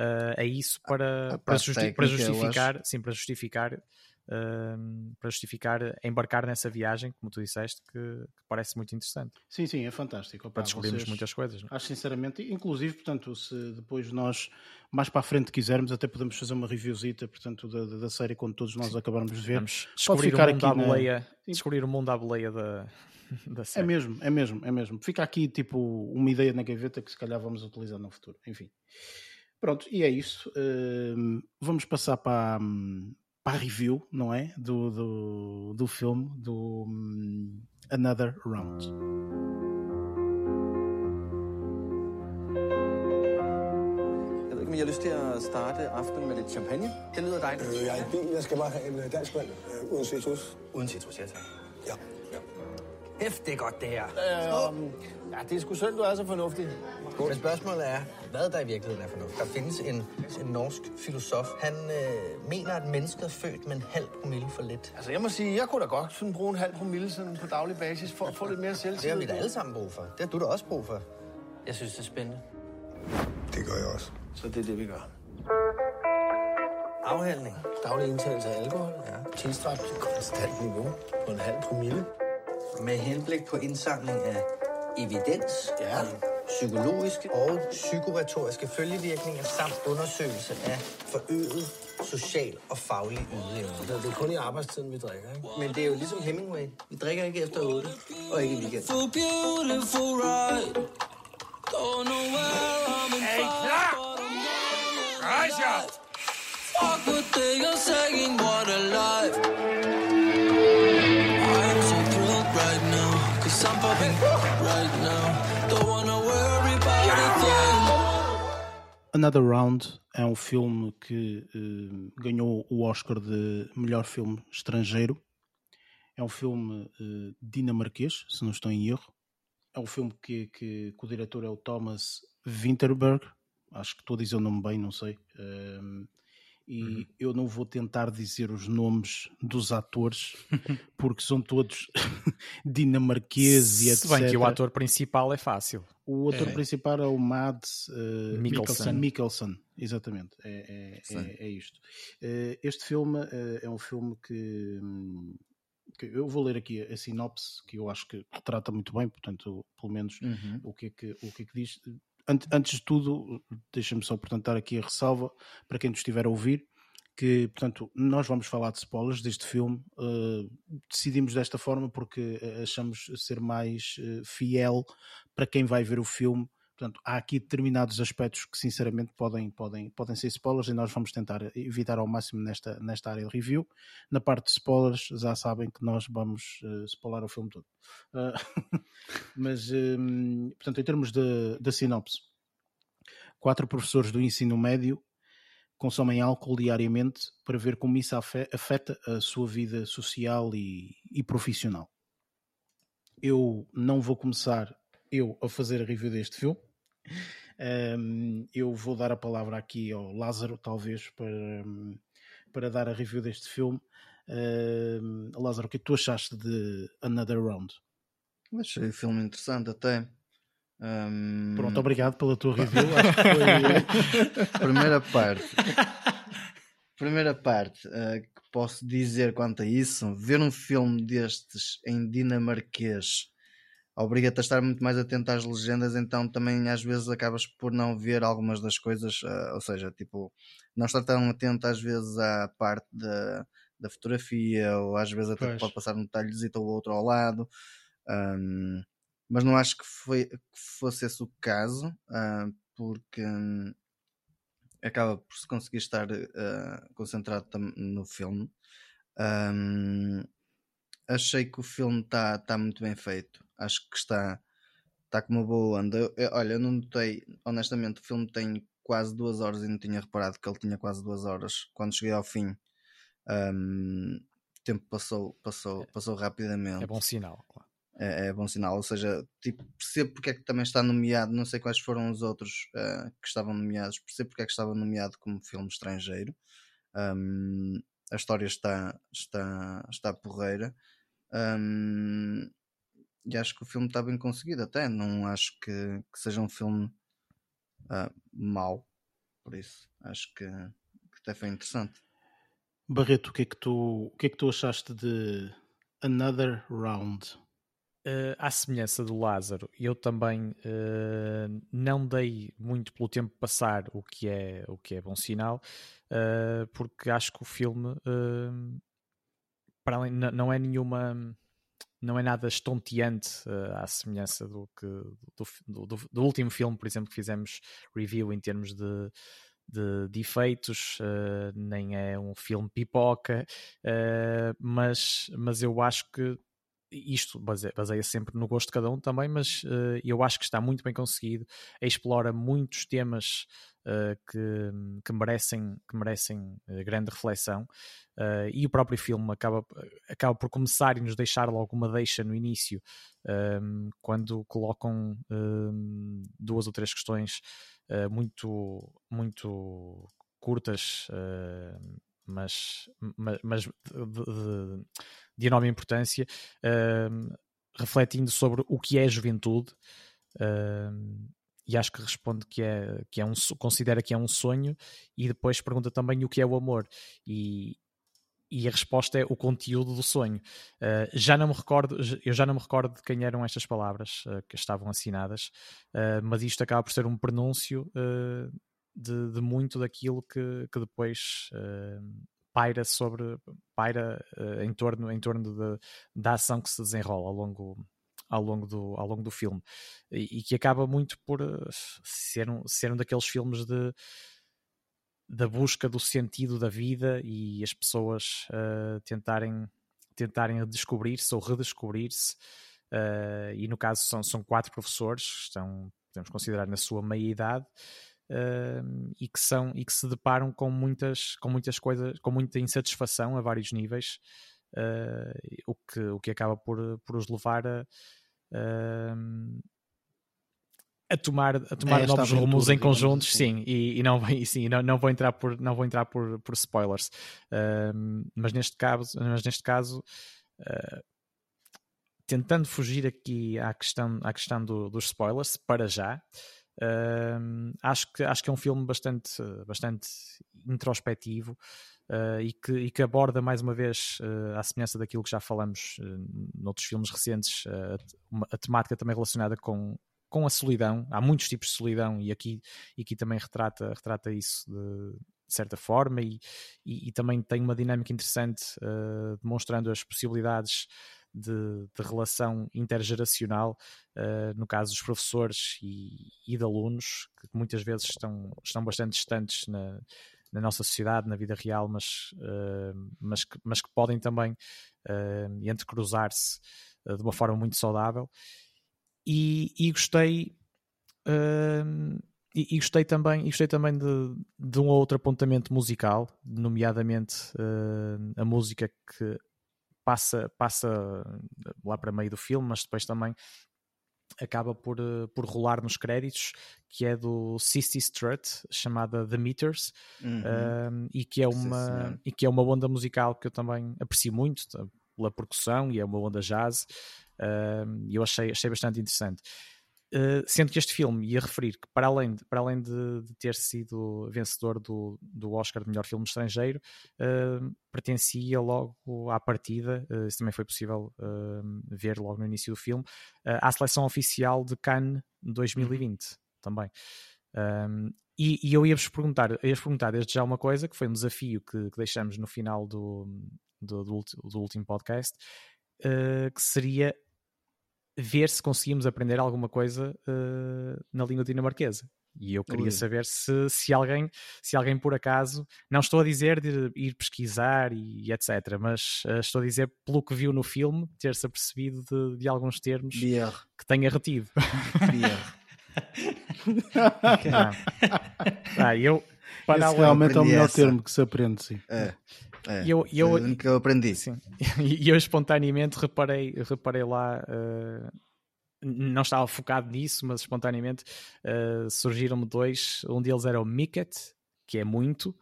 uh, a isso para, para, justi para, justificar, sim, para justificar, uh, para justificar embarcar nessa viagem, como tu disseste, que, que parece muito interessante. Sim, sim, é fantástico. Opa, para descobrirmos vocês, muitas coisas. Não? É? Acho sinceramente, inclusive, portanto, se depois nós mais para a frente quisermos, até podemos fazer uma reviewzita, portanto, da, da série quando todos nós acabarmos de ver. Vamos descobrir o mundo à boleia, na... descobrir o mundo à boleia da, da série. É mesmo, é mesmo, é mesmo. Fica aqui tipo uma ideia na gaveta que se calhar vamos utilizar no futuro. Enfim. Pronto, e é isso. Uh, vamos passar para, para a review, não é? Do, do, do filme, do um, Another Round. Jeg om I har lyst til at starte aftenen med lidt champagne. Det lyder dejligt. Øh, jeg er i bil. Jeg skal bare have en øh, dansk vand øh, uden citrus. Uden citrus, ja tak. Ja. Hæft, det er godt, det her. Øh, ja, det er sgu synd, du er så fornuftig. Men spørgsmålet er, hvad der i virkeligheden er fornuftigt. Der findes en, en norsk filosof. Han øh, mener, at mennesket er født med en halv promille for lidt. Altså, jeg må sige, jeg kunne da godt sådan bruge en halv promille sådan på daglig basis for at få lidt mere selvtillid. Det har vi da alle sammen brug for. Det har du da også brug for. Jeg synes, det er spændende. Det gør jeg også. Så det er det, vi gør. Afhandling. Daglig indtagelse af alkohol. Ja. Tilstræbt til konstant niveau på en halv promille. Med henblik på indsamling af evidens, ja. psykologiske og psykoretoriske følgevirkninger samt undersøgelse af forøget social og faglig ydeevne. Det er kun i arbejdstiden, vi drikker, ikke? Men det er jo ligesom Hemingway. Vi drikker ikke efter 8, og ikke i weekend. For beautiful ride. Don't know where I'm in hey, klar! Rejs jer! Fuck what they are saying, what a life. Another Round é um filme que uh, ganhou o Oscar de melhor filme estrangeiro. É um filme uh, dinamarquês, se não estou em erro. É um filme que, que, que, o diretor é o Thomas Winterberg. Acho que estou a dizer o nome bem, não sei. Uh, e uhum. eu não vou tentar dizer os nomes dos atores porque são todos dinamarqueses e etc. Se bem que o ator principal é fácil. O ator é. principal é o Mads uh, Mikkelsen. Mikkelsen. Exatamente, é, é, é, é isto. Uh, este filme uh, é um filme que, hum, que, eu vou ler aqui a, a, sinopse, que eu acho que retrata muito bem, portanto, pelo menos uhum. o, que é que, o que é que diz antes de tudo, deixa-me só portanto dar aqui a ressalva para quem nos estiver a ouvir que, portanto, nós vamos falar de spoilers deste filme. Uh, decidimos desta forma porque eh, achamos ser mais uh, fiel para quem vai ver o filme. Portanto, há aqui determinados aspectos que, sinceramente, podem, podem, podem ser spoilers e nós vamos tentar evitar ao máximo nesta, nesta área de review. Na parte de spoilers, já sabem que nós vamos uh, spoiler o filme todo. mas, um, portanto, em termos de, de sinopse, quatro professores do ensino médio consomem álcool diariamente para ver como isso afeta a sua vida social e, e profissional. Eu não vou começar eu a fazer a review deste filme. Um, eu vou dar a palavra aqui ao Lázaro, talvez, para, para dar a review deste filme. Um, Lázaro, o que, é que tu achaste de Another Round? Achei o filme interessante até. Um... Pronto, obrigado pela tua review. Acho que foi... Primeira parte. Primeira parte uh, que posso dizer quanto a isso: ver um filme destes em dinamarquês obriga-te a estar muito mais atento às legendas, então também às vezes acabas por não ver algumas das coisas, uh, ou seja, tipo, não estar tão atento às vezes à parte da, da fotografia, ou às vezes até pode passar um detalhezito ou outro ao lado. Um, mas não acho que, foi, que fosse esse o caso, uh, porque um, acaba por se conseguir estar uh, concentrado no filme. Um, achei que o filme está tá muito bem feito. Acho que está, está com uma boa onda. Eu, eu, olha, eu não notei, honestamente, o filme tem quase duas horas e não tinha reparado que ele tinha quase duas horas. Quando cheguei ao fim, um, o tempo passou, passou, passou rapidamente. É bom sinal, claro é, é, bom sinal. Ou seja, tipo, percebo porque é que também está nomeado, não sei quais foram os outros uh, que estavam nomeados, percebo porque é que estava nomeado como filme estrangeiro. Um, a história está, está, está porreira. Um, e acho que o filme está bem conseguido até. Não acho que, que seja um filme uh, mau. Por isso, acho que, que até foi interessante. Barreto, o que é que tu, o que é que tu achaste de Another Round? Uh, à semelhança do Lázaro, eu também uh, não dei muito pelo tempo passar, o que é, o que é bom sinal, uh, porque acho que o filme, para além, não é nenhuma, não é nada estonteante à semelhança do, que, do, do, do, último filme, por exemplo, que fizemos review em termos de, de, de efeitos, nem é um filme pipoca, mas, mas eu acho que isto baseia, baseia, sempre no gosto de cada um também, mas uh, eu acho que está muito bem conseguido, explora muitos temas uh, que, que, merecem, que merecem uh, grande reflexão e o próprio filme acaba, acaba por começar e nos deixar logo uma deixa no início, ehm, quando colocam ehm, duas ou três questões muito, muito curtas mas, mas, mas de, de, de, enorme importância, uh, refletindo sobre o que é a juventude. Uh, e acho que responde que é, que é um considera que é um sonho e depois pergunta também o que é o amor e, e a resposta é o conteúdo do sonho. Uh, já não me recordo, eu já não me recordo de quem eram estas palavras uh, que estavam assinadas, uh, mas isto acaba por ser um pronúncio de, de muito daquilo que, que depois uh, paira sobre paira uh, em torno, em torno de, da ação que se desenrola ao longo, ao longo do, ao longo do filme. E, e que acaba muito por uh, ser, um, ser um daqueles filmes de da busca do sentido da vida e as pessoas uh, tentarem tentarem descobrir-se ou redescobrir-se. Uh, e no caso são, são quatro professores estão podemos considerar na sua meia idade uh, e que são e que se deparam com muitas com muitas coisas com muita insatisfação a vários níveis uh, o que o que acaba por por os levar a uh, a tomar, a tomar É, novos rumos em conjuntos, assim. sim, e, e não, e sim, não, não vou entrar por, não vou entrar por, por spoilers. Ahm, mas neste caso, mas neste caso ah, tentando fugir aqui à questão, à questão do- dos spoilers, para já, ahm, acho, que, acho que é um filme bastante, bastante introspectivo ah, e, que, e que aborda mais uma vez, ah, à semelhança daquilo que já falamos uh, noutros filmes recentes, uma- a temática também relacionada com, com a solidão. Há muitos tipos de solidão e aqui, e aqui também retrata, retrata isso de, de certa forma e, e, e também tem uma dinâmica interessante demonstrando as possibilidades de, de relação intergeracional, uh, no caso dos professores e, e de alunos, que muitas vezes estão, estão bastante distantes na, na nossa sociedade, na vida real, mas, uh, mas, que, mas que podem também uh, entrecruzar-se uh, de uma forma muito saudável. E, e gostei. E, e, gostei também, e gostei também de, de um outro apontamento musical, nomeadamente a música que passa, passa lá para meio do filme, mas depois também acaba por, por rolar nos créditos, que é do Sissy Strut, chamada The Meters, Uhum. um, e, que é uma, e que é uma onda musical que eu também aprecio muito, pela percussão, e é uma onda jazz, um, e eu achei, achei bastante interessante. Uh, sendo que este filme ia referir que, para além de, para além de, de ter sido vencedor do, do Oscar de melhor filme estrangeiro, uh, pertencia logo à partida, uh, isso também foi possível ver logo no início do filme, à seleção oficial de Cannes 2020 uhum. também. Um, e, e, eu ia-vos perguntar, ia perguntar desde já uma coisa, que foi um desafio que, que deixamos no final do, do, do, do último podcast, que seria ver se conseguimos aprender alguma coisa uh, na língua dinamarquesa. E eu queria Ui. saber se, se, alguém, se alguém por acaso, não estou a dizer de ir pesquisar e, etc., mas uh, estou a dizer pelo que viu no filme, ter-se apercebido de, de, alguns termos Bier. que tenha retido. ah, eu, para Esse realmente é o melhor essa. termo que se aprende, sim. É. É, eu, eu, que eu aprendi. Sim. E eu espontaneamente reparei, reparei lá, uh, não estava focado nisso, mas espontaneamente uh, surgiram-me dois. Um deles era o Micket, que é muito,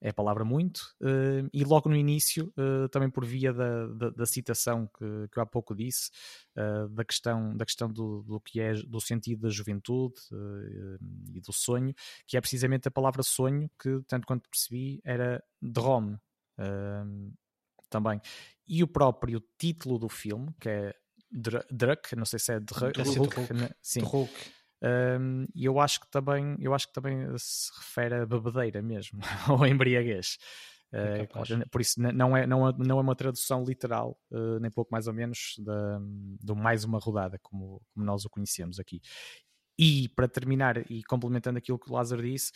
é a palavra muito, uh, e logo no início, também por via da, da, da citação que, que, eu há pouco disse, da questão, da questão do, do que é do sentido da juventude e do sonho, que é precisamente a palavra sonho, que tanto quanto percebi era Drom, Uh, também. E o próprio título do filme, que é Druck, não sei se é Druck, né? sim. Um, e eu acho que também eu acho que também se refere a bebedeira mesmo ou embriaguez é uh, por isso não é, não é, não é uma tradução literal uh, nem pouco mais ou menos do mais uma rodada como, como nós o conhecemos aqui e para terminar e complementando aquilo que o Lázaro disse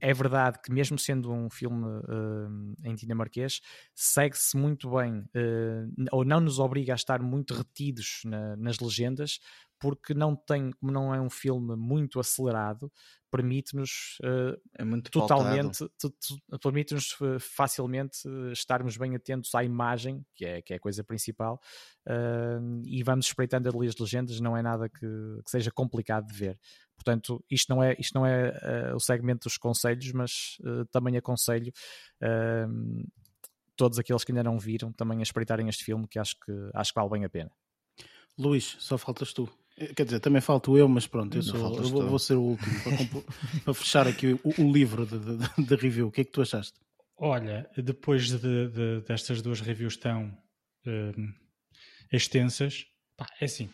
é verdade que, mesmo sendo um filme uh, em dinamarquês, segue-se muito bem, uh, ou não nos obriga a estar muito retidos na, nas legendas, porque não tem, como não é um filme muito acelerado, permite-nos uh, é totalmente, permite-nos facilmente estarmos bem atentos à imagem, que é, que é a coisa principal, e vamos espreitando ali as legendas, não é nada que, que seja complicado de ver. Portanto, isto não é, isto não é uh, o segmento dos conselhos, mas uh, também aconselho uh, todos aqueles que ainda não viram também a espreitarem este filme, que acho que, acho que vale bem a pena. Luís, só faltas tu. Quer dizer, também falto eu, mas pronto, eu, sou, eu vou, vou, ser o último para, para fechar aqui o, o livro de, de, de, review. O que é que tu achaste? Olha, depois de, de destas duas reviews tão extensas, pá, é assim,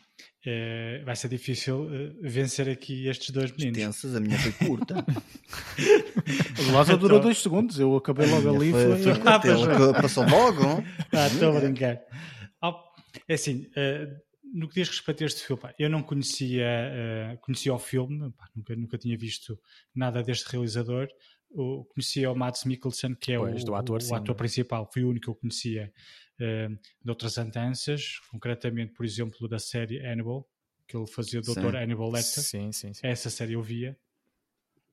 é, vai ser difícil uh, vencer aqui estes dois meninos. Extensas, a minha foi curta. o Lázaro durou dois segundos, eu acabei logo ali. Foi, foi, foi ah, ele passou logo. ah, estou a brincar. Oh, é assim, uh, no que diz respeito a este filme, pá, eu não conhecia, uh, conhecia o filme, pá, nunca, nunca tinha visto nada deste realizador. O, conhecia o Mads Mikkelsen, que é pois, o, ator, o, o ator principal, foi o único que eu conhecia uh, de outras andanças, concretamente, por exemplo, da série Hannibal, que ele fazia o Dr. Hannibal Lecter. Sim, sim, sim. Essa série eu via.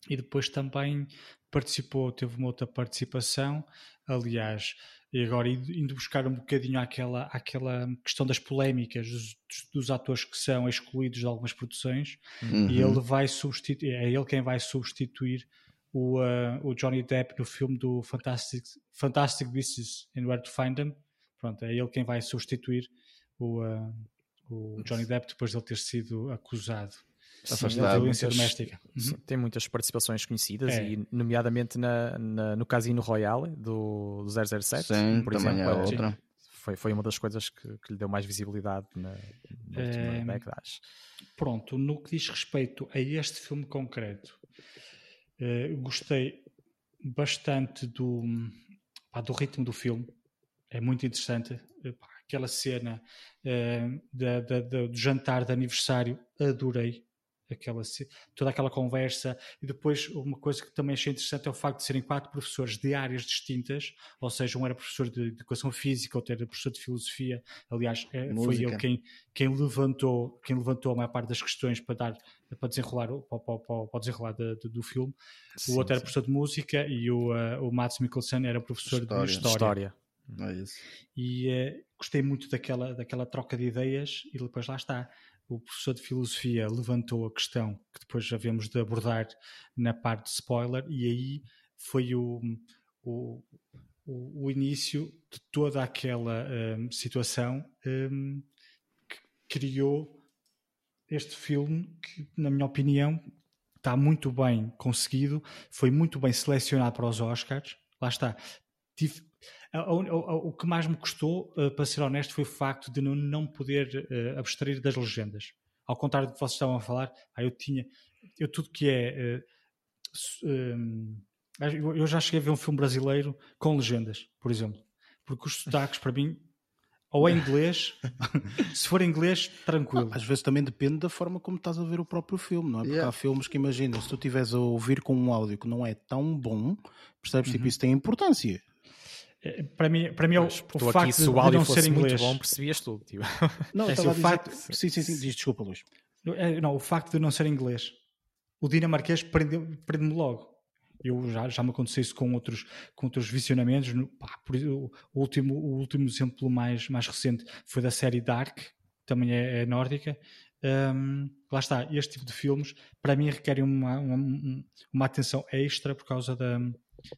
e depois também participou, teve uma outra participação, aliás, e agora indo buscar um bocadinho àquela, àquela questão das polémicas dos, dos atores que são excluídos de algumas produções, uhum. e ele vai substituir, é ele quem vai substituir o, uh, o Johnny Depp no filme do Fantastic, Fantastic Beasts and Where to Find Them. Pronto, é ele quem vai substituir o, uh, o Johnny Depp depois de ele ter sido acusado Sim, de violência doméstica. Uhum. tem muitas participações conhecidas, é. e nomeadamente na, na, no Casino Royale do, do 007, Sim, por exemplo. É outra. Foi, foi uma das coisas que, que lhe deu mais visibilidade na, na última é... década. Pronto, no que diz respeito a este filme concreto, uh, gostei bastante do, pá, do ritmo do filme. É muito interessante. Pá, aquela cena uh, da, da, da, do jantar de aniversário, adorei aquela, toda aquela conversa. E depois, uma coisa que também achei interessante é o facto de serem quatro professores de áreas distintas, ou seja, um era professor de educação física, outro era professor de filosofia. Aliás, é, foi ele quem, quem, levantou, quem levantou a maior parte das questões para dar para desenrolar, para, para, para desenrolar de, de, do filme. Sim, o outro era professor de música e o, uh, o Mats Mikkelsen era professor história. de história. história. É e uh, gostei muito daquela, daquela troca de ideias e depois lá está o professor de filosofia levantou a questão que depois já vemos de abordar na parte de spoiler, e aí foi o, o, o, o início de toda aquela um, situação um, que criou este filme que, na minha opinião, está muito bem conseguido, foi muito bem selecionado para os Oscars. Lá está. Tive, o que mais me custou, uh, para ser honesto, foi o facto de não, não poder uh, abstrair das legendas. Ao contrário do que vocês estavam a falar, ah, eu tinha. Eu tudo que é. Uh, eu já cheguei a ver um filme brasileiro com legendas, por exemplo. Porque os sotaques, para mim, ou é inglês, se for inglês, tranquilo. às vezes também depende da forma como estás a ver o próprio filme, não é? Porque yeah. há filmes que imagina, se tu estiveres a ouvir com um áudio que não é tão bom, percebes? Tipo, uhum. Tipo, isso tem importância. Para mim, para mim é o, o facto aqui, se o áudio de não fosse ser inglês. muito bom, percebias tudo. Tipo. Não, é, o facto... Sim, sim, sim, diz, desculpa, Luís. É, não, o facto de não ser inglês. O dinamarquês prende-me prende logo. Eu já, já me aconteceu isso com outros, com outros visionamentos. Pá, por, o, último, o último exemplo mais, mais recente foi da série Dark, também é, é nórdica. Um, lá está, este tipo de filmes para mim requerem uma, uma, uma atenção extra por causa da,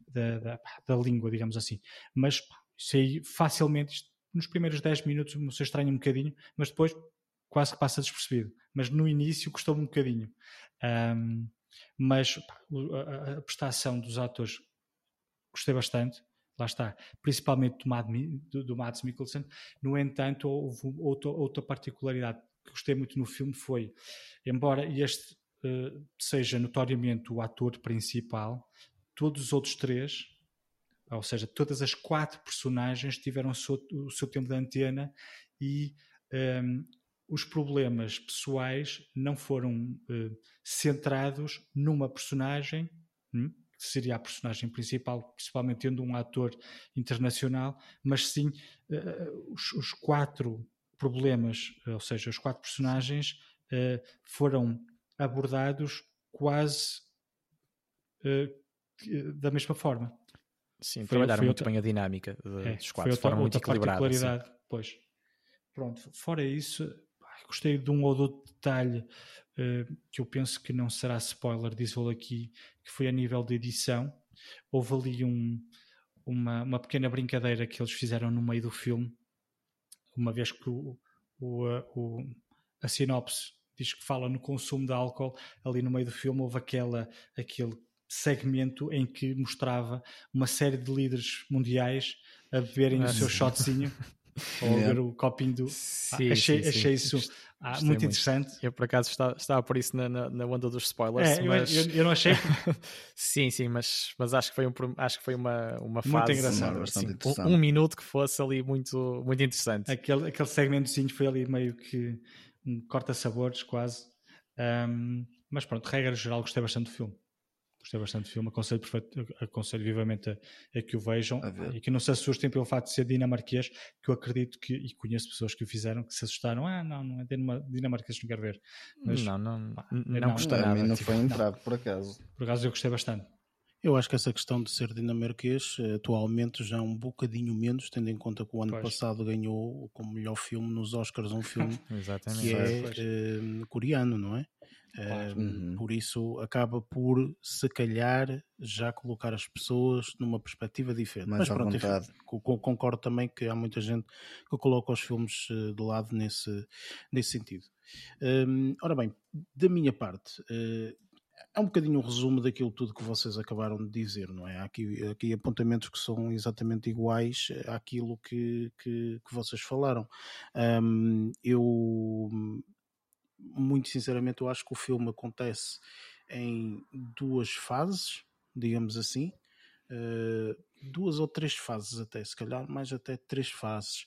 da, da, da língua, digamos assim. Mas isso aí facilmente, nos primeiros 10 minutos você estranha um bocadinho, mas depois quase que passa despercebido. Mas no início custou um bocadinho. Um, mas a, a, prestação dos atores gostei bastante. Lá está, principalmente do, Mad, do, do Mads Mikkelsen. No entanto, houve outra, outra particularidade que gostei muito no filme foi, embora este uh, seja notoriamente o ator principal, todos os outros três, ou seja, todas as quatro personagens tiveram o seu, o seu tempo de antena e um, os problemas pessoais não foram uh, centrados numa personagem, hum, que seria a personagem principal, principalmente tendo um ator internacional, mas sim uh, os, os, quatro problemas, ou seja, os quatro personagens uh, foram abordados quase da mesma forma. Sim, foi, trabalharam foi muito outra... bem a dinâmica de, é, dos quatro, de forma muito equilibrada. Sim. Pois. Pronto, fora isso, gostei de um ou do outro detalhe uh, que eu penso que não será spoiler, diz-o aqui, que foi a nível de edição. Houve ali um, uma, uma pequena brincadeira que eles fizeram no meio do filme, uma vez que o, o, o, a sinopse diz que fala no consumo de álcool, ali no meio do filme houve aquela, aquele segmento em que mostrava uma série de líderes mundiais a beberem ah, o seu shotzinho ou beber o copinho do. Sim, ah, achei, sim, achei sim. isso ah, muito interessante. Eu, por acaso, estava, estava por isso na, na, na onda dos spoilers. É, mas... eu, eu, não achei. sim, sim, mas, mas acho que foi, um, acho que foi uma, uma fase. Muito engraçado. Assim, um, um, minuto que fosse ali muito, muito interessante. Aquele, aquele segmentozinho foi ali meio que um corta-sabores, quase. Um, mas pronto, regra geral, gostei bastante do filme. Gostei bastante do filme, aconselho, perfeito, aconselho vivamente a, a que o vejam e que não se assustem pelo facto de ser dinamarquês, que eu acredito que, e conheço pessoas que o fizeram, que se assustaram, ah, não, não é dinamarquês, não quero ver. Mas, não, não, pá, não, não custa nada. não tipo, foi entrado, por acaso. Por acaso eu gostei bastante. Eu acho que essa questão de ser dinamarquês eh, atualmente já é um bocadinho menos, tendo em conta que o ano pois. passado ganhou como melhor filme nos Oscars um filme que é uh, coreano, não é? Claro. Uh, uhum. Por isso acaba por, se calhar, já colocar as pessoas numa perspectiva diferente. Mais Mas pronto, enfim, concordo também que há muita gente que coloca os filmes de lado nesse, nesse sentido. Um, ora bem, da minha parte, uh, é um bocadinho um resumo daquilo tudo que vocês acabaram de dizer, não é? Há aqui, aqui apontamentos que são exatamente iguais àquilo que, que, que vocês falaram. Um, eu, muito sinceramente, eu acho que o filme acontece em duas fases, digamos assim. Uh, duas ou três fases até, se calhar mais até três fases.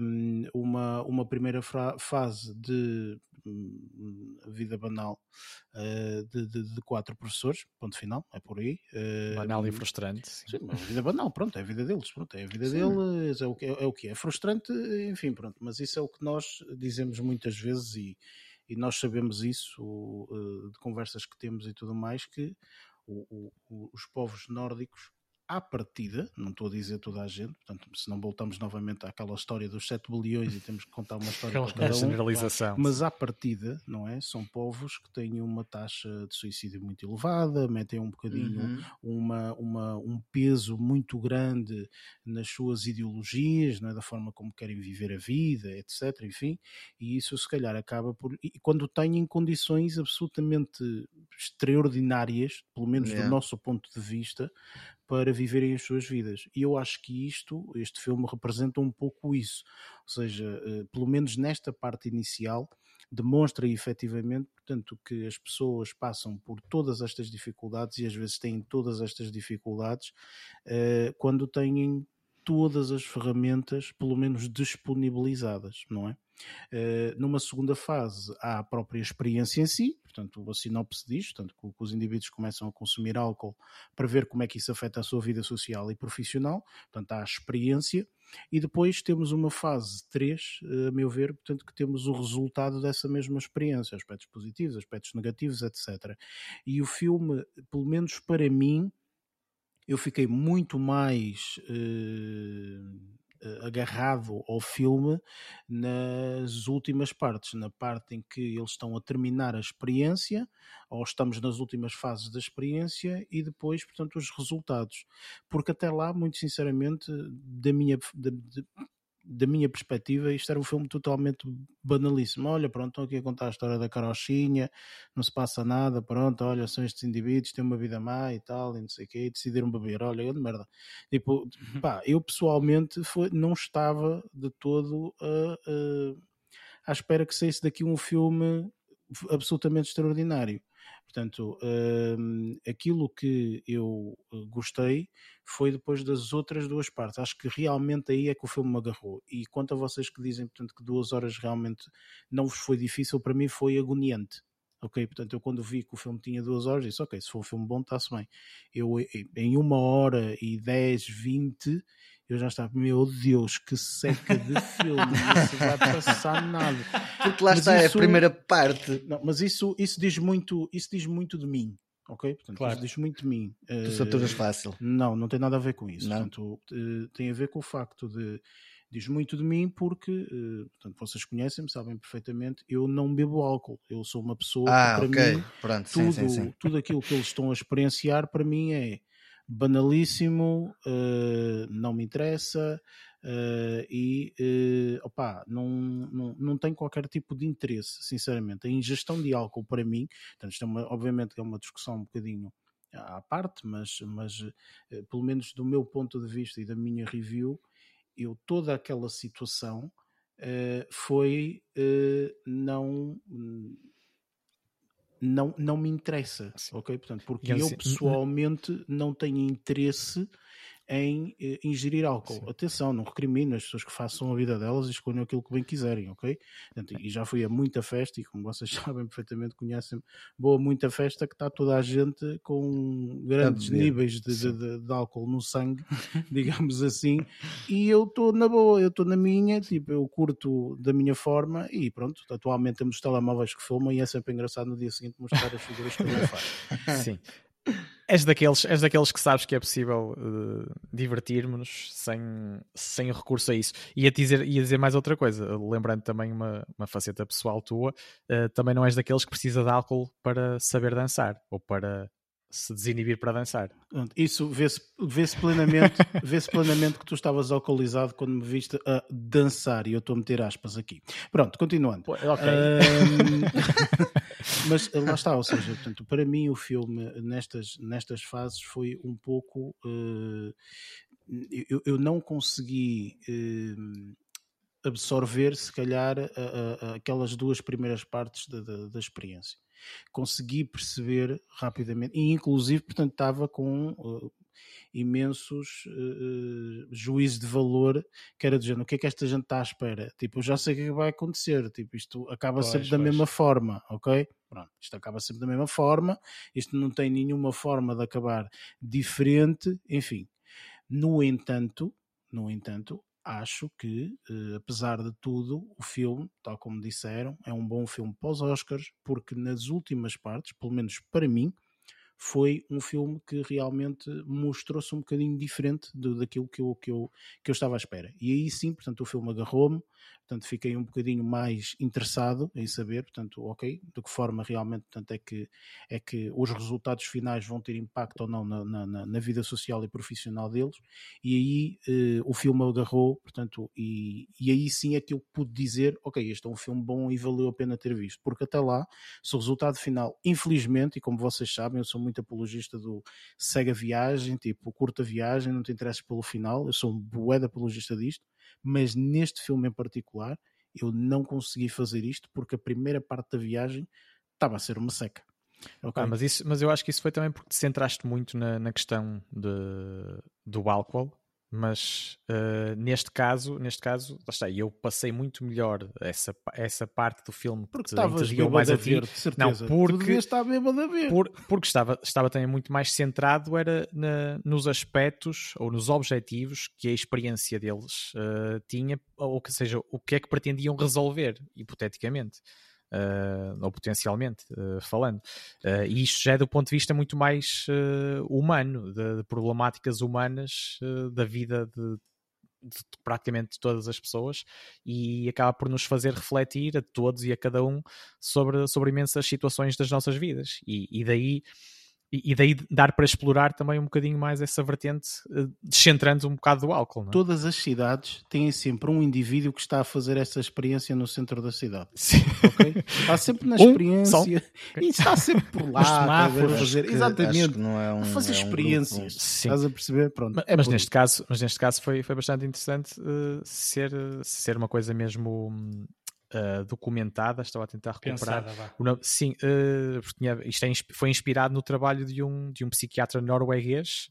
Um, uma, uma primeira fase de hum, vida banal uh, de, de, de, quatro professores, ponto final, é por aí. Uh, banal e frustrante. Sim, sim vida banal, pronto, é a vida deles, pronto, é a vida sim. deles, é o, que, é, é o que é. Frustrante, enfim, pronto, mas isso é o que nós dizemos muitas vezes e, e nós sabemos isso uh, de conversas que temos e tudo mais, que o, o, os povos nórdicos à partida, não estou a dizer toda a gente, portanto, se não voltamos novamente àquela história dos 7 bilhões e temos que contar uma história para cada um, generalização. mas à partida, não é? São povos que têm uma taxa de suicídio muito elevada, metem um bocadinho uhum. uma, uma, um peso muito grande nas suas ideologias, não é? da forma como querem viver a vida, etc, enfim, e isso se calhar acaba por... E quando têm condições absolutamente extraordinárias, pelo menos yeah. do nosso ponto de vista, para viverem as suas vidas. E eu acho que isto, este filme representa um pouco isso. Ou seja, eh, pelo menos nesta parte inicial, demonstra efetivamente, portanto, que as pessoas passam por todas estas dificuldades e às vezes têm todas estas dificuldades eh, quando têm todas as ferramentas, pelo menos disponibilizadas, não é? Uh, numa segunda fase, há a própria experiência em si, portanto, a sinopse diz, portanto, que, os indivíduos começam a consumir álcool para ver como é que isso afeta a sua vida social e profissional, portanto, há a experiência, e depois temos uma fase 3, eh, a meu ver, portanto, que temos o resultado dessa mesma experiência, aspectos positivos, aspectos negativos, etc. E o filme, pelo menos para mim, eu fiquei muito mais uh, agarrado ao filme nas últimas partes, na parte em que eles estão a terminar a experiência, ou estamos nas últimas fases da experiência e depois, portanto, os resultados. Porque até lá, muito sinceramente, da minha, de, da minha perspectiva, isto era um filme totalmente banalíssimo. Olha, pronto, estão aqui a contar a história da carochinha, não se passa nada, pronto, olha, são estes indivíduos, têm uma vida má e tal, e não sei o quê, e decidiram beber, olha, grande merda. Tipo, pá, eu pessoalmente foi, não estava de todo a, a, à espera que saísse daqui um filme absolutamente extraordinário. Portanto, um, aquilo que eu eh, gostei foi depois das outras duas partes. Acho que realmente aí é que o filme me agarrou. E quanto a vocês que dizem portanto, que duas horas realmente não vos foi difícil, para mim foi agoniante. Ok, portanto, eu quando vi que o filme tinha duas horas, disse: Ok, se for um filme bom, está-se bem. Eu, em uma hora e dez, vinte, eu já estava, meu Deus, que seca de filme, não se vai passar nada. Porque lá mas está, isso, é a primeira parte. Não, mas isso, isso, diz muito, isso diz muito de mim. Ok? Portanto, claro. isso diz muito de mim. Tu uh, saturas fácil. Não, não tem nada a ver com isso. Não. Portanto, uh, tem a ver com o facto de diz muito de mim porque, uh, portanto, vocês conhecem-me, sabem perfeitamente, eu não bebo álcool. Eu sou uma pessoa ah, que, para okay. mim, Pronto, tudo, sim, sim, sim. tudo aquilo que eles estão a experienciar, para mim é banalíssimo, uh, não me interessa uh, e uh, não, não, não tem qualquer tipo de interesse, sinceramente. A ingestão de álcool para mim, portanto, isto é uma, obviamente é uma discussão um bocadinho à parte, mas, mas pelo menos do meu ponto de vista e da minha review, eu toda aquela situação foi não não, não me interessa, ok? Portanto, porque eu, eu pessoalmente não tenho interesse em eh, ingerir álcool. Sim. Atenção, não recrimino as pessoas que façam a vida delas e escolham aquilo que bem quiserem, ok? Portanto, e já fui a muita festa e como vocês sabem perfeitamente, conhecem boa muita festa que está toda a gente com grandes níveis de, de- de- de álcool no sangue, digamos assim, e eu estou na boa, eu estou na minha, tipo, eu curto da minha forma e pronto, atualmente temos telemóveis que filmam e é sempre engraçado no dia seguinte mostrar as figuras que eu faço. Sim. És daqueles, és daqueles que sabes que é possível eh, divertirmos-nos sem, sem recurso a isso. Ia dizer, ia dizer mais outra coisa, lembrando também uma, uma faceta pessoal tua, eh, também não és daqueles que precisa de álcool para saber dançar ou para se desinibir para dançar. Isso vê-se vê plenamente, vê plenamente que tu estavas alcoolizado quando me viste a dançar e eu estou a meter aspas aqui. Pronto, continuando. ok. Ahm, mas eh, lá está, ou seja, portanto, para mim o filme nestas, nestas fases foi um pouco. eh, eu, eu não consegui eh, absorver, se calhar, a- a- a- aquelas duas primeiras partes da, da, da experiência. Consegui perceber rapidamente, e inclusive, portanto, estava com eh, imensos eh, juízos de valor que era do género, o que é que esta gente está à espera? Tipo, eu já sei o que é que vai acontecer, tipo, isto acaba Pois, sempre da pois. mesma forma, ok? Pronto, isto acaba sempre da mesma forma, isto não tem nenhuma forma de acabar diferente, enfim. No entanto, no entanto, acho que, eh, apesar de tudo, o filme, tal como disseram, é um bom filme para os Oscars, porque nas últimas partes, pelo menos para mim, foi um filme que realmente mostrou-se um bocadinho diferente do, daquilo que eu, que, eu, que eu estava à espera. E aí sim, portanto, o filme agarrou-me, portanto, fiquei um bocadinho mais interessado em saber, portanto, ok, de que forma realmente portanto, é, que, é que os resultados finais vão ter impacto ou não na, na, na- vida social e profissional deles. E aí eh, o filme agarrou, portanto, e, e aí sim é que eu pude dizer, ok, este é um filme bom e valeu a pena ter visto, porque até lá, se o resultado final, infelizmente, e como vocês sabem, eu sou muito apologista do cega viagem, tipo, curta viagem, não te interesses pelo final, eu sou um de apologista disto, mas neste filme em particular, eu não consegui fazer isto porque a primeira parte da viagem estava a ser uma seca. Ok? Ah, mas, isso, mas eu acho que isso foi também porque te centraste muito na, na questão de, do álcool, mas eh, neste caso, neste caso, está, eu passei muito melhor essa, essa parte do filme porque bêbado mais a ver, de certeza. porque- estar bêbado a ver. por- porque estava, estava também muito mais centrado era na- nos aspectos ou nos objetivos que a experiência deles eh, tinha, ou que seja, o que é que pretendiam resolver, hipoteticamente. Eh, ou potencialmente eh, falando, Eh, e isto já é do ponto de vista muito mais humano, de, de problemáticas humanas da vida de, de praticamente todas as pessoas e acaba por nos fazer refletir a todos e a cada um sobre, sobre imensas situações das nossas vidas. E, e daí e, e daí dar para explorar também um bocadinho mais essa vertente, eh, descentrando um bocado do álcool. Não é? Todas as cidades têm sempre um indivíduo que está a fazer essa experiência no centro da cidade. Sim. ok? Está sempre na Um, experiência e está sempre por lá estás a fazer. Que- Exatamente. é um, a fazer é um experiências. grupo-. Estás a perceber? Pronto. Ma- é mas, neste caso, mas neste caso foi, foi bastante interessante eh, ser, ser uma coisa mesmo hum, eh, documentada. Estava a tentar recuperar. Pensada, vá. O nome- sim, porque tinha- isto é foi inspirado no trabalho de um, de um psiquiatra norueguês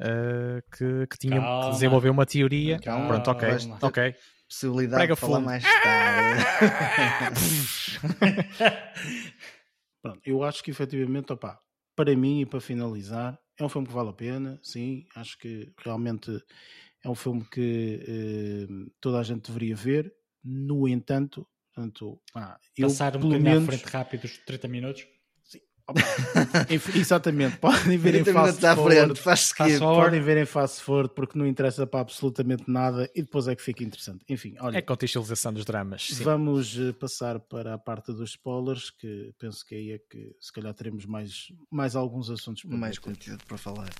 eh, que, que tinha Calma. que desenvolveu uma teoria. Calma. Pronto, ok, ter- ok. Possibilidade Prega de falar fundo. mais tarde. Pronto, eu acho que efetivamente, opá, para mim e para finalizar, é um filme que vale a pena, sim, acho que realmente é um filme que eh, toda a gente deveria ver, no entanto, portanto, pá, eu Passar um pelo bocadinho à menos, frente rápido os 30 minutos. exatamente, podem ver em 30 fast à forward, frente, faz skip. Fast forward. podem ver em fast forward porque não interessa para absolutamente nada e depois é que fica interessante. Enfim, olha, É contextualização dos dramas. Sim. Vamos eh, passar para a parte dos spoilers, que penso que aí é que se calhar teremos mais, mais alguns assuntos para Mais conteúdo para falar.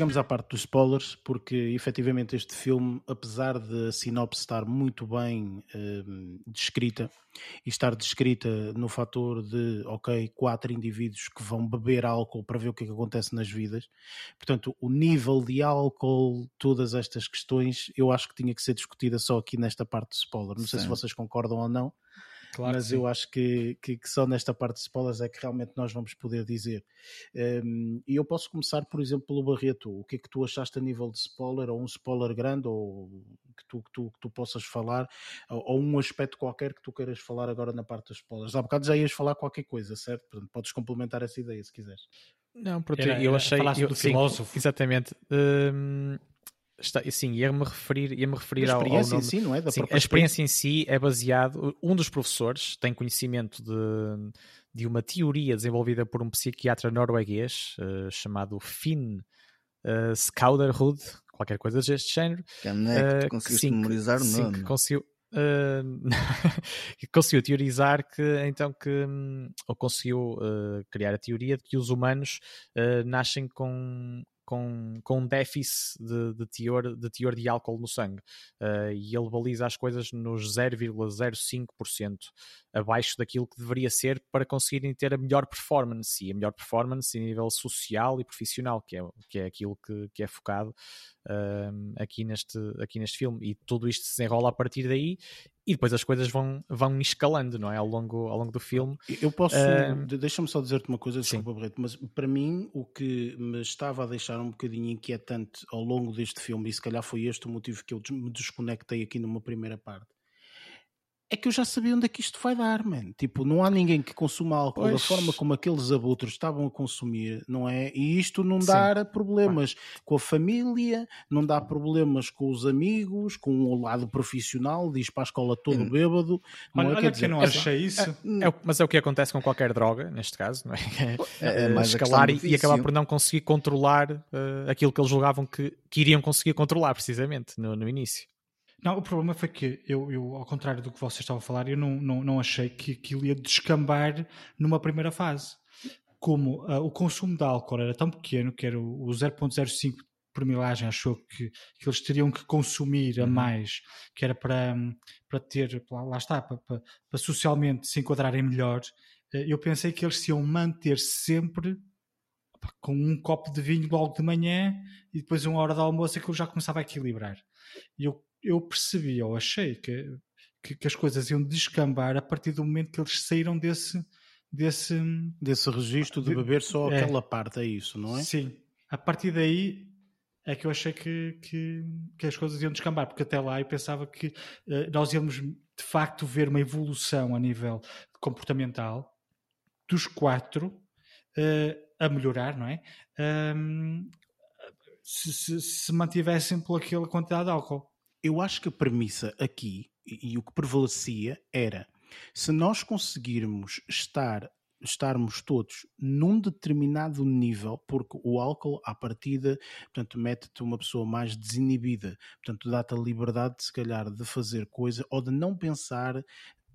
Chegamos à parte dos spoilers, porque efetivamente este filme, apesar de a sinopse estar muito bem uh, descrita e estar descrita no fator de, ok, quatro indivíduos que vão beber álcool para ver o que, é que acontece nas vidas, portanto, o nível de álcool, todas estas questões, eu acho que tinha que ser discutida só aqui nesta parte de spoiler. Não sei Sim. se vocês concordam ou não. Claro mas eu acho que, que, que, só nesta parte de spoilers é que realmente nós vamos poder dizer. Um, e eu posso começar, por exemplo, pelo Barreto. O que é que tu achaste a nível de spoiler, ou um spoiler grande, ou que tu, que tu, que tu possas falar, ou, ou, um aspecto qualquer que tu queiras falar agora na parte dos spoilers? Há bocado já ias falar qualquer coisa, certo? Portanto, podes complementar essa ideia se quiseres. Não, porque era, eu achei. Eu, do sim, filósofo. Exatamente. Um, Está, sim, ia-me referir, ia -me referir a experiência ao, nome, em si, não é? Da sim, a experiência em si é baseado. Um dos professores tem conhecimento de, de uma teoria desenvolvida por um psiquiatra norueguês uh, chamado Finn uh, Skauderhud, qualquer coisa deste género. Que é, uh, conseguiste sim, memorizar o nome. Sim, conseguiu, Uh, conseguiu teorizar que então que ou conseguiu uh, criar a teoria de que os humanos uh, nascem com com, com um déficit de, de, teor, de teor de álcool no sangue. Uh, e ele baliza as coisas nos 0,05% abaixo daquilo que deveria ser para conseguirem ter a melhor performance. E a melhor performance a nível social e profissional, que é, que é aquilo que, que é focado uh, aqui, neste, aqui neste filme. E tudo isto se desenrola a partir daí e depois as coisas vão, vão escalando, não é? Ao longo, ao longo do filme. Eu posso, uh, deixa-me só dizer-te uma coisa, desculpa, Barreto, mas para mim o que me estava a deixar um bocadinho inquietante ao longo deste filme, e se calhar foi este o motivo que eu me desconectei aqui numa primeira parte, é que eu já sabia onde é que isto vai dar, man. Tipo, não há ninguém que consuma álcool pois. da forma como aqueles abutres estavam a consumir, não é? E isto não dá Sim. problemas com a família, não dá problemas com os amigos, com o lado profissional, diz para a escola todo hum. bêbado. Não olha, é? olha que, dizer, não achei isso. É, é, mas é o que acontece com qualquer droga, neste caso, não é? é, é escalar e, e, acabar por não conseguir controlar uh, aquilo que eles julgavam que, que iriam conseguir controlar, precisamente, no, no início. Não, o problema foi que eu, eu, ao contrário do que vocês estavam a falar, eu não, não, não achei que aquilo ia descambar numa primeira fase. Como uh, o consumo de álcool era tão pequeno, que era o, o 0.05 por milagem, achou que, que, eles teriam que consumir a uhum. mais, que era para, para ter, lá, lá está, para, para, para, socialmente se enquadrarem melhor. Uh, eu pensei que eles se iam manter sempre com um copo de vinho logo de manhã e depois uma hora de almoço aquilo já começava a equilibrar. E eu eu percebi, ou achei que, que, que, as coisas iam descambar a partir do momento que eles saíram desse. Desse, desse registro de, beber só é, aquela parte, é isso, não é? Sim. A partir daí é que eu achei que, que, que as coisas iam descambar, porque até lá eu pensava que uh, nós íamos de facto ver uma evolução a nível comportamental dos quatro uh, a melhorar, não é? Um, se, se, se mantivessem por aquela quantidade de álcool eu acho que a premissa aqui e, e o que prevalecia era se nós conseguirmos estar estarmos todos num determinado nível, porque o álcool, à partida, portanto, mete-te uma pessoa mais desinibida, portanto, dá-te a liberdade, de, se calhar, de fazer coisa ou de não pensar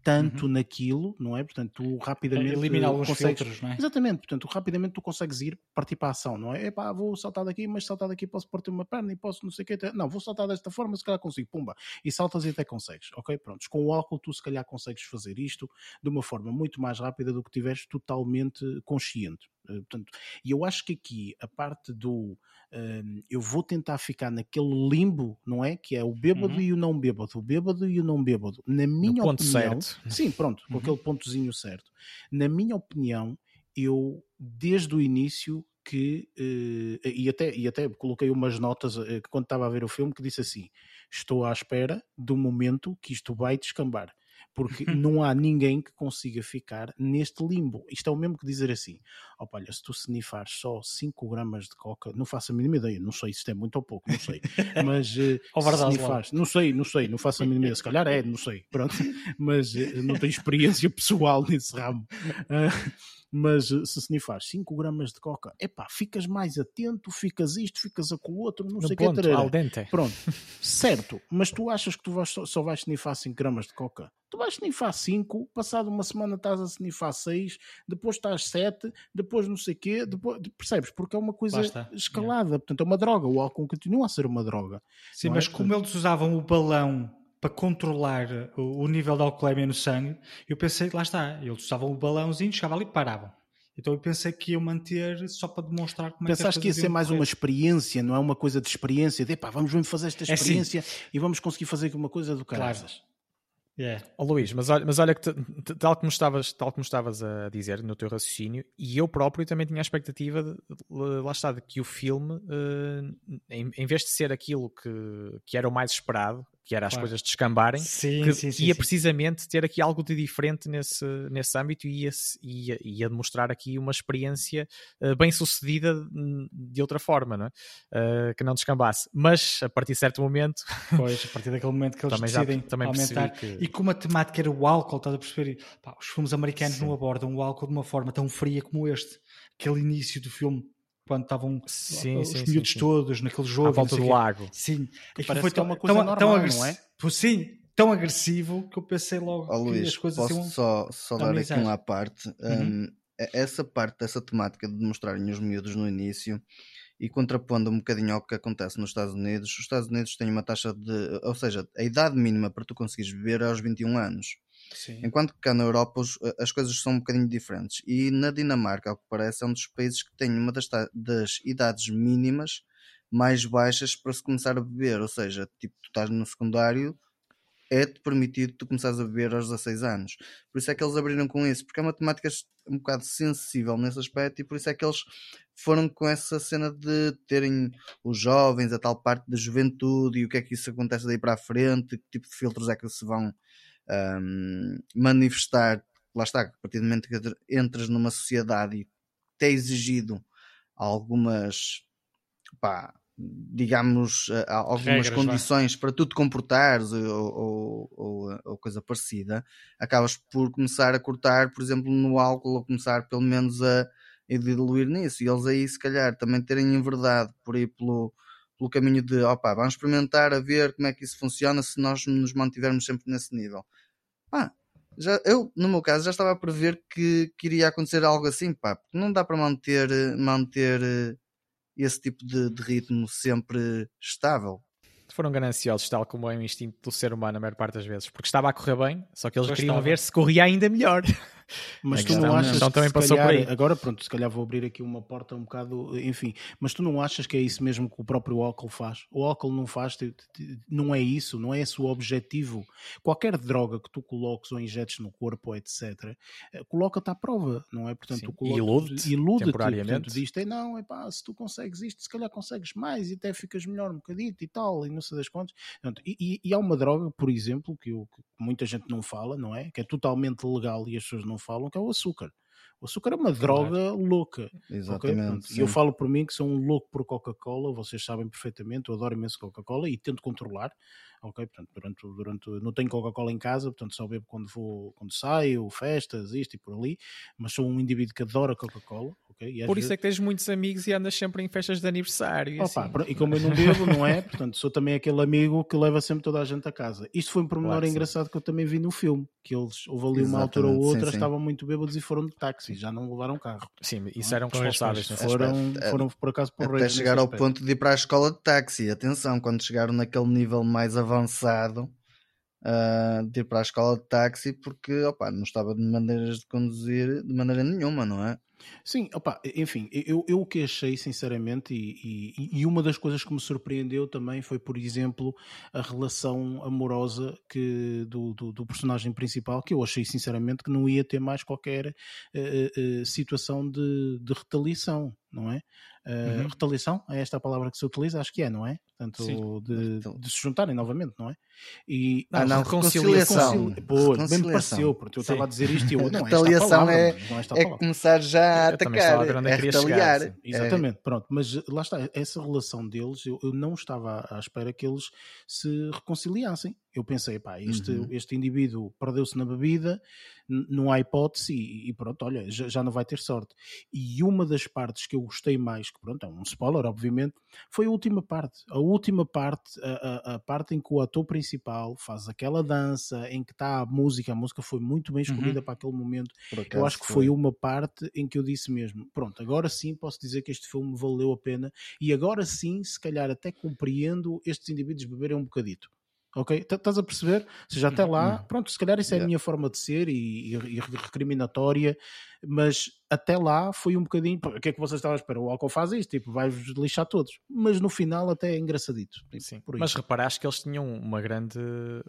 tanto uhum. naquilo, não é? Portanto, tu rapidamente. Elimina alguns consegues... filtros, não é? Exatamente, portanto, rapidamente tu consegues ir partir para a ação, não é? Epá, vou saltar daqui, mas saltar daqui posso partir uma perna e posso não sei o que. Não, vou saltar desta forma, se calhar consigo, pumba. E saltas e até consegues, ok? Prontos. Com o álcool, tu se calhar consegues fazer isto de uma forma muito mais rápida do que estiveres totalmente consciente. Eh, portanto, e eu acho que aqui a parte do uh, eu vou tentar ficar naquele limbo, não é? Que é o bêbado uhum. e o não bêbado, o bêbado e o não bêbado. Na minha no opinião, certo. sim, pronto, com uhum. aquele pontozinho certo. Na minha opinião, eu desde o início que uh, e, até, e até coloquei umas notas uh, quando estava a ver o filme que disse assim: estou à espera do momento que isto vai descambar porque não há ninguém que consiga ficar neste limbo. Isto é o mesmo que dizer assim: opa, olha, se tu snifares só 5 gramas de coca, não faço a mínima ideia, não sei se isto é muito ou pouco, não sei, mas uh, se snifares, não sei, não sei, não faço a mínima ideia, se calhar é, não sei, pronto, mas uh, não tenho experiência pessoal nesse ramo. Uh, mas eh, se snifas 5 gramas de coca, epá, ficas mais atento, ficas isto, ficas a com o outro, não no sei o que. Al dente. Pronto, certo, mas tu achas que tu vais, só vais snifar 5 gramas de coca? tu vais snifar 5, passado uma semana estás a snifar 6, depois estás 7, depois não sei o quê, depois, percebes? Porque é uma coisa escalada, yeah. portanto é uma droga, o álcool continua a ser uma droga. Sim, mas é? como eles usavam o balão para controlar o, o nível de alcoolemia no sangue, eu pensei, lá está, eles usavam o balãozinho, chegavam ali e paravam. Então eu pensei que ia manter só para demonstrar como Pensaste é que Pensaste que ia ser mais uma experiência, não é uma coisa de experiência, de pá, vamos mesmo fazer esta experiência é assim. e vamos conseguir fazer uma coisa do caralho. Claro. Yeah. Oh, Luís, mas olha, mas olha que tal como, estavas, tal como estavas a dizer no teu raciocínio, e eu próprio também tinha a expectativa, de, lá está, de que o filme, uh, em, em, vez de ser aquilo que, que era o mais esperado, que era as claro. coisas descambarem, sim, que sim, sim, ia precisamente ter aqui algo de diferente nesse, nesse âmbito e ia, ia, ia demonstrar aqui uma experiência uh, bem sucedida de outra forma, não é? uh, que não descambasse. Mas a partir de certo momento. Pois, a partir daquele momento que eles também decidem já, também aumentar. Que... E como a temática era o álcool, estás a perceber? Pá, os filmes americanos não abordam o álcool de uma forma tão fria como este. Aquele início do filme quando estavam sim, os sim, miúdos sim, todos naquele jogo. À volta do lago. Sim. Aquilo foi tão, uma coisa tão, normal, tão não é? Sim, tão agressivo que eu pensei logo oh, Luís, as coisas posso só, só dar aqui uma parte. Uhum. Um, essa parte dessa temática de mostrarem os miúdos no início e contrapondo um bocadinho ao que acontece nos Estados Unidos, os Estados Unidos têm uma taxa de. Ou seja, a idade mínima para tu conseguires beber é aos 21 anos. Sim. Enquanto que cá na Europa as coisas são um bocadinho diferentes. E na Dinamarca, ao que parece, é um dos países que tem uma das, das idades mínimas mais baixas para se começar a beber. Ou seja, tipo, tu estás no secundário, é-te permitido tu começares a beber aos 16 anos. Por isso é que eles abriram com isso, porque é uma temática um bocado sensível nesse aspecto e por isso é que eles foram com essa cena de terem os jovens, a tal parte da juventude e o que é que isso acontece daí para a frente, que tipo de filtros é que se vão um, manifestar, lá está, a partir do momento que entras numa sociedade e te é exigido algumas, pá, digamos, algumas Regras, condições vai. para tu te comportares ou, ou, ou, coisa parecida, acabas por começar a cortar, por exemplo, no álcool, ou começar pelo menos a, a diluir nisso. E eles aí, se calhar, também terem em verdade por aí pelo, pelo caminho de opa, vamos experimentar a ver como é que isso funciona se nós nos mantivermos sempre nesse nível. Pá, já, eu, no meu caso, já estava a prever que, que iria acontecer algo assim, pá, porque não dá para manter, manter eh, esse tipo de, de ritmo sempre estável foram gananciosos, tal como é o instinto do ser humano, a maior parte das vezes, porque estava a correr bem, só que eles pois queriam estava. ver se corria ainda melhor. Mas tu não achas então, que também passou calhar, por aí. Agora, pronto, se calhar vou abrir aqui uma porta um bocado, enfim, mas tu não achas que é isso mesmo que o próprio álcool faz? O álcool não faz, não é isso, não é esse o objetivo. Qualquer droga que tu coloques ou injetes no corpo, etc., eh, coloca-te à prova, não é? Portanto, ilude-te, ilude portanto, diz não, é pá, se tu consegues isto, se calhar consegues mais e até ficas melhor um bocadito e tal, e não sei das contas. Portanto, e, e, e, há uma droga, por exemplo, que, eu, que muita gente não fala, não é? Que é totalmente legal e as pessoas não não falam, que é o açúcar. O açúcar é uma droga louca. Exatamente. Okay? E eu falo por mim que sou um louco por Coca-Cola, vocês sabem perfeitamente, eu adoro imenso Coca-Cola e tento controlar. Ok, portanto, durante, durante, não tenho Coca-Cola em casa, portanto só bebo quando vou, quando saio, festas, isto e por ali, mas sou um indivíduo que adora Coca-Cola, ok? por isso vezes... é que tens muitos amigos e andas sempre em festas de aniversário. E, Opa, assim. e como eu não bebo, não é? Portanto, sou também aquele amigo que leva sempre toda a gente a casa. Isto foi um pormenor claro, engraçado que eu também vi no filme, que eles, houve ali uma altura ou outra, sim, sim. estavam muito bêbados e foram de táxi, já não levaram carro. Sim, isso é? eram responsáveis. Foram, foram, por acaso por Até chegar ao ponto de ir para a escola de táxi. Atenção, quando chegaram naquele nível mais avançado, uh, de ir para a escola de táxi porque opa, não estava de maneiras de conduzir de maneira nenhuma, não é? Sim, opa, enfim, eu, eu o que achei sinceramente, e, e, e, uma das coisas que me surpreendeu também foi, por exemplo, a relação amorosa que, do, do, do personagem principal, que eu achei sinceramente que não ia ter mais qualquer uh, uh, situação de, de retaliação, não é? Uh, uhum. Retaliação é esta a palavra que se utiliza, acho que é, não é? Portanto, de, de, se juntarem novamente, não é? E, ah, não, reconciliação. reconciliação. Pô, bem me pareceu, porque eu estava a dizer isto e eu, não, retaliação palavra, é, é, é começar já a atacar, é, é retaliar. Chegar, Exatamente, pronto, mas lá está, essa relação deles, eu, eu não estava à espera que eles se reconciliassem. Eu pensei, pá, este, uhum. este indivíduo perdeu-se na bebida, não há hipótese e, e pronto, olha, já, já, não vai ter sorte. E uma das partes que eu gostei mais, que pronto, é um spoiler, obviamente, foi a última parte. A última parte, a, a, a parte em que o ator principal faz aquela dança, em que está a música, a música foi muito bem escolhida uhum. para aquele momento. Eu acho que foi uma parte em que eu disse mesmo: pronto, agora sim posso dizer que este filme valeu a pena e agora sim, se calhar até compreendo estes indivíduos beberem um bocadito ok? Estás a perceber? Ou seja, até lá, uhum. pronto, se calhar isso é a minha forma de ser e, e, e, recriminatória, mas até lá foi um bocadinho. O que é que vocês estavam a esperar? O álcool faz isto, tipo, vai-vos lixar todos. Mas no final até é engraçadito. Tipo, Sim, mas reparaste que eles tinham uma grande,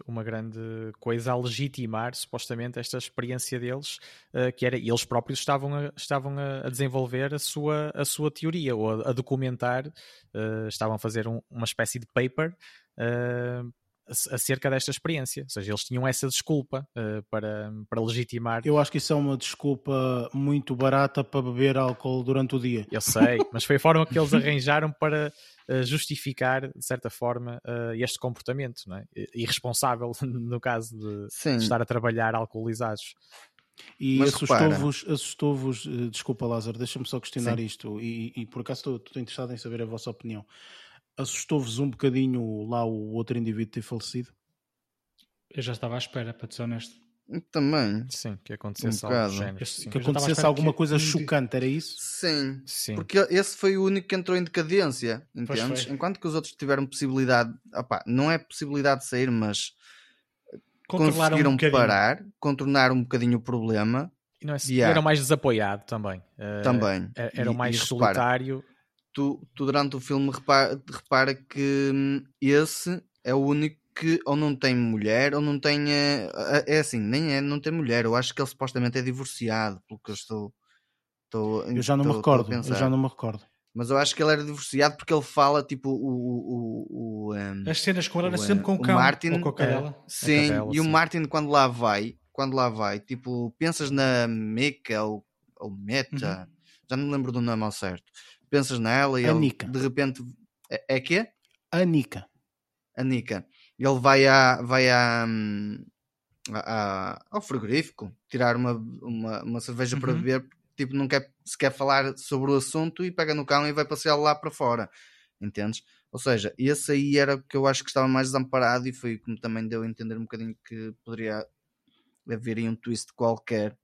uma grande coisa a legitimar, supostamente, esta experiência deles, uh, que era, eles próprios estavam a, estavam a desenvolver a sua, a sua teoria, ou a, a documentar, uh, estavam a fazer um, uma espécie de paper. Acerca desta experiência. Ou seja, eles tinham essa desculpa uh, para, para legitimar. Eu acho que isso é uma desculpa muito barata para beber álcool durante o dia. Eu sei, mas foi a forma que eles arranjaram para uh, justificar, de certa forma, uh, este comportamento, não é? irresponsável no caso de, de estar a trabalhar alcoolizados. E assustou-vos, assustou desculpa Lázaro, deixa-me só questionar Sim. isto, e, e, por acaso estou, estou interessado em saber a vossa opinião assustou-vos um bocadinho lá o outro indivíduo ter falecido? Eu já estava à espera, para ser honesto. Também. Sim, que acontecesse um algo género. Sim. Que acontecesse alguma que... coisa chocante, era isso? Sim. Sim. Porque esse foi o único que entrou em decadência, entendes? Enquanto que os outros tiveram possibilidade, opa, não é possibilidade de sair, mas conseguiram um parar, contornar um bocadinho o problema. E não é, yeah. Era mais desapoiado também. Eh, também. Era, era e, mais e solitário. Repara, tu, tu durante o filme repara, repara que hum, esse é o único que ou não tem mulher ou não tem. É, é assim, nem é, não tem mulher. Eu acho que ele supostamente é divorciado, pelo que eu estou. estou eu já não estou, me recordo, eu já não me recordo. Mas eu acho que ele era divorciado porque ele fala tipo o. o, o um, As cenas com ele era sempre com o cão Martin, ou com a cadela. É, sim, cadela, e sim. o Martin quando lá vai, quando lá vai, tipo, pensas na Mika ou, ou Meta, uhum. já não me lembro do nome ao certo pensas nela e ele de repente é, é que A Nika. A Nika. Ele vai à, vai hum, à, ao frigorífico tirar uma, uma, uma cerveja uhum. para beber, tipo, não quer se quer falar sobre o assunto e pega no cão e vai passear lá para fora. Entendes? Ou seja, esse aí era o que eu acho que estava mais desamparado e foi como também deu a entender um bocadinho que poderia haver aí um twist qualquer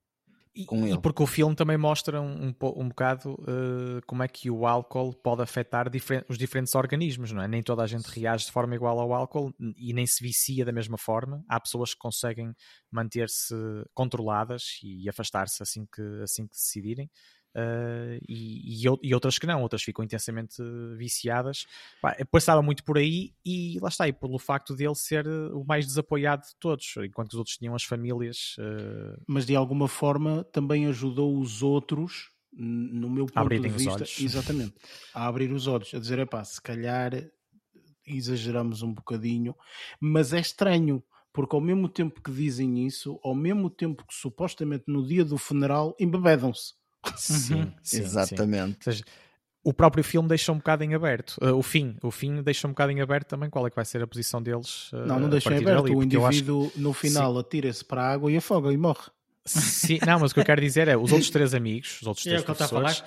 e, e, porque o filme também mostra um, um, um bocado uh, como é que o álcool pode afetar difer os diferentes organismos, não é? Nem toda a gente reage de forma igual ao álcool e nem se vicia da mesma forma. Há pessoas que conseguem manter-se controladas e afastar-se assim que, assim que decidirem. Uh, e, e, outras que não, outras ficam intensamente viciadas. Pá, passava muito por aí e lá está, e pelo facto dele ser o mais desapoiado de todos, enquanto os outros tinham as famílias. Uh... Mas de alguma forma também ajudou os outros, no meu ponto de vista, exatamente, a abrir os olhos, a dizer: é pá, se calhar exageramos um bocadinho, mas é estranho. Porque ao mesmo tempo que dizem isso, ao mesmo tempo que supostamente no dia do funeral embebedam-se. Sim, uhum. sim exatamente. Sim. Ou seja, o próprio filme deixa um bocado em aberto. Uh, o fim, o fim deixa um bocado em aberto também qual é que vai ser a posição deles. Uh, não, não deixa em aberto. o indivíduo no final atira-se para a água e afoga e morre. Sim, não, mas o que eu quero dizer é os outros três amigos, os outros três é professores.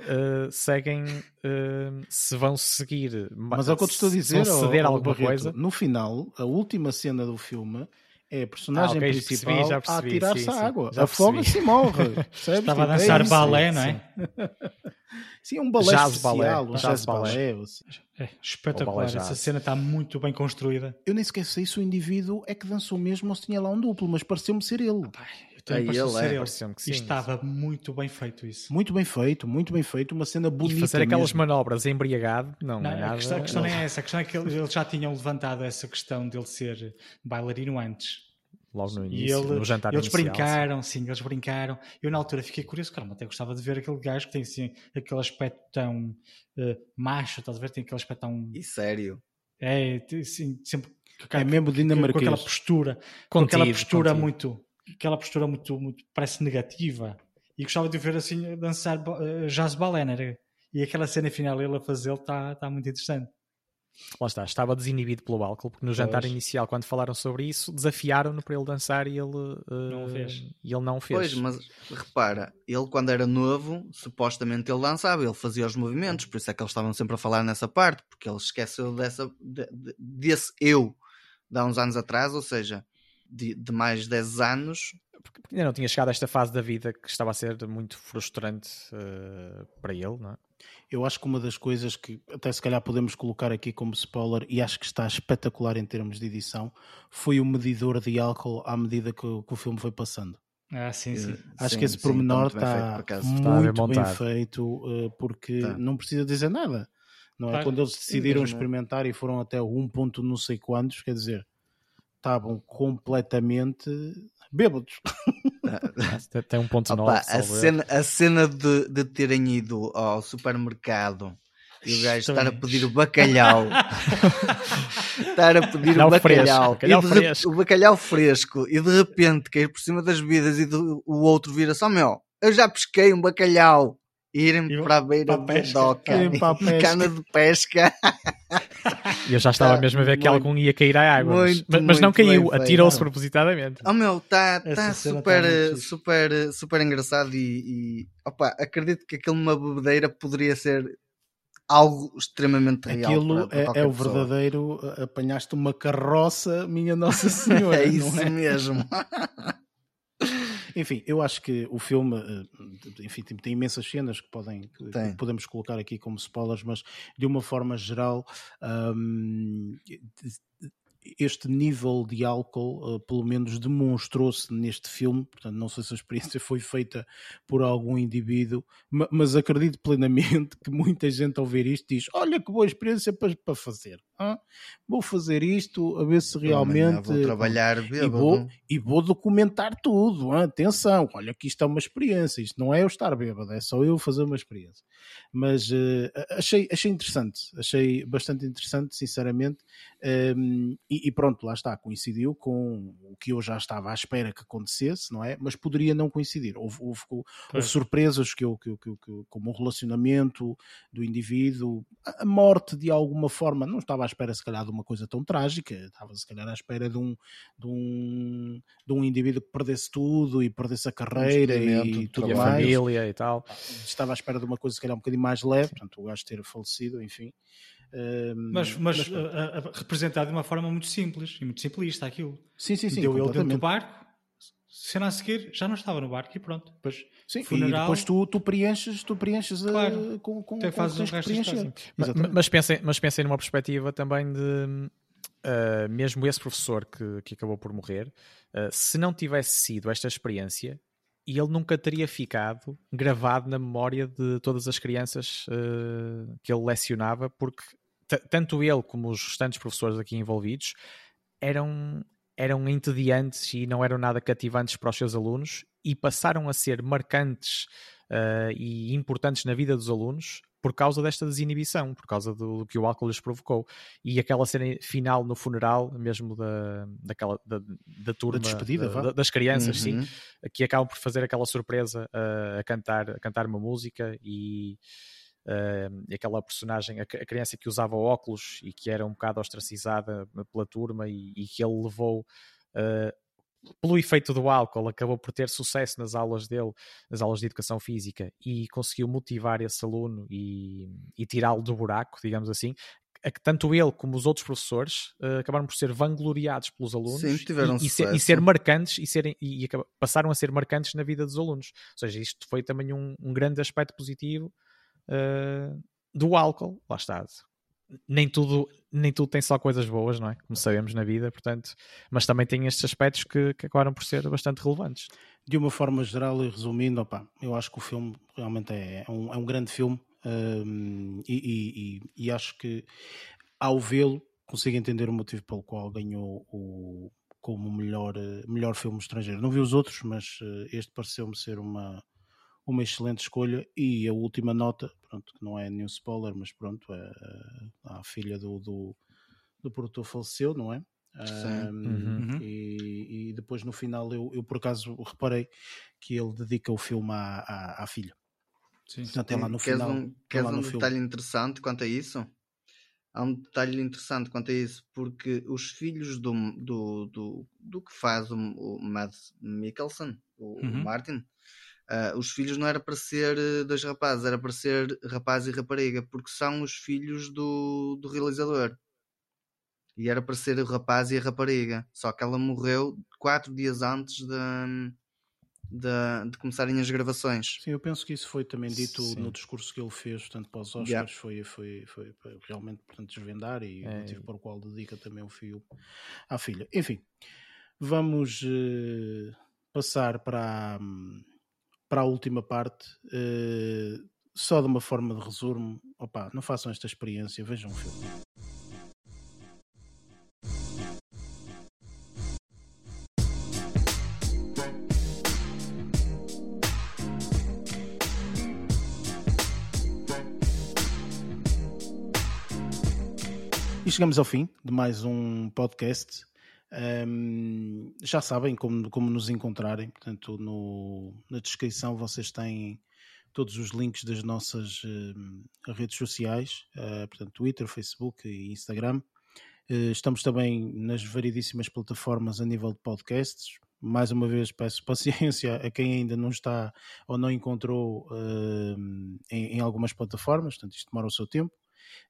Uh, seguem uh, se vão seguir mas é o que eu te estou a dizer ceder ao, alguma Barreto, coisa no final a última cena do filme é a personagem ah, okay, principal percebi, percebi, a atirar-se à água. Afoga-se e morre. Estava a dançar é balé, não é? Sim, um balé jazz especial, balé. um jazz balé. É, espetacular, essa cena está muito bem construída. Eu nem sequer sei se o indivíduo é que dançou mesmo ou se tinha lá um duplo, mas pareceu-me ser ele. Aí ele é, ele. Que sim, estava sim. muito bem feito isso. Muito bem feito, muito bem feito, uma cena bonita. E fazer aquelas mesmo. manobras embriagado, não, não é nada. A questão, a questão não é essa, a questão é que eles já tinham levantado essa questão dele ser bailarino antes. Logo no início, ele, no jantar Eles inicial, brincaram, sim. sim. eles brincaram. Eu na altura fiquei curioso, caramba, até gostava de ver aquele gajo que tem assim, aquele aspecto tão uh, macho, estás a ver? Tem aquele aspecto tão. E sério. É, assim, sempre. É mesmo dinamarquês. Com aquela postura, contido, com aquela postura contido. muito aquela postura muito, muito parece negativa e gostava de ver assim dançar uh, jazz balé né? e aquela cena final ele a fazê-lo está tá muito interessante lá está, estava desinibido pelo álcool, porque no Pois. jantar inicial, quando falaram sobre isso, desafiaram-no para ele dançar e ele, uh, Não o fez. E ele não o fez. Pois, mas repara, ele quando era novo, supostamente ele dançava, ele fazia os movimentos, por isso é que eles estavam sempre a falar nessa parte, porque ele esqueceu dessa, de- de- desse eu de há uns anos atrás, ou seja, de, de mais 10 anos. Porque ainda não tinha chegado a esta fase da vida que estava a ser muito frustrante uh, para ele, não é? Eu acho que uma das coisas que até se calhar podemos colocar aqui como spoiler e acho que está espetacular em termos de edição foi o medidor de álcool à medida que, o- que o filme foi passando. Ah, sim, sim. Acho Sim, que esse sim, pormenor muito bem feito, está muito bem, feito uh, porque Tá. não precisa dizer nada. Não é? Claro. Quando eles decidiram mesmo. experimentar e foram até o 1 ponto não sei quantos, quer dizer, estavam completamente bêbados. Tem- Tem um ponto Opa, a cena, a cena de, de terem ido ao supermercado e o gajo estar a pedir o bacalhau, estar a pedir Bacalhau o bacalhau, fresco, bacalhau e de- fresco. o bacalhau fresco e de repente cair por cima das vidas e do- o outro vira só meu, eu já pesquei um bacalhau irem E para a beira para pesca. doca cana de pesca E eu já estava Tá mesmo a ver que muito- algum ia cair à água, mas- muito, mas, mas não caiu, atirou-se propositadamente. Oh meu, está tá cena super, tá muito fixe. super, super engraçado e, e opa, acredito que aquilo numa bebedeira poderia ser algo extremamente real. Aquilo para- para é, é o pessoa. verdadeiro. uh, Apanhaste uma carroça, minha Nossa Senhora. É não isso é? mesmo. Enfim, eu acho que o filme, eh, enfim, tem, imensas cenas que, podem, que podemos colocar aqui como spoilers, mas de uma forma geral, hum, este nível de álcool, eh, pelo menos demonstrou-se neste filme. Portanto, não sei se a experiência foi feita por algum indivíduo, ma- mas acredito plenamente que muita gente ao ver isto diz: Olha que boa experiência para, para fazer. Hã? Vou fazer isto a ver se Amanhã realmente. vou trabalhar E bêbado. vou, e vou documentar tudo. hã? Atenção, olha que isto é uma experiência. Isto não é eu estar bêbado, é só eu fazer uma experiência. Mas eh, achei, achei interessante, achei bastante interessante, sinceramente. Um, e, e pronto, lá está, coincidiu com o que eu já estava à espera que acontecesse, não é? Mas poderia não coincidir. Houve, houve, houve surpresas que eu, que, eu- que, eu- que eu- como o relacionamento do indivíduo, a a morte de alguma forma, não estava à espera se calhar de uma coisa tão trágica, estava se calhar à espera de um, de um, de um indivíduo que perdesse tudo e perdesse a carreira despedimento e tudo E a mais. família e tal. Estava à espera de uma coisa se calhar um bocadinho mais leve, portanto o gajo ter falecido, enfim. Um, Mas, mas, pronto. uh, uh, representado de uma forma muito simples e muito simplista aquilo. sim, sim, sim, Deu ele dentro do completamente. barco, cena a seguir, já não estava no barco e pronto. Depois, Sim, e funeral. depois tu, tu preenches, tu preenches a- Claro. com, com, Até com fazes o que tens o resto preencher. história. Ma- Exatamente. Mas pensem, mas pensem numa perspectiva também de uh, mesmo esse professor que, que acabou por morrer, uh, se não tivesse sido esta experiência, ele nunca teria ficado gravado na memória de todas as crianças uh, que ele lecionava, porque tanto ele como os restantes professores aqui envolvidos eram, eram entediantes e não eram nada cativantes para os seus alunos e passaram a ser marcantes uh, e importantes na vida dos alunos por causa desta desinibição, por causa do, do que o álcool lhes provocou. E aquela cena final no funeral, mesmo da, daquela, da, da turma, despedida, da- vá. da- das crianças, sim, Uhum. que acabam por fazer aquela surpresa uh, a, cantar, a cantar uma música e, uh, aquela personagem, a, cri- a criança que usava óculos e que era um bocado ostracizada pela turma e, e que ele levou uh, pelo efeito do álcool, acabou por ter sucesso nas aulas dele, nas aulas de educação física e conseguiu motivar esse aluno e, e tirá-lo do buraco, digamos assim. Tanto ele como os outros professores uh, acabaram por ser vangloriados pelos alunos Sim, e, e, ser, e ser marcantes e, serem, e, e passaram a ser marcantes na vida dos alunos. Ou seja, isto foi também um, um grande aspecto positivo uh, do álcool. Lá está. Nem tudo, nem tudo tem só coisas boas, não é? Como sabemos na vida, portanto, mas também tem estes aspectos que, que acabaram por ser bastante relevantes. De uma forma geral e resumindo, opá, eu acho que o filme realmente é, é um, é um grande filme hum, e, e- e- e acho que ao vê-lo consigo entender o motivo pelo qual ganhou o, como melhor, eh, melhor filme estrangeiro. Não vi os outros, mas eh, este pareceu-me ser uma, uma excelente escolha e a última nota, pronto, que não é nenhum spoiler, mas pronto, é, eh, a filha do, do, do produtor faleceu, não é? Sim. Hum, Uhum. e, e depois no final eu, eu por acaso reparei que ele dedica o filme à, à, à filha. Sim. Portanto, é lá no Queres final. um, é queres um no filme. detalhe interessante quanto a isso? há um detalhe interessante quanto a isso, porque os filhos do, do, do, do que faz o, o Mads Mikkelsen, o, Uhum. o Martin, ah, os filhos não era para ser eh, dois rapazes, era para ser rapaz e rapariga, porque são os filhos do, do realizador. E era para ser o rapaz e a rapariga. Só que ela morreu quatro dias antes de, de, de começarem as gravações. Sim, eu penso que isso foi também dito Sim. no discurso que ele fez, portanto, para os Oscars, Yeah. foi, foi, foi, realmente portanto, desvendar e o É. motivo para o qual dedica também o filme à filha. Enfim, vamos eh, passar para, a- para a última parte. eh, só de uma forma de resumo, opa, não façam esta experiência, vejam o filme. E chegamos ao fim de mais um podcast. Ahm, já sabem como, como nos encontrarem, portanto, no, na descrição vocês têm todos os links das nossas ahm, redes sociais, ah, portanto, Twitter, Facebook e Instagram. Eh, estamos também nas variedíssimas plataformas a nível de podcasts. Mais uma vez peço paciência a quem ainda não está ou não encontrou em, em algumas plataformas, portanto, isto demora o seu tempo.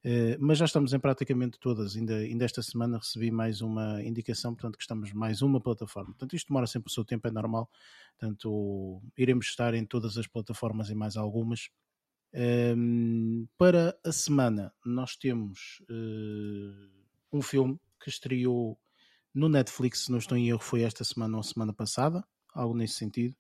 Uh, mas já estamos em praticamente todas. Ainda, ainda esta semana recebi mais uma indicação, portanto, que estamos mais uma plataforma. Portanto, isto demora sempre o seu tempo, é normal. Portanto, iremos estar em todas as plataformas e mais algumas. Um, para a semana, nós temos uh, um filme que estreou no Netflix, se não estou em erro, foi esta semana ou semana passada, algo nesse sentido.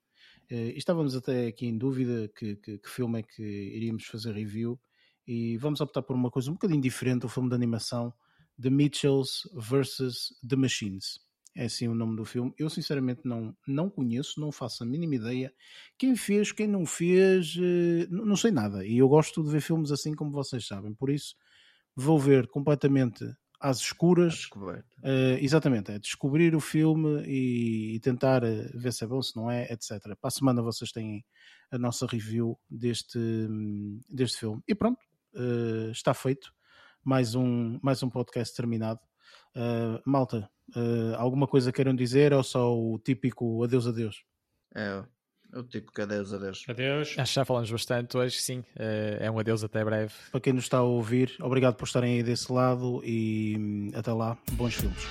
Uh, estávamos até aqui em dúvida que, que, que filme é que iríamos fazer review e vamos optar por uma coisa um bocadinho diferente, o filme de animação The Mitchells vs. The Machines. É assim o nome do filme. Eu sinceramente não, não conheço, não faço a mínima ideia. Quem fez, quem não fez, eh, não sei nada. E eu gosto de ver filmes assim como vocês sabem. Por isso vou ver completamente às escuras. Descoberto. Eh, exatamente, é descobrir o filme e, e tentar eh, ver se é bom, se não é, etc. Para a semana vocês têm a nossa review deste, hum, deste filme. E pronto, eh, está feito. Mais um, mais um podcast terminado. Eh, malta, eh, alguma coisa queiram dizer ou só o típico adeus, adeus? É, o tipo que adeus, adeus. Adeus. Acho que já falamos bastante hoje, sim. É um adeus até breve. Para quem nos está a ouvir, obrigado por estarem aí desse lado e hum, até lá, bons filmes.